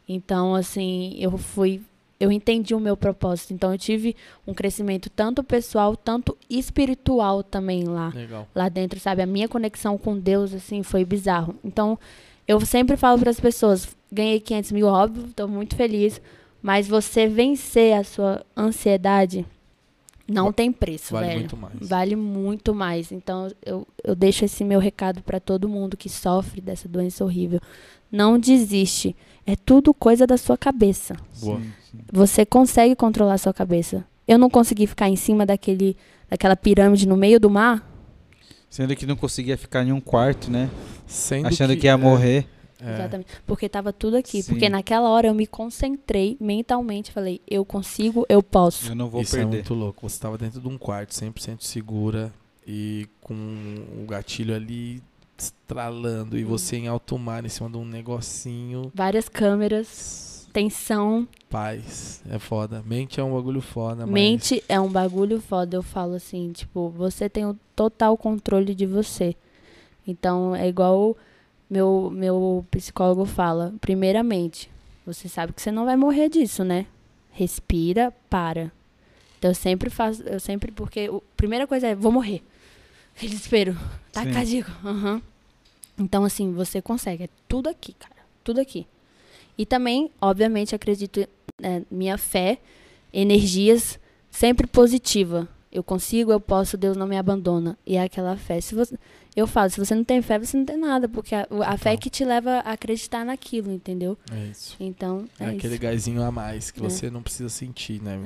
Então, assim, eu fui. Eu entendi o meu propósito. Então, eu tive um crescimento tanto pessoal, tanto espiritual também lá. Legal. Lá dentro, sabe? A minha conexão com Deus, assim, foi bizarro. Então, eu sempre falo para as pessoas: ganhei 500 mil, óbvio, estou muito feliz. Mas você vencer a sua ansiedade não Va- tem preço, Vale velho. muito mais. Vale muito mais. Então, eu, eu deixo esse meu recado para todo mundo que sofre dessa doença horrível. Não desiste. É tudo coisa da sua cabeça. Boa. Sim, sim. Você consegue controlar a sua cabeça. Eu não consegui ficar em cima daquele, daquela pirâmide no meio do mar. Sendo que não conseguia ficar em um quarto, né? Sendo Achando que, ia é, morrer. É. Exatamente. Porque tava tudo aqui. Sim. Porque naquela hora eu me concentrei mentalmente. Falei, eu consigo, eu posso. Eu não vou Isso é perder. muito louco. Você estava dentro de um quarto 100% segura e com o gatilho ali estralando e você em alto mar em cima de um negocinho. Várias câmeras, tensão. Paz. É foda. Mente é um bagulho foda, mas... Mente é um bagulho foda, eu falo assim, tipo, você tem o total controle de você. Então, é igual meu meu psicólogo fala, primeiramente, você sabe que você não vai morrer disso, né? Respira, para. Então eu sempre faço, eu sempre, porque a primeira coisa é, vou morrer. Desespero. Tá Sim. cardíaco. Aham. Então, assim, você consegue. É tudo aqui, cara. Tudo aqui. E também, obviamente, acredito, é, minha fé, energias sempre positiva. Eu consigo, eu posso, Deus não me abandona. E é aquela fé. Se você, eu falo, se você não tem fé, você não tem nada, porque a, a fé é que te leva a acreditar naquilo, entendeu? É isso. Então, É, é, aquele isso. gásinho a mais que É. você não precisa sentir, né?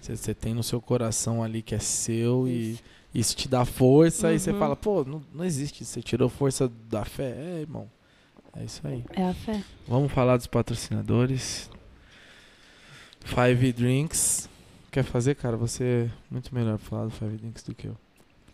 Você, você tem no seu coração ali que é seu e isso te dá força e você Uhum. fala, pô, não, não existe, isso, você tirou força da fé. É, irmão. É isso aí. É a fé. Vamos falar dos patrocinadores. Five Drinks. Quer fazer, cara? Você é muito melhor pra falar do Five Drinks do que eu.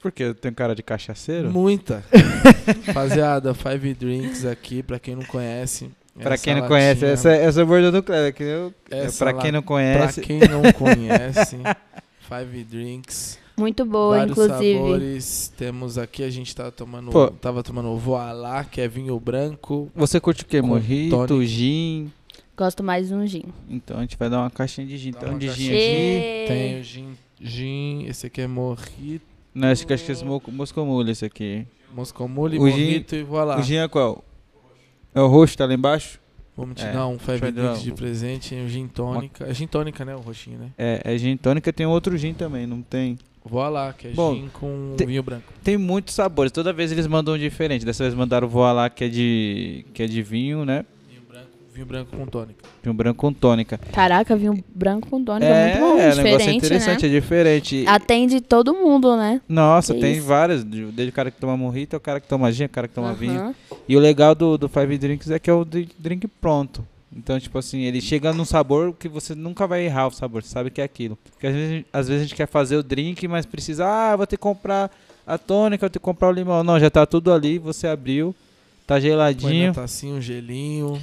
Porque eu tenho cara de cachaceiro? Muita. Rapaziada, Five Drinks aqui, pra quem não conhece. Pra quem não conhece, essa, essa é o bordão do Kleber. Que eu, Essa pra quem não Pra conhece, quem não conhece, Five Drinks. Muito boa, vários inclusive. sabores. Temos aqui, a gente tá tomando, Pô. tava tomando o Voilá, que é vinho branco. você curte o quê? Tônica. gin? Gosto mais de um gin. Então a gente vai dar uma caixinha de gin. Dá Então uma de gin caixinha. aqui. Tem o gin, gin, esse aqui é morrito, Não, esse aqui acho que é mo- moscomule esse aqui. moscomule, O gin- morrito e Voilá. O gin é qual? É o roxo, tá lá embaixo? Vamos te É, dar um Five Drinks de presente, um gin tônica. É gin tônica, né, o roxinho, né? É, é gin tônica, tem outro gin também, não tem? Voilá, que é Bom, gin com tem- vinho branco. Tem muitos sabores, toda vez eles mandam um diferente. Dessa vez mandaram o Voa que é de que é de vinho, né? Vinho branco, com tônica. Vinho branco com tônica. Caraca, vinho branco com tônica é, muito bom, é, o negócio é diferente, interessante, né? é diferente. Atende todo mundo, né? Nossa, Que tem isso. várias, de- desde o cara que toma morrito, ao cara que toma gin, ao cara que toma vinho. E o legal do, do Five Drinks é que é o dri- drink pronto. Então, tipo assim, ele chega num sabor que você nunca vai errar o sabor, você sabe que é aquilo. Porque às vezes, às vezes a gente quer fazer o drink, mas precisa, ah, vou ter que comprar a tônica, vou ter que comprar o limão. Não, já tá tudo ali, você abriu, tá Põe geladinho, na tacinha um gelinho.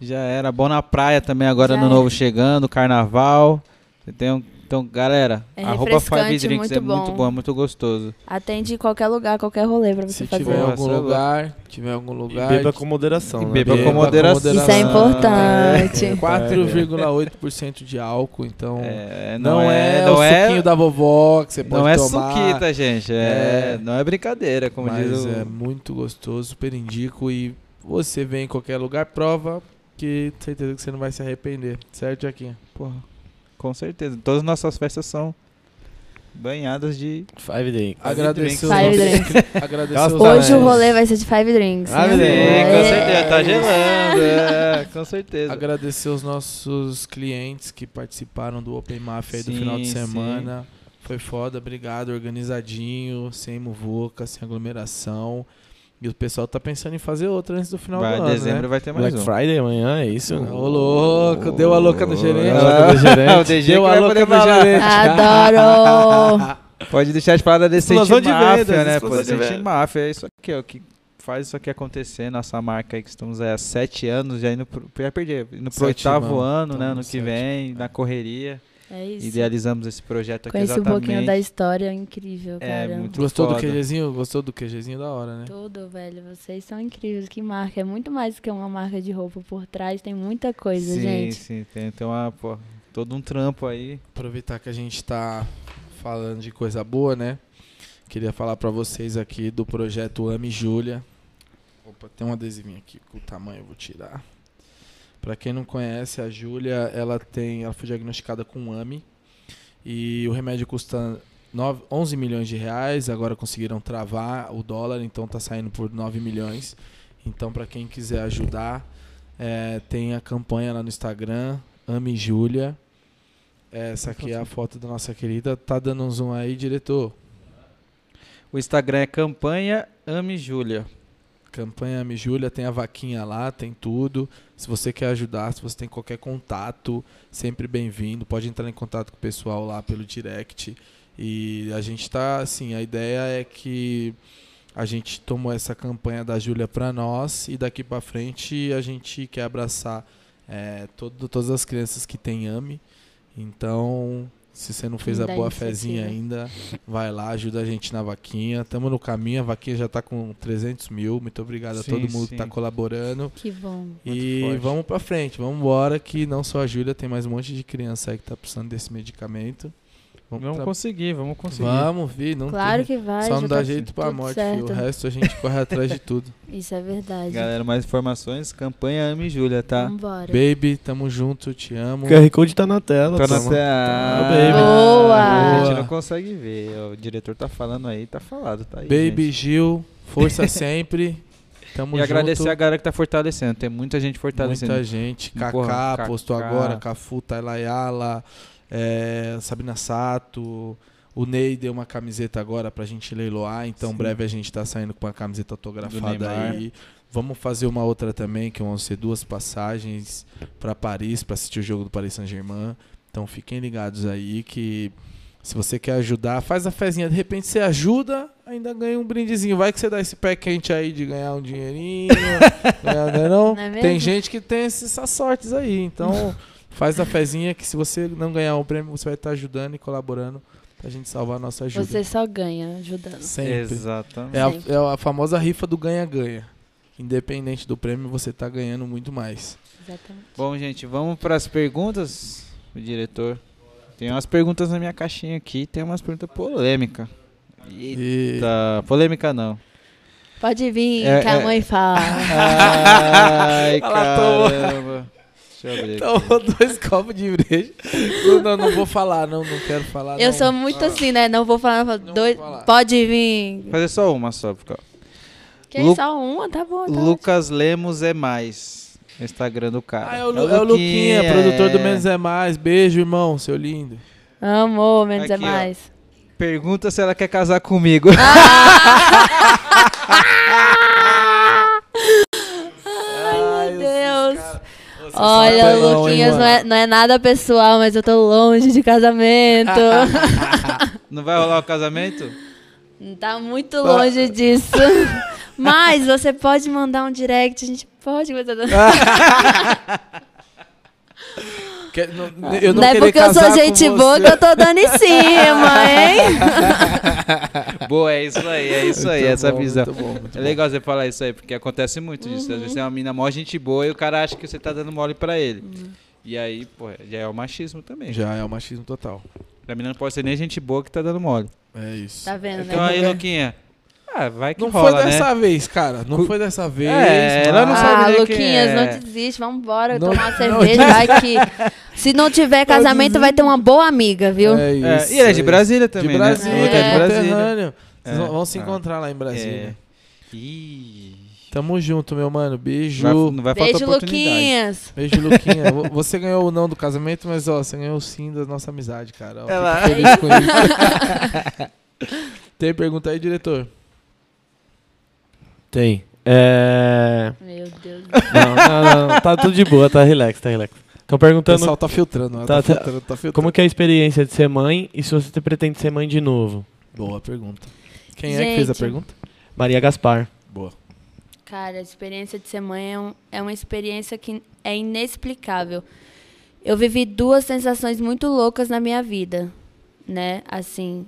Já era. Bom na praia também, agora Já no é. novo chegando, carnaval. Você tem um, então, galera, É arroba Five Drinks, é muito muito bom. bom, é muito gostoso. Atende em qualquer lugar, qualquer rolê pra você Se fazer. tiver Nossa, algum é lugar, tiver em algum E lugar. beba com moderação, E né? beba com Beba com moderação. Isso é importante. Tem 4,8% de álcool, então É, não, é, o suquinho da vovó que você pode Não é tomar. suquita, gente. É, É. Não é brincadeira, como mas diz o... é muito gostoso, super indico e você vem em qualquer lugar, prova que certeza que você não vai se arrepender, certo, Jaquinha? Porra, com certeza. Todas as nossas festas são banhadas de... Five Drinks. Agradecer os Five nossos- drinks. agradecer Hoje o rolê vai ser de Five Drinks. Five né? Drinks, É, com É. certeza, tá gelando. É, com certeza. Agradecer os nossos clientes que participaram do Open Mafia aí do Sim, final de sim. semana. Foi foda, obrigado, organizadinho, sem muvuca, sem aglomeração. E o pessoal tá pensando em fazer outra antes do final Vai, do ano, dezembro né? vai ter mais Black um. Friday amanhã, é isso? Ô, louco, deu a louca no gerente. Deu a louca no gerente. o Deu a louca falar. gerente. Adoro! Pode deixar de falar da Decente Explosão de Máfia, vendas, né? Pô, de Decente vendas. Máfia, é isso aqui, ó, que faz isso aqui acontecer. Nossa marca aí que estamos aí há sete anos, já indo pro, já perdi, indo pro Sétimo, oitavo ano, né? no Ano que vem, é. na correria. É isso. Idealizamos esse projeto aqui Conheci um exatamente. pouquinho da história, incrível, É, cara. muito Gostou do foda. QGzinho? Gostou do QGzinho da hora, né? Tudo, velho. Vocês são incríveis. Que marca. É muito mais que uma marca de roupa por trás. Tem muita coisa, sim, gente. Sim, tem, tem uma, pô, todo um trampo aí. Aproveitar que a gente tá falando de coisa boa, né? Queria falar pra vocês aqui do projeto Ame Júlia. Opa, tem um adesivinho aqui com o tamanho, eu vou tirar. Pra quem não conhece, a Júlia, ela tem, ela foi diagnosticada com AMI e o remédio custa nove- 11 milhões de reais, agora conseguiram travar o dólar, então tá saindo por 9 milhões. Então, pra quem quiser ajudar, é, tem a campanha lá no Instagram, Ame Júlia. Essa aqui é a foto da nossa querida. Tá dando um zoom aí, diretor. O Instagram é campanha Ame Júlia. Campanha Ame Júlia, tem a vaquinha lá, tem tudo. Se você quer ajudar, se você tem qualquer contato, sempre bem-vindo. Pode entrar em contato com o pessoal lá pelo direct. E a gente tá, assim, a ideia é que a gente tomou essa campanha da Júlia para nós e daqui para frente a gente quer abraçar é, todo, todas as crianças que têm AME. Então, Se você não fez a boa iniciativa. fezinha ainda, vai lá, ajuda a gente na vaquinha. Tamo no caminho, a vaquinha já tá com 300 mil. Muito obrigado a Sim, todo mundo que tá sim. colaborando. Que bom. E vamos pra frente, vamos embora que não só a Júlia, tem mais um monte de criança aí que tá precisando desse medicamento. Vamos tra- conseguir, vamos conseguir. Vamos, vi, não Claro tem... que vai. Só não dá tá jeito pra morte, fi. certo. o resto a gente corre atrás de tudo. Isso é verdade. Galera, mais informações, campanha Ame Júlia, tá? Vambora. Baby, tamo junto, te amo. O QR Code tá na tela. Tá na tela. baby. Boa! A gente não consegue ver. O diretor tá falando aí, tá falado, tá aí. Baby gente. Gil, força sempre. Tamo E junto. agradecer a galera que tá fortalecendo. Tem muita gente fortalecendo. Muita gente. Kaká postou agora, Cafu, Tailayala, é, Sabina Sato. O Ney deu uma camiseta agora pra gente leiloar, então Sim. breve a gente tá saindo com uma camiseta autografada aí. Vamos fazer uma outra também, que vão ser duas passagens pra Paris, pra assistir o jogo do Paris Saint-Germain. Então fiquem ligados aí que se você quer ajudar, faz a fezinha. De repente você ajuda, ainda ganha um brindezinho. Vai que você dá esse pé quente aí de ganhar um dinheirinho. ganhar, não é não? Não é Tem gente que tem essas sortes aí. Então faz a fezinha que se você não ganhar um prêmio, você vai estar ajudando e colaborando pra gente salvar a nossa ajuda. Você só ganha ajudando. Sempre. Exatamente. É a, é a famosa rifa do ganha-ganha. Independente do prêmio, você tá ganhando muito mais. Exatamente. Bom, gente, vamos pras perguntas, o diretor. Tem umas perguntas na minha caixinha aqui, tem umas perguntas polêmicas. Eita, E polêmica não. Pode vir, É, que a é. mãe fala. Ai, caramba. Deixa eu abrir aqui. tomou dois copos de breja. Não, não vou falar, não, não quero falar. Eu não. sou muito assim, né? Não vou falar. não dois, vou falar. pode vir. Fazer só uma só. Porque, ó, Que Lu- só uma? Tá bom. Tá ótimo. Lucas Lemos é mais. Instagram do cara. Ah, é o, Lu- é o Luquinha, produtor do Menos é Mais. Beijo, irmão, seu lindo. Amor, menos Aqui, é ó. mais. Pergunta se ela quer casar comigo. Vocês Olha, hein, Luquinhas, não é, não é nada pessoal, mas eu tô longe de casamento. Não vai rolar o casamento? tá muito longe disso. Mas você pode mandar um direct, a gente pode. Que- não- eu não Não é porque eu sou gente boa que eu tô dando em cima, hein? Boa, é isso aí, é isso aí, Muito essa bom, visão. muito bom, muito É bom. legal você falar isso aí, porque acontece muito disso. Às vezes você é uma mina mó gente boa e o cara acha que você tá dando mole pra ele. E aí, pô, já é o machismo também. Já é o machismo total. A mina não pode ser nem gente boa que tá dando mole. É isso. Tá vendo, né? Então aí, Luquinha. Ah, vai que Não rola, foi né? dessa vez, cara. Não foi dessa vez. É, ela não sabe Ah, quem Luquinhas, é. não desiste, vambora Não- tomar uma não cerveja, vai que... Se não tiver casamento, vai ter uma boa amiga, viu? É isso. É, e ele é de é Brasília isso. também, De Brasília, né? É de é, Brasília. Vocês É. vão, vão se Ah. encontrar lá em Brasília. É. Ih. Tamo junto, meu mano. Beijo. Vai, não vai faltar Beijo. Luquinhas. Beijo, Luquinha. Vo- você ganhou o não do casamento, mas ó, você ganhou o sim da nossa amizade, cara. Ó, Ela- feliz com isso. Tem pergunta aí, diretor? Tem. É... Meu Deus. Não, não, não, tá tudo de boa, tá relax, tá relax. Estão O perguntando pessoal tá filtrando, ó, tá, Tá, tá. filtrando, tá filtrando. como que é a experiência de ser mãe e se você pretende ser mãe de novo. Boa pergunta. Quem é que fez a Gente. pergunta? Maria Gaspar. Boa. Cara, a experiência de ser mãe é, um- é uma experiência que é inexplicável. Eu vivi duas sensações muito loucas na minha vida, né? Assim,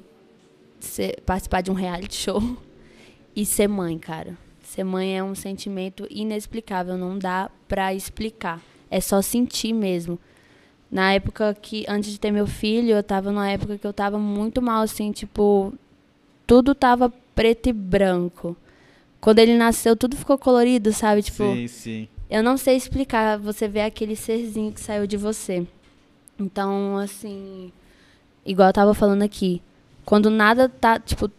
ser- participar de um reality show e ser mãe, cara. Ser mãe é um sentimento inexplicável, não dá pra explicar. É só sentir mesmo. Na época que, antes de ter meu filho, eu tava numa época que eu tava muito mal, assim, tipo, tudo tava preto e branco. Quando ele nasceu, tudo ficou colorido, sabe? Tipo, Sim, sim. eu não sei explicar. Você vê aquele serzinho que saiu de você. Então, assim, igual eu tava falando aqui, quando nada tá, tipo,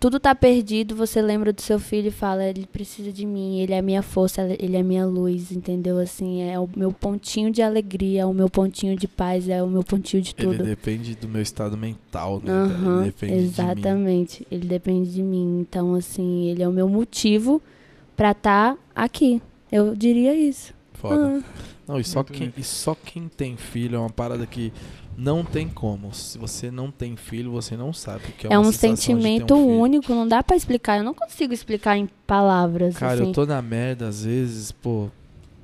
tudo tá perdido, você lembra do seu filho e fala, ele precisa de mim, ele é a minha força, ele é a minha luz, entendeu? Assim, é o meu pontinho de alegria, é o meu pontinho de paz, é o meu pontinho de tudo. Ele depende do meu estado mental, né? Aham, ele depende de mim. exatamente. Ele depende de mim. Então, assim, ele é o meu motivo pra estar aqui. Eu diria isso. Foda. Ah. Não, e só, Muito quem, e só quem tem filho é uma parada que não tem como. Se você não tem filho, você não sabe o que é, É, um sentimento um único, não dá pra explicar. Eu não consigo explicar em palavras. Cara, assim. eu tô na merda às vezes, pô.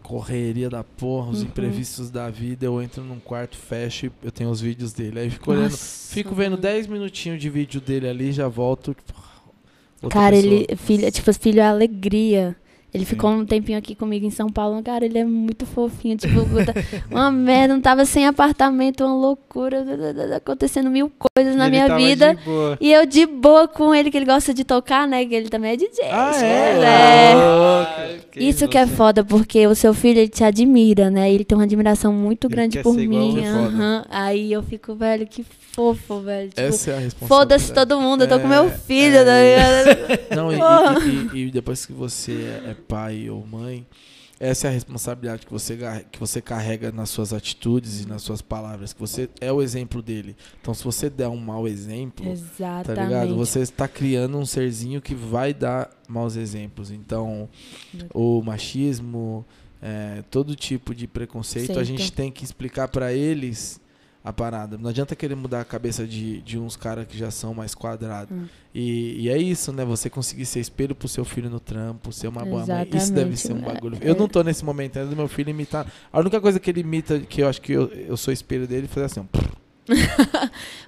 correria da porra, os Uhum. imprevistos da vida, eu entro num quarto, fecho e eu tenho os vídeos dele. Aí fico olhando, Nossa, fico vendo mano. 10 minutinhos de vídeo dele ali, já volto. Tipo, Cara, pessoa. ele, filho, tipo, filho é alegria. Ele Sim. ficou um tempinho aqui comigo em São Paulo. Cara, ele é muito fofinho. Tipo, puta, uma merda, não tava sem apartamento, uma loucura. Acontecendo mil coisas na Ele minha tava vida. de boa. E eu de boa com ele, que ele gosta de tocar, né? Que ele também é DJ. Ah, que é? ele é. Ah, Isso que é foda, porque o seu filho, ele te admira, né? Ele tem uma admiração muito Ele grande por mim. aham. Aí eu fico, velho, que fofo, velho. Tipo, Essa é a responsabilidade. foda-se todo mundo, eu tô com meu É, filho, é tá ligado? Não, e, e- e- e depois que você é é pai ou mãe, essa é a responsabilidade que você, que você carrega nas suas atitudes e nas suas palavras, que você é o exemplo dele. Então, se você der um mau exemplo, tá Exatamente. ligado? Você está criando um serzinho que vai dar maus exemplos. Então, o machismo, é, todo tipo de preconceito, a Aceita. gente tem que explicar pra eles a parada. Não adianta querer mudar a cabeça de, de uns caras que já são mais quadrados. Hum. E, e é isso, né? Você conseguir ser espelho pro seu filho no trampo, ser uma boa mãe. Isso deve ser um né? bagulho. É. Eu não tô nesse momento ainda do meu filho imitar. A única coisa que ele imita, que eu acho que eu, eu sou espelho dele, foi assim, ó.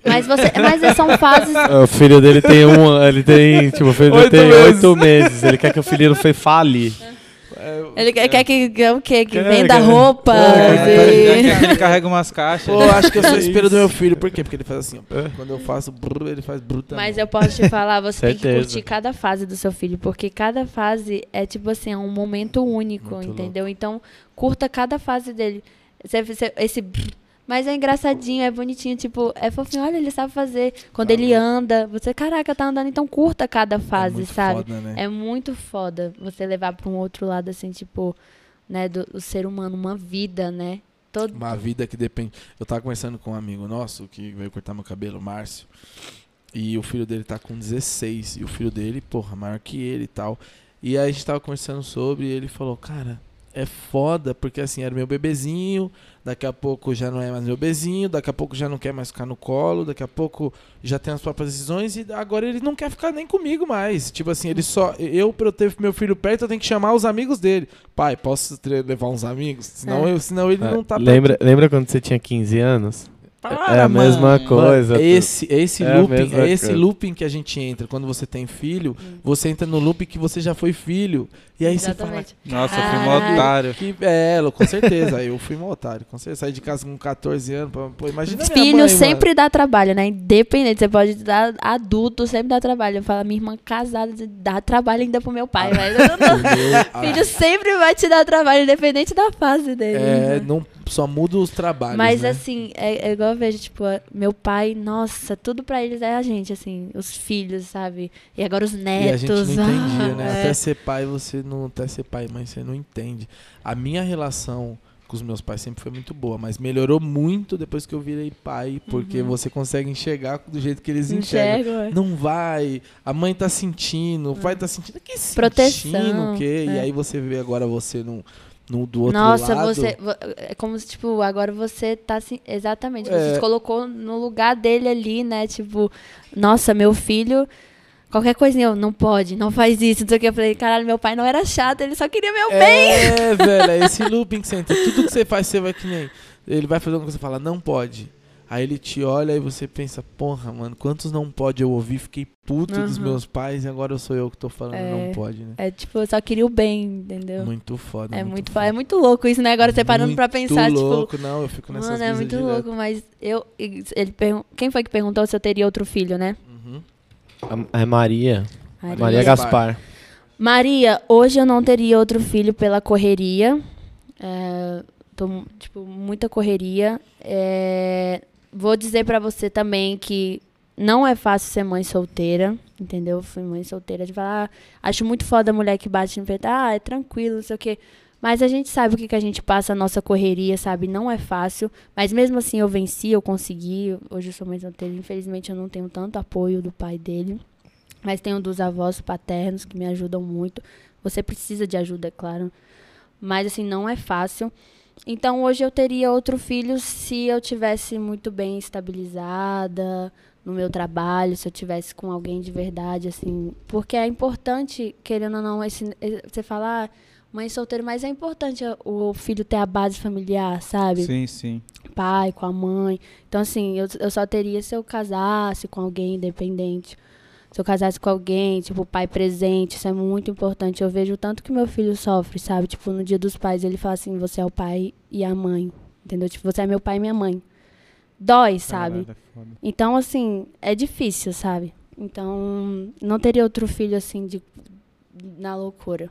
Mas, você, mas são fases. O filho dele tem um. Ele tem. Tipo, o filho dele Oito tem meses. oito meses. Ele quer que o filho fe- fale. É, Ele quer, quer que é o quê? Que venda roupa. É, e- que ele carrega umas caixas. Pô, eu acho que eu sou espelho do meu filho. Por quê? Porque ele faz assim, ó. É. Quando eu faço brrr, ele faz bruta. Mas eu posso te falar, você tem que curtir cada fase do seu filho, porque cada fase é tipo assim, é um momento único, Muito entendeu? Então, curta cada fase dele. Você- você- esse brrr, mas é engraçadinho, é bonitinho, tipo, é fofinho, olha, ele sabe fazer. Quando Tá ele anda, você, caraca, tá andando, então curta cada É fase, muito sabe? Foda, né? É muito foda você levar pra um outro lado, assim, tipo, né, do, do ser humano, uma vida, né? Todo... Uma vida que depende. Eu tava conversando com um amigo nosso que veio cortar meu cabelo, Márcio. E o filho dele tá com 16. E o filho dele, porra, maior que ele e tal. E aí a gente tava conversando sobre e ele falou, cara, é foda, porque assim, era meu bebezinho, daqui a pouco já não é mais meu bebezinho, daqui a pouco já não quer mais ficar no colo, daqui a pouco já tem as próprias decisões e agora ele não quer ficar nem comigo mais. Tipo assim, ele só. Eu, pra eu ter meu filho perto, eu tenho que chamar os amigos dele. Pai, posso levar uns amigos? Senão, É. eu, senão ele não tá lembra, lembra quando você tinha 15 anos? Para, é a mesma mano. coisa. Mano, esse esse É looping, é esse coisa. looping que a gente entra quando você tem filho, você entra no looping que você já foi filho. E aí Exatamente. Nossa, eu fui um Caralho. otário. você fala que é, com certeza, eu fui um otário, com certeza, saí de casa com 14 anos, pô, imagina minha Filho mãe, sempre dá trabalho, né? Independente, você pode dar adulto, sempre dá trabalho. Eu falo, minha irmã casada dá trabalho ainda pro meu pai, velho. mano. Entendeu? Filho sempre vai te dar trabalho, independente da fase dele. é, não só muda os trabalhos, Mas né? assim, é, é igual eu vejo, tipo, a- meu pai, nossa, tudo pra eles é a gente, assim, os filhos, sabe? E agora os E netos. a gente não entendia, ah, né? é. Até ser pai, você não. Até ser pai e mãe, você não entende. A minha relação com os meus pais sempre foi muito boa, mas melhorou muito depois que eu virei pai, porque Uhum. você consegue enxergar do jeito que eles enxergam. Enxergo, é. Não vai, a mãe tá sentindo, o pai tá sentindo. Que sentindo Proteção, o quê? E é. aí você vê agora você no, no do outro Nossa, lado. você. vo- É como se, tipo, agora você tá assim. Exatamente. Você É. se colocou no lugar dele ali, né? Tipo, nossa, meu filho. Qualquer coisinha, eu, não pode, não faz isso, não sei o que. Eu falei, caralho, meu pai não era chato, ele só queria meu bem. É, velho, é esse looping que você entra. Tudo que você faz, você vai que nem. Ele vai fazer uma coisa e fala, não pode. Aí ele te olha e você pensa, porra, mano, quantos não pode eu ouvi? Fiquei puto dos Aham. meus pais e agora sou eu que tô falando, É. não pode, né? É tipo, eu só queria o bem, entendeu? Muito foda. é, muito, fo- é muito louco isso, né? Agora você parando pra pensar, muito tipo. louco, não, eu fico nessas Mano, é muito direto. louco, mas eu. Ele pergun- Quem foi que perguntou se eu teria outro filho, né? É Maria. Maria. Maria Gaspar. Maria, hoje eu não teria outro filho pela correria. É, tô, tipo, muita correria. É, vou dizer pra você também que não é fácil ser mãe solteira, entendeu? Fui mãe solteira de falar, ah, acho muito foda a mulher que bate no peito, ah, é tranquilo, não sei o quê. Mas a gente sabe o que, que a gente passa, a nossa correria, sabe? Não é fácil. Mas mesmo assim eu venci, eu consegui. Hoje eu sou mãe solteira. Infelizmente eu não tenho tanto apoio do pai dele. Mas tenho dos avós paternos que me ajudam muito. Você precisa de ajuda, é claro. Mas assim, não é fácil. Então hoje eu teria outro filho se eu tivesse muito bem estabilizada no meu trabalho, se eu tivesse com alguém de verdade, assim. Porque é importante, querendo ou não, esse, eh, você falar, mãe solteira, mas é importante o filho ter a base familiar, sabe? Sim, sim. Pai, com a mãe. Então, assim, eu, eu só teria se eu casasse com alguém independente. Se eu casasse com alguém, tipo, pai presente, isso é muito importante. Eu vejo o tanto que meu filho sofre, sabe? Tipo, no dia dos pais, ele fala assim, você é o pai e a mãe. Entendeu? Tipo, você é meu pai e minha mãe. Dói, sabe? Caralho, é. Então, assim, é difícil, sabe? Então, não teria outro filho assim de na loucura.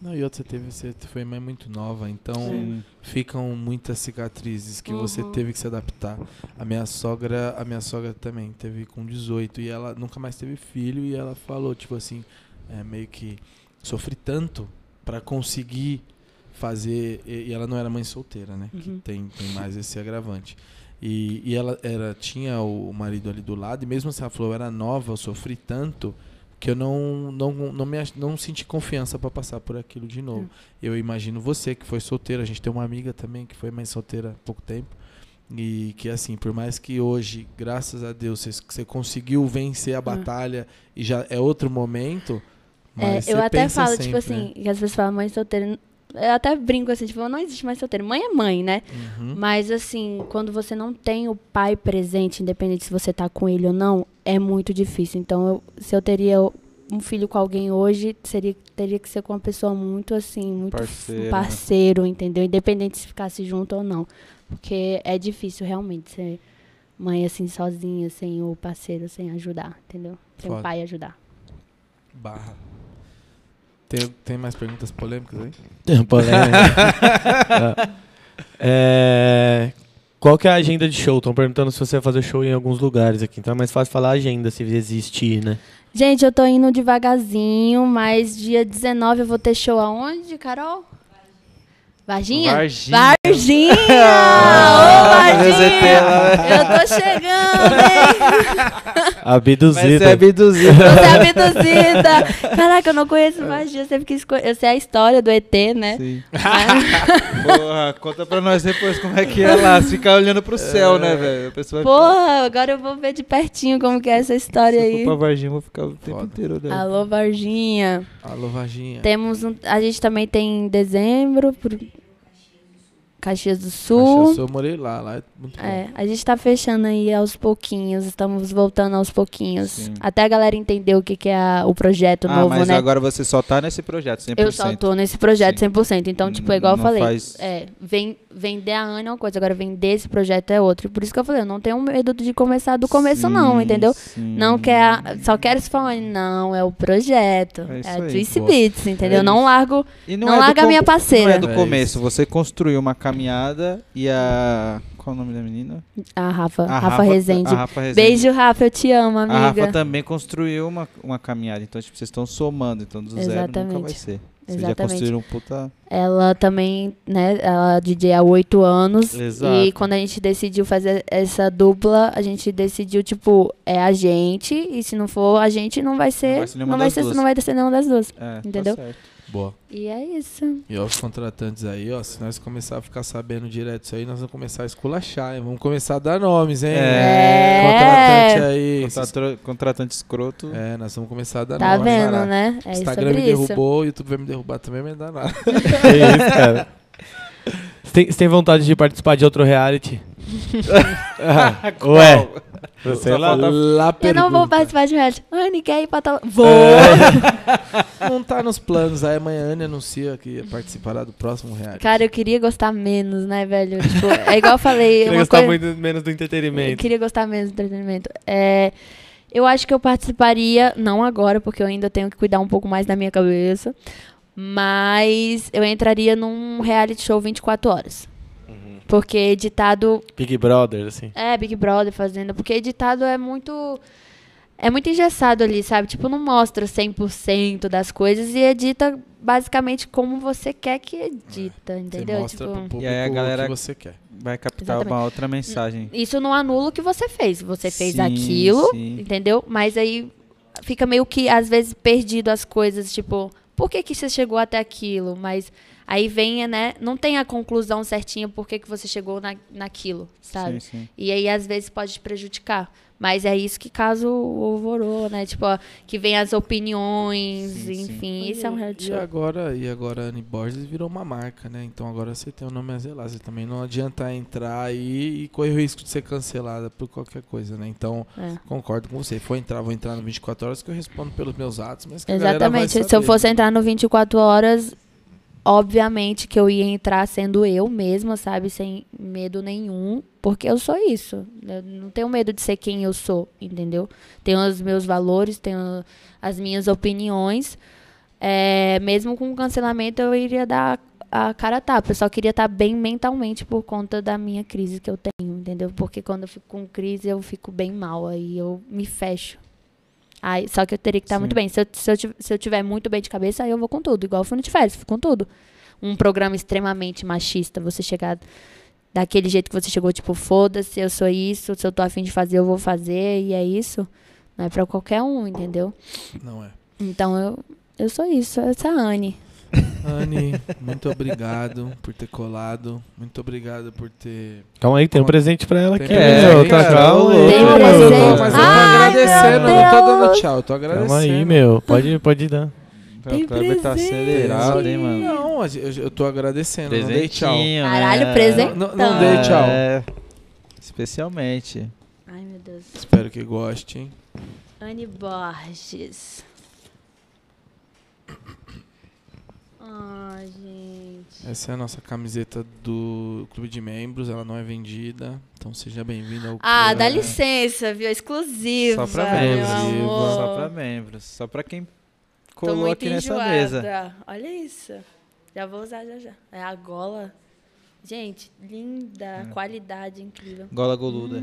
Não, e outra, você teve, você foi mãe muito nova, então Sim. ficam muitas cicatrizes que você Uhum. teve que se adaptar. A minha sogra, a minha sogra também teve com 18 e ela nunca mais teve filho e ela falou tipo assim, é, meio que sofri tanto pra conseguir fazer e, e ela não era mãe solteira, né? Que Uhum. tem, tem mais esse agravante. E, e ela era tinha o marido ali do lado e mesmo assim ela falou, eu era nova, eu sofri tanto que eu não não não me não senti confiança pra passar por aquilo de novo. Eu imagino você que foi solteira, a gente tem uma amiga também que foi mãe solteira há pouco tempo. E que assim, por mais que hoje, graças a Deus, você, você conseguiu vencer a batalha e já é outro momento. É, mas eu você até falo, sempre, tipo assim, né? que as pessoas falam mãe solteira. Eu até brinco assim, tipo, não existe mais solteira. Mãe é mãe, né? Uhum. Mas assim, quando você não tem o pai presente, independente se você tá com ele ou não, é muito difícil. Então, eu- se eu teria um filho com alguém hoje, seria, teria que ser com uma pessoa muito assim, muito Parceiro, né? parceiro, entendeu? Independente se ficasse junto ou não. Porque é difícil realmente ser mãe assim sozinha, sem o parceiro, sem ajudar, entendeu? Sem Foda. o pai ajudar. Barra. Tem, tem mais perguntas polêmicas aí? Polêmica. É, Qual que é a agenda de show? Estão perguntando se você vai fazer show em alguns lugares aqui. Então é mais fácil falar agenda, se existir, né? Gente, eu tô indo devagarzinho, mas dia 19 eu vou ter show aonde, Carol? Varginha? Varginha. Varginha! Ô, Varginha! Eu tô chegando, hein? Abduzida. é abduzido. Você é abduzida. Caraca, eu não conheço Varginha. Eu co- Eu sei a história do ET, né? Sim. Porra, conta pra nós depois como é que é lá. Se ficar olhando pro céu, né, velho? A pessoa vai Porra, agora eu vou ver de pertinho como que é essa história. Se aí. for pra Varginha, eu vou ficar o tempo Foda. inteiro olhando. Alô, Varginha. Alô, Varginha. Temos um, a gente também tem em dezembro, por Caxias do Caxias Sul. do Sul, eu morei lá, lá é muito bom. É, a gente tá fechando aí aos pouquinhos, estamos voltando aos pouquinhos. Sim. Até a galera entender o que, que é a- o projeto ah, novo, mas né? agora você só tá nesse projeto, 100%. Eu só tô nesse projeto Sim. 100%. Então, tipo, é igual eu Não falei. faz- É, vem, vender a Ana é uma coisa, agora vender esse projeto é outro. Por isso que eu falei, eu não tenho medo de começar do começo, não, Sim, entendeu? sim. Não quer, a- só quero esse fone. Não, é o projeto. É isso É, a. Beats, entendeu? É não largo. E Não é do larga a minha parceira. Não é do É começo. Você construiu uma caminhada e a... Qual o nome da menina? A Rafa, A Rafa, Rezende. A Rafa Rezende. Beijo, Rafa, eu te amo, A Rafa amiga. também construiu uma, uma caminhada. Então, tipo, vocês estão somando. Então, do zero nunca vai Exatamente. já construíram um puta... Ela também, né, ela é DJ há oito anos. Exato. E quando a gente decidiu fazer essa dupla, a gente decidiu, tipo, é a gente. E se não for a gente, não vai ser. vai ser não vai ser, não vai ser nenhuma das duas. É, Entendeu? Tá certo. Boa. E é isso. E ó, os contratantes aí, ó, se nós começar a ficar sabendo direto isso aí, nós vamos começar a esculachar, hein? Vamos começar a dar nomes, hein? É. Contratante aí. Contratra- Contratante escroto. É, nós vamos começar a dar Tá nomes. vendo, Pará. né? É Instagram sobre me derrubou, o YouTube vai me derrubar também, mas não dá nada. Que isso, cara. Você tem, você tem vontade de participar de outro reality? Ah, Ué, sei Só lá. Lá Eu não vou participar de reality. Anne, quer ir pra tal... Vou! Não tá nos planos. Aí amanhã a Anne anuncia que participará do próximo reality. Cara, eu queria gostar menos, né, velho? Tipo, é igual eu falei. Queria gostar coisa- muito menos do Eu entretenimento. queria gostar menos do entretenimento. É, eu acho que eu participaria, não agora, porque eu ainda tenho que cuidar um pouco mais da minha cabeça. Mas eu entraria num reality show 24 horas. Porque editado. Big Brother, assim. É, Big Brother fazendo. Porque editado é muito. É muito engessado ali, sabe? Tipo, não mostra 100% das coisas e edita basicamente como você quer que edita, Você entendeu? mostra Tipo, pro E aí a galera- que você quer. Vai captar Exatamente. uma outra mensagem. Isso não anula o que você fez. Você fez Sim, aquilo, sim. entendeu? Mas aí fica meio que, às vezes, perdido as coisas, tipo, por que, que você chegou até aquilo? Mas Aí vem, né? Não tem a conclusão certinha por que, que você chegou na, naquilo, sabe? Sim, sim. E aí, às vezes, pode te prejudicar. Mas é isso que causa o alvoroço, né? Tipo, ó, que vem as opiniões, Sim, sim. enfim. Isso é um reality E show. agora, e agora a Anne Borges virou uma marca, né? Então agora você tem o nome a zelar. Você também não adianta entrar aí e correr o risco de ser cancelada por qualquer coisa, né? Então, É. concordo com você. For entrar, vou entrar no 24 horas que eu respondo pelos meus atos, mas que a galera vai Exatamente. Se eu fosse entrar no 24 horas, obviamente que eu ia entrar sendo eu mesma, sabe? Sem medo nenhum. Porque eu sou isso. Eu não tenho medo de ser quem eu sou, entendeu? Tenho os meus valores, tenho as minhas opiniões. É, mesmo com o cancelamento, eu iria dar a cara tapa. Eu só queria estar bem mentalmente por conta da minha crise que eu tenho, entendeu? Porque quando eu fico com crise, eu fico bem mal. Aí eu me fecho. Aí, só que eu teria que estar Sim. muito bem. Se eu, se, eu, se eu tiver muito bem de cabeça, aí eu vou com tudo. Igual eu fui no de férias, fui com tudo. Um programa extremamente machista, você chegar daquele jeito que você chegou, tipo, foda-se, eu sou isso, se eu tô afim de fazer, eu vou fazer, e é isso. Não é pra qualquer um, entendeu? Não é. Então eu, eu sou isso, essa é a Anne. Anne, muito obrigado por ter colado. Muito obrigado por ter. Calma aí, tem um presente pra ela aqui. presente, meu. Tá calma aí. Tem louco. mas eu tô, presente. mas eu tô Ai, agradecendo, não tô dando tchau, tô agradecendo. Calma aí, meu. Pode, pode dar. Tem o Kleber tá presente. acelerado, hein, mano? Não, eu, eu tô agradecendo, não dei tchau. Presentinho, Caralho, né? presente. Não, não dei tchau. É, especialmente. Ai, meu Deus. Espero que gostem. Anne Borges. Ai, gente. Essa é a nossa camiseta do Clube de Membros, ela não é vendida. Então seja bem-vindo ao Ah, clube. dá licença, viu? Exclusiva. Só pra meu membros. Só pra membros. Só pra quem Tô colou muito aqui nessa enjoada. mesa. Olha isso. Já vou usar já já. É a gola. Gente, linda. É. Qualidade incrível. Gola goluda.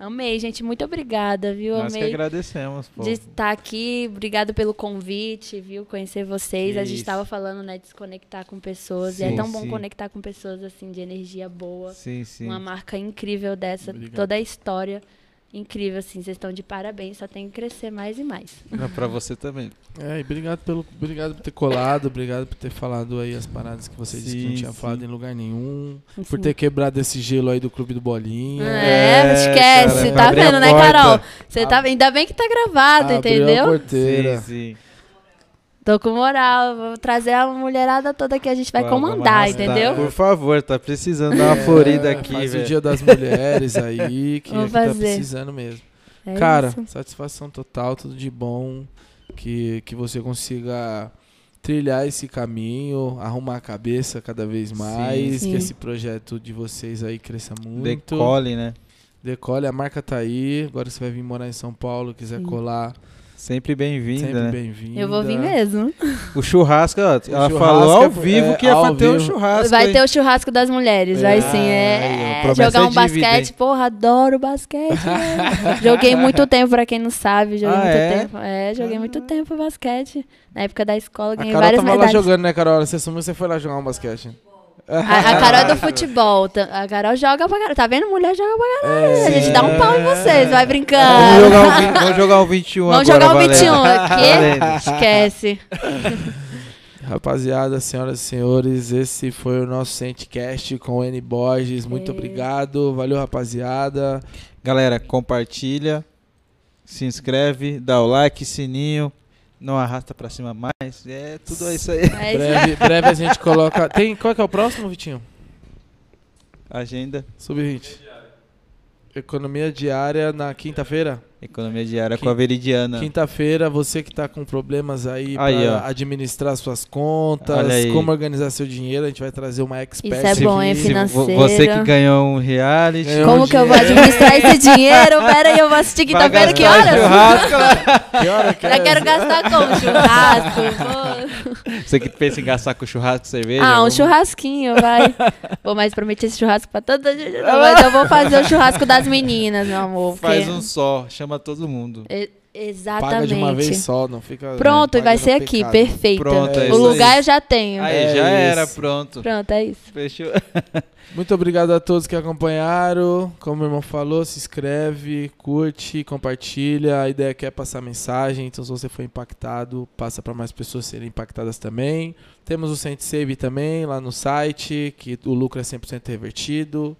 Amei, gente. Muito obrigada, viu? Nós que Amei agradecemos, pô. de estar aqui. Obrigada pelo convite, viu? Conhecer vocês. Que a gente estava falando, né, de se conectar com pessoas. e é Sim, tão bom sim. conectar com pessoas, assim, de energia boa. Sim, sim. Uma marca incrível dessa. Obrigado. Toda a história incrível, assim. Vocês estão de parabéns. Só tem que crescer mais e mais. Não, pra você também. É, e obrigado, pelo, obrigado por ter colado, obrigado por ter falado aí as paradas que você disse que não Sim, tinha sim. falado em lugar nenhum. Por Assim. ter quebrado esse gelo aí do Clube do Bolinha. É, É, esquece. cara, tá vendo, né. Carol? Você tá, ainda bem que tá gravado, Abriu entendeu? a porteira. Sim, sim. Tô com moral. Vou trazer a mulherada toda que a gente vai Vamos, comandar, entendeu? Por favor, tá precisando dar uma florida É, aqui, Faz o velho. dia das mulheres aí, que, Vou que tá precisando mesmo. É Cara, isso. satisfação total, tudo de bom. Que, que você consiga trilhar esse caminho, arrumar a cabeça cada vez mais, Sim. que esse projeto de vocês aí cresça muito. Decole, né? Decole, a marca tá aí. Agora você vai vir morar em São Paulo, quiser Sim. colar, Sempre bem-vinda, sempre né? bem-vinda. Eu vou vir mesmo. O churrasco, ó, ela churrasco falou ao é- vivo é que ia ao ter um vivo. churrasco. Vai hein? ter o churrasco das mulheres, vai É, sim. aí, É, promessa jogar um é basquete, hein? porra, adoro basquete. né? joguei muito tempo, pra quem não sabe, joguei Ah, muito é? tempo. É, joguei muito tempo basquete. Na época da escola, A ganhei Carol várias tava lá medalhas. jogando, né, Carol? Você sumiu, você foi lá jogar um basquete. A, a Carol é do futebol. tá- A Carol joga pra caralho. Tá vendo? Mulher joga pra caralho. É. A gente dá um pau em vocês, vai Vamos brincando. jogar, um, vi- vamos jogar um 21 Vamos agora, jogar um Valéria. 21 aqui. Valendo. Esquece. Rapaziada, senhoras e senhores, esse foi o nosso Centcast com o N Borges. Muito É. obrigado. Valeu, rapaziada. Galera, compartilha, se inscreve, dá o like, sininho, não arrasta pra cima mais. É tudo isso aí. É isso aí. Breve, breve a gente coloca. Tem, qual que é o próximo, Vitinho? Agenda, Sub-20. Economia diária na quinta-feira. Economia diária com a Veridiana. Quinta-feira, você que tá com problemas aí, Aí, pra ó. administrar suas contas, como organizar seu dinheiro, a gente vai trazer uma expert. Isso é bom, hein? financeira. Você que ganhou um reality. Ganhou Como um que eu vou dinheiro. administrar esse dinheiro? Pera aí, eu vou assistir quinta-feira, que horas? churrasco? Que hora que é Já quero gastar como? Churrasco? Pô. Você que pensa em gastar com churrasco, cerveja. Ah, um vamos- churrasquinho, vai. Pô, mas prometi esse churrasco pra toda gente. Mas eu vou fazer o churrasco das meninas, meu amor. Faz porque- um só, chama todo mundo. É, Exatamente. Paga de uma vez só, não fica. Pronto, é, e vai ser aqui, pecado. perfeito. Pronto, é o lugar eu já tenho. Aí, É já era, isso. pronto. Pronto, é isso. Fechou. Muito obrigado a todos que acompanharam. Como o irmão falou, se inscreve, curte, compartilha. A ideia aqui é passar mensagem. Então, se você foi impactado, passa para mais pessoas serem impactadas também. Temos o Sente Save também lá no site, que o lucro é 100% revertido.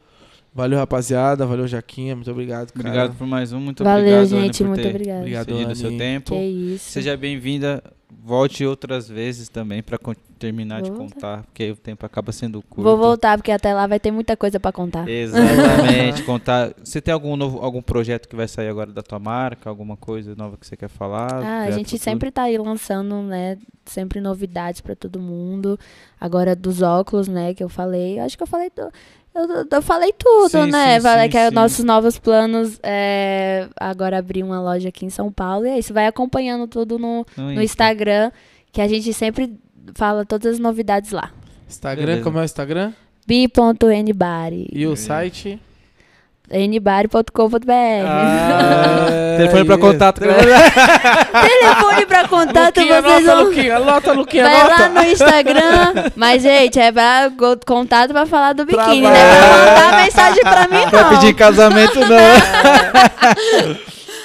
Valeu, rapaziada. Valeu, Jaquinha. Muito obrigado, cara. Obrigado por mais um. Muito Valeu, obrigado, gente. por Muito. Obrigado, cedido o seu tempo. Que isso. Seja bem-vinda. Volte outras vezes também para terminar de voltar. contar, porque o tempo acaba sendo curto. Vou voltar, porque até lá vai ter muita coisa pra contar. Exatamente, contar. Você tem algum novo, algum projeto que vai sair agora da tua marca, alguma coisa nova que você quer falar? Ah, a gente futuro? sempre tá aí lançando, né? Sempre novidades pra todo mundo. Agora dos óculos, né? Que eu falei. Eu acho que eu falei. tu- Eu, eu- falei tudo, Sim, né? sim, falei sim, que é sim. nossos novos planos. É, agora abrir uma loja aqui em São Paulo. E é isso. Vai acompanhando tudo no, No no Insta. Instagram. Que a gente sempre fala todas as novidades lá. Instagram, Beleza. como é o Instagram? bi.nbari. E o site? nbari.com.br. Ah, Telefone pra isso. contato. Telefone pra contato, Luquinha, vocês anota, vão... Luquinha, anota, Luquinha, Vai anota. lá no Instagram. Mas, gente, é pra go- contato pra falar do biquíni, Trabalho. né? Pra mandar mensagem pra mim, Pra não. pedir casamento, não.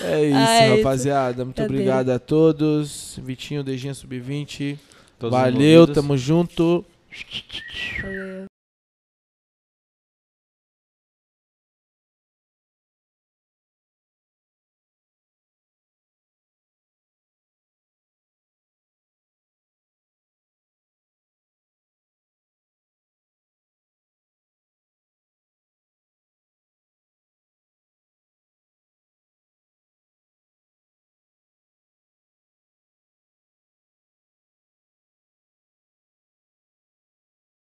É isso, Ah, é isso. rapaziada. Muito Cadê? obrigado a todos. Vitinho, Dejinha Sub-20. Todos Valeu, envolvidos. tamo junto. Valeu.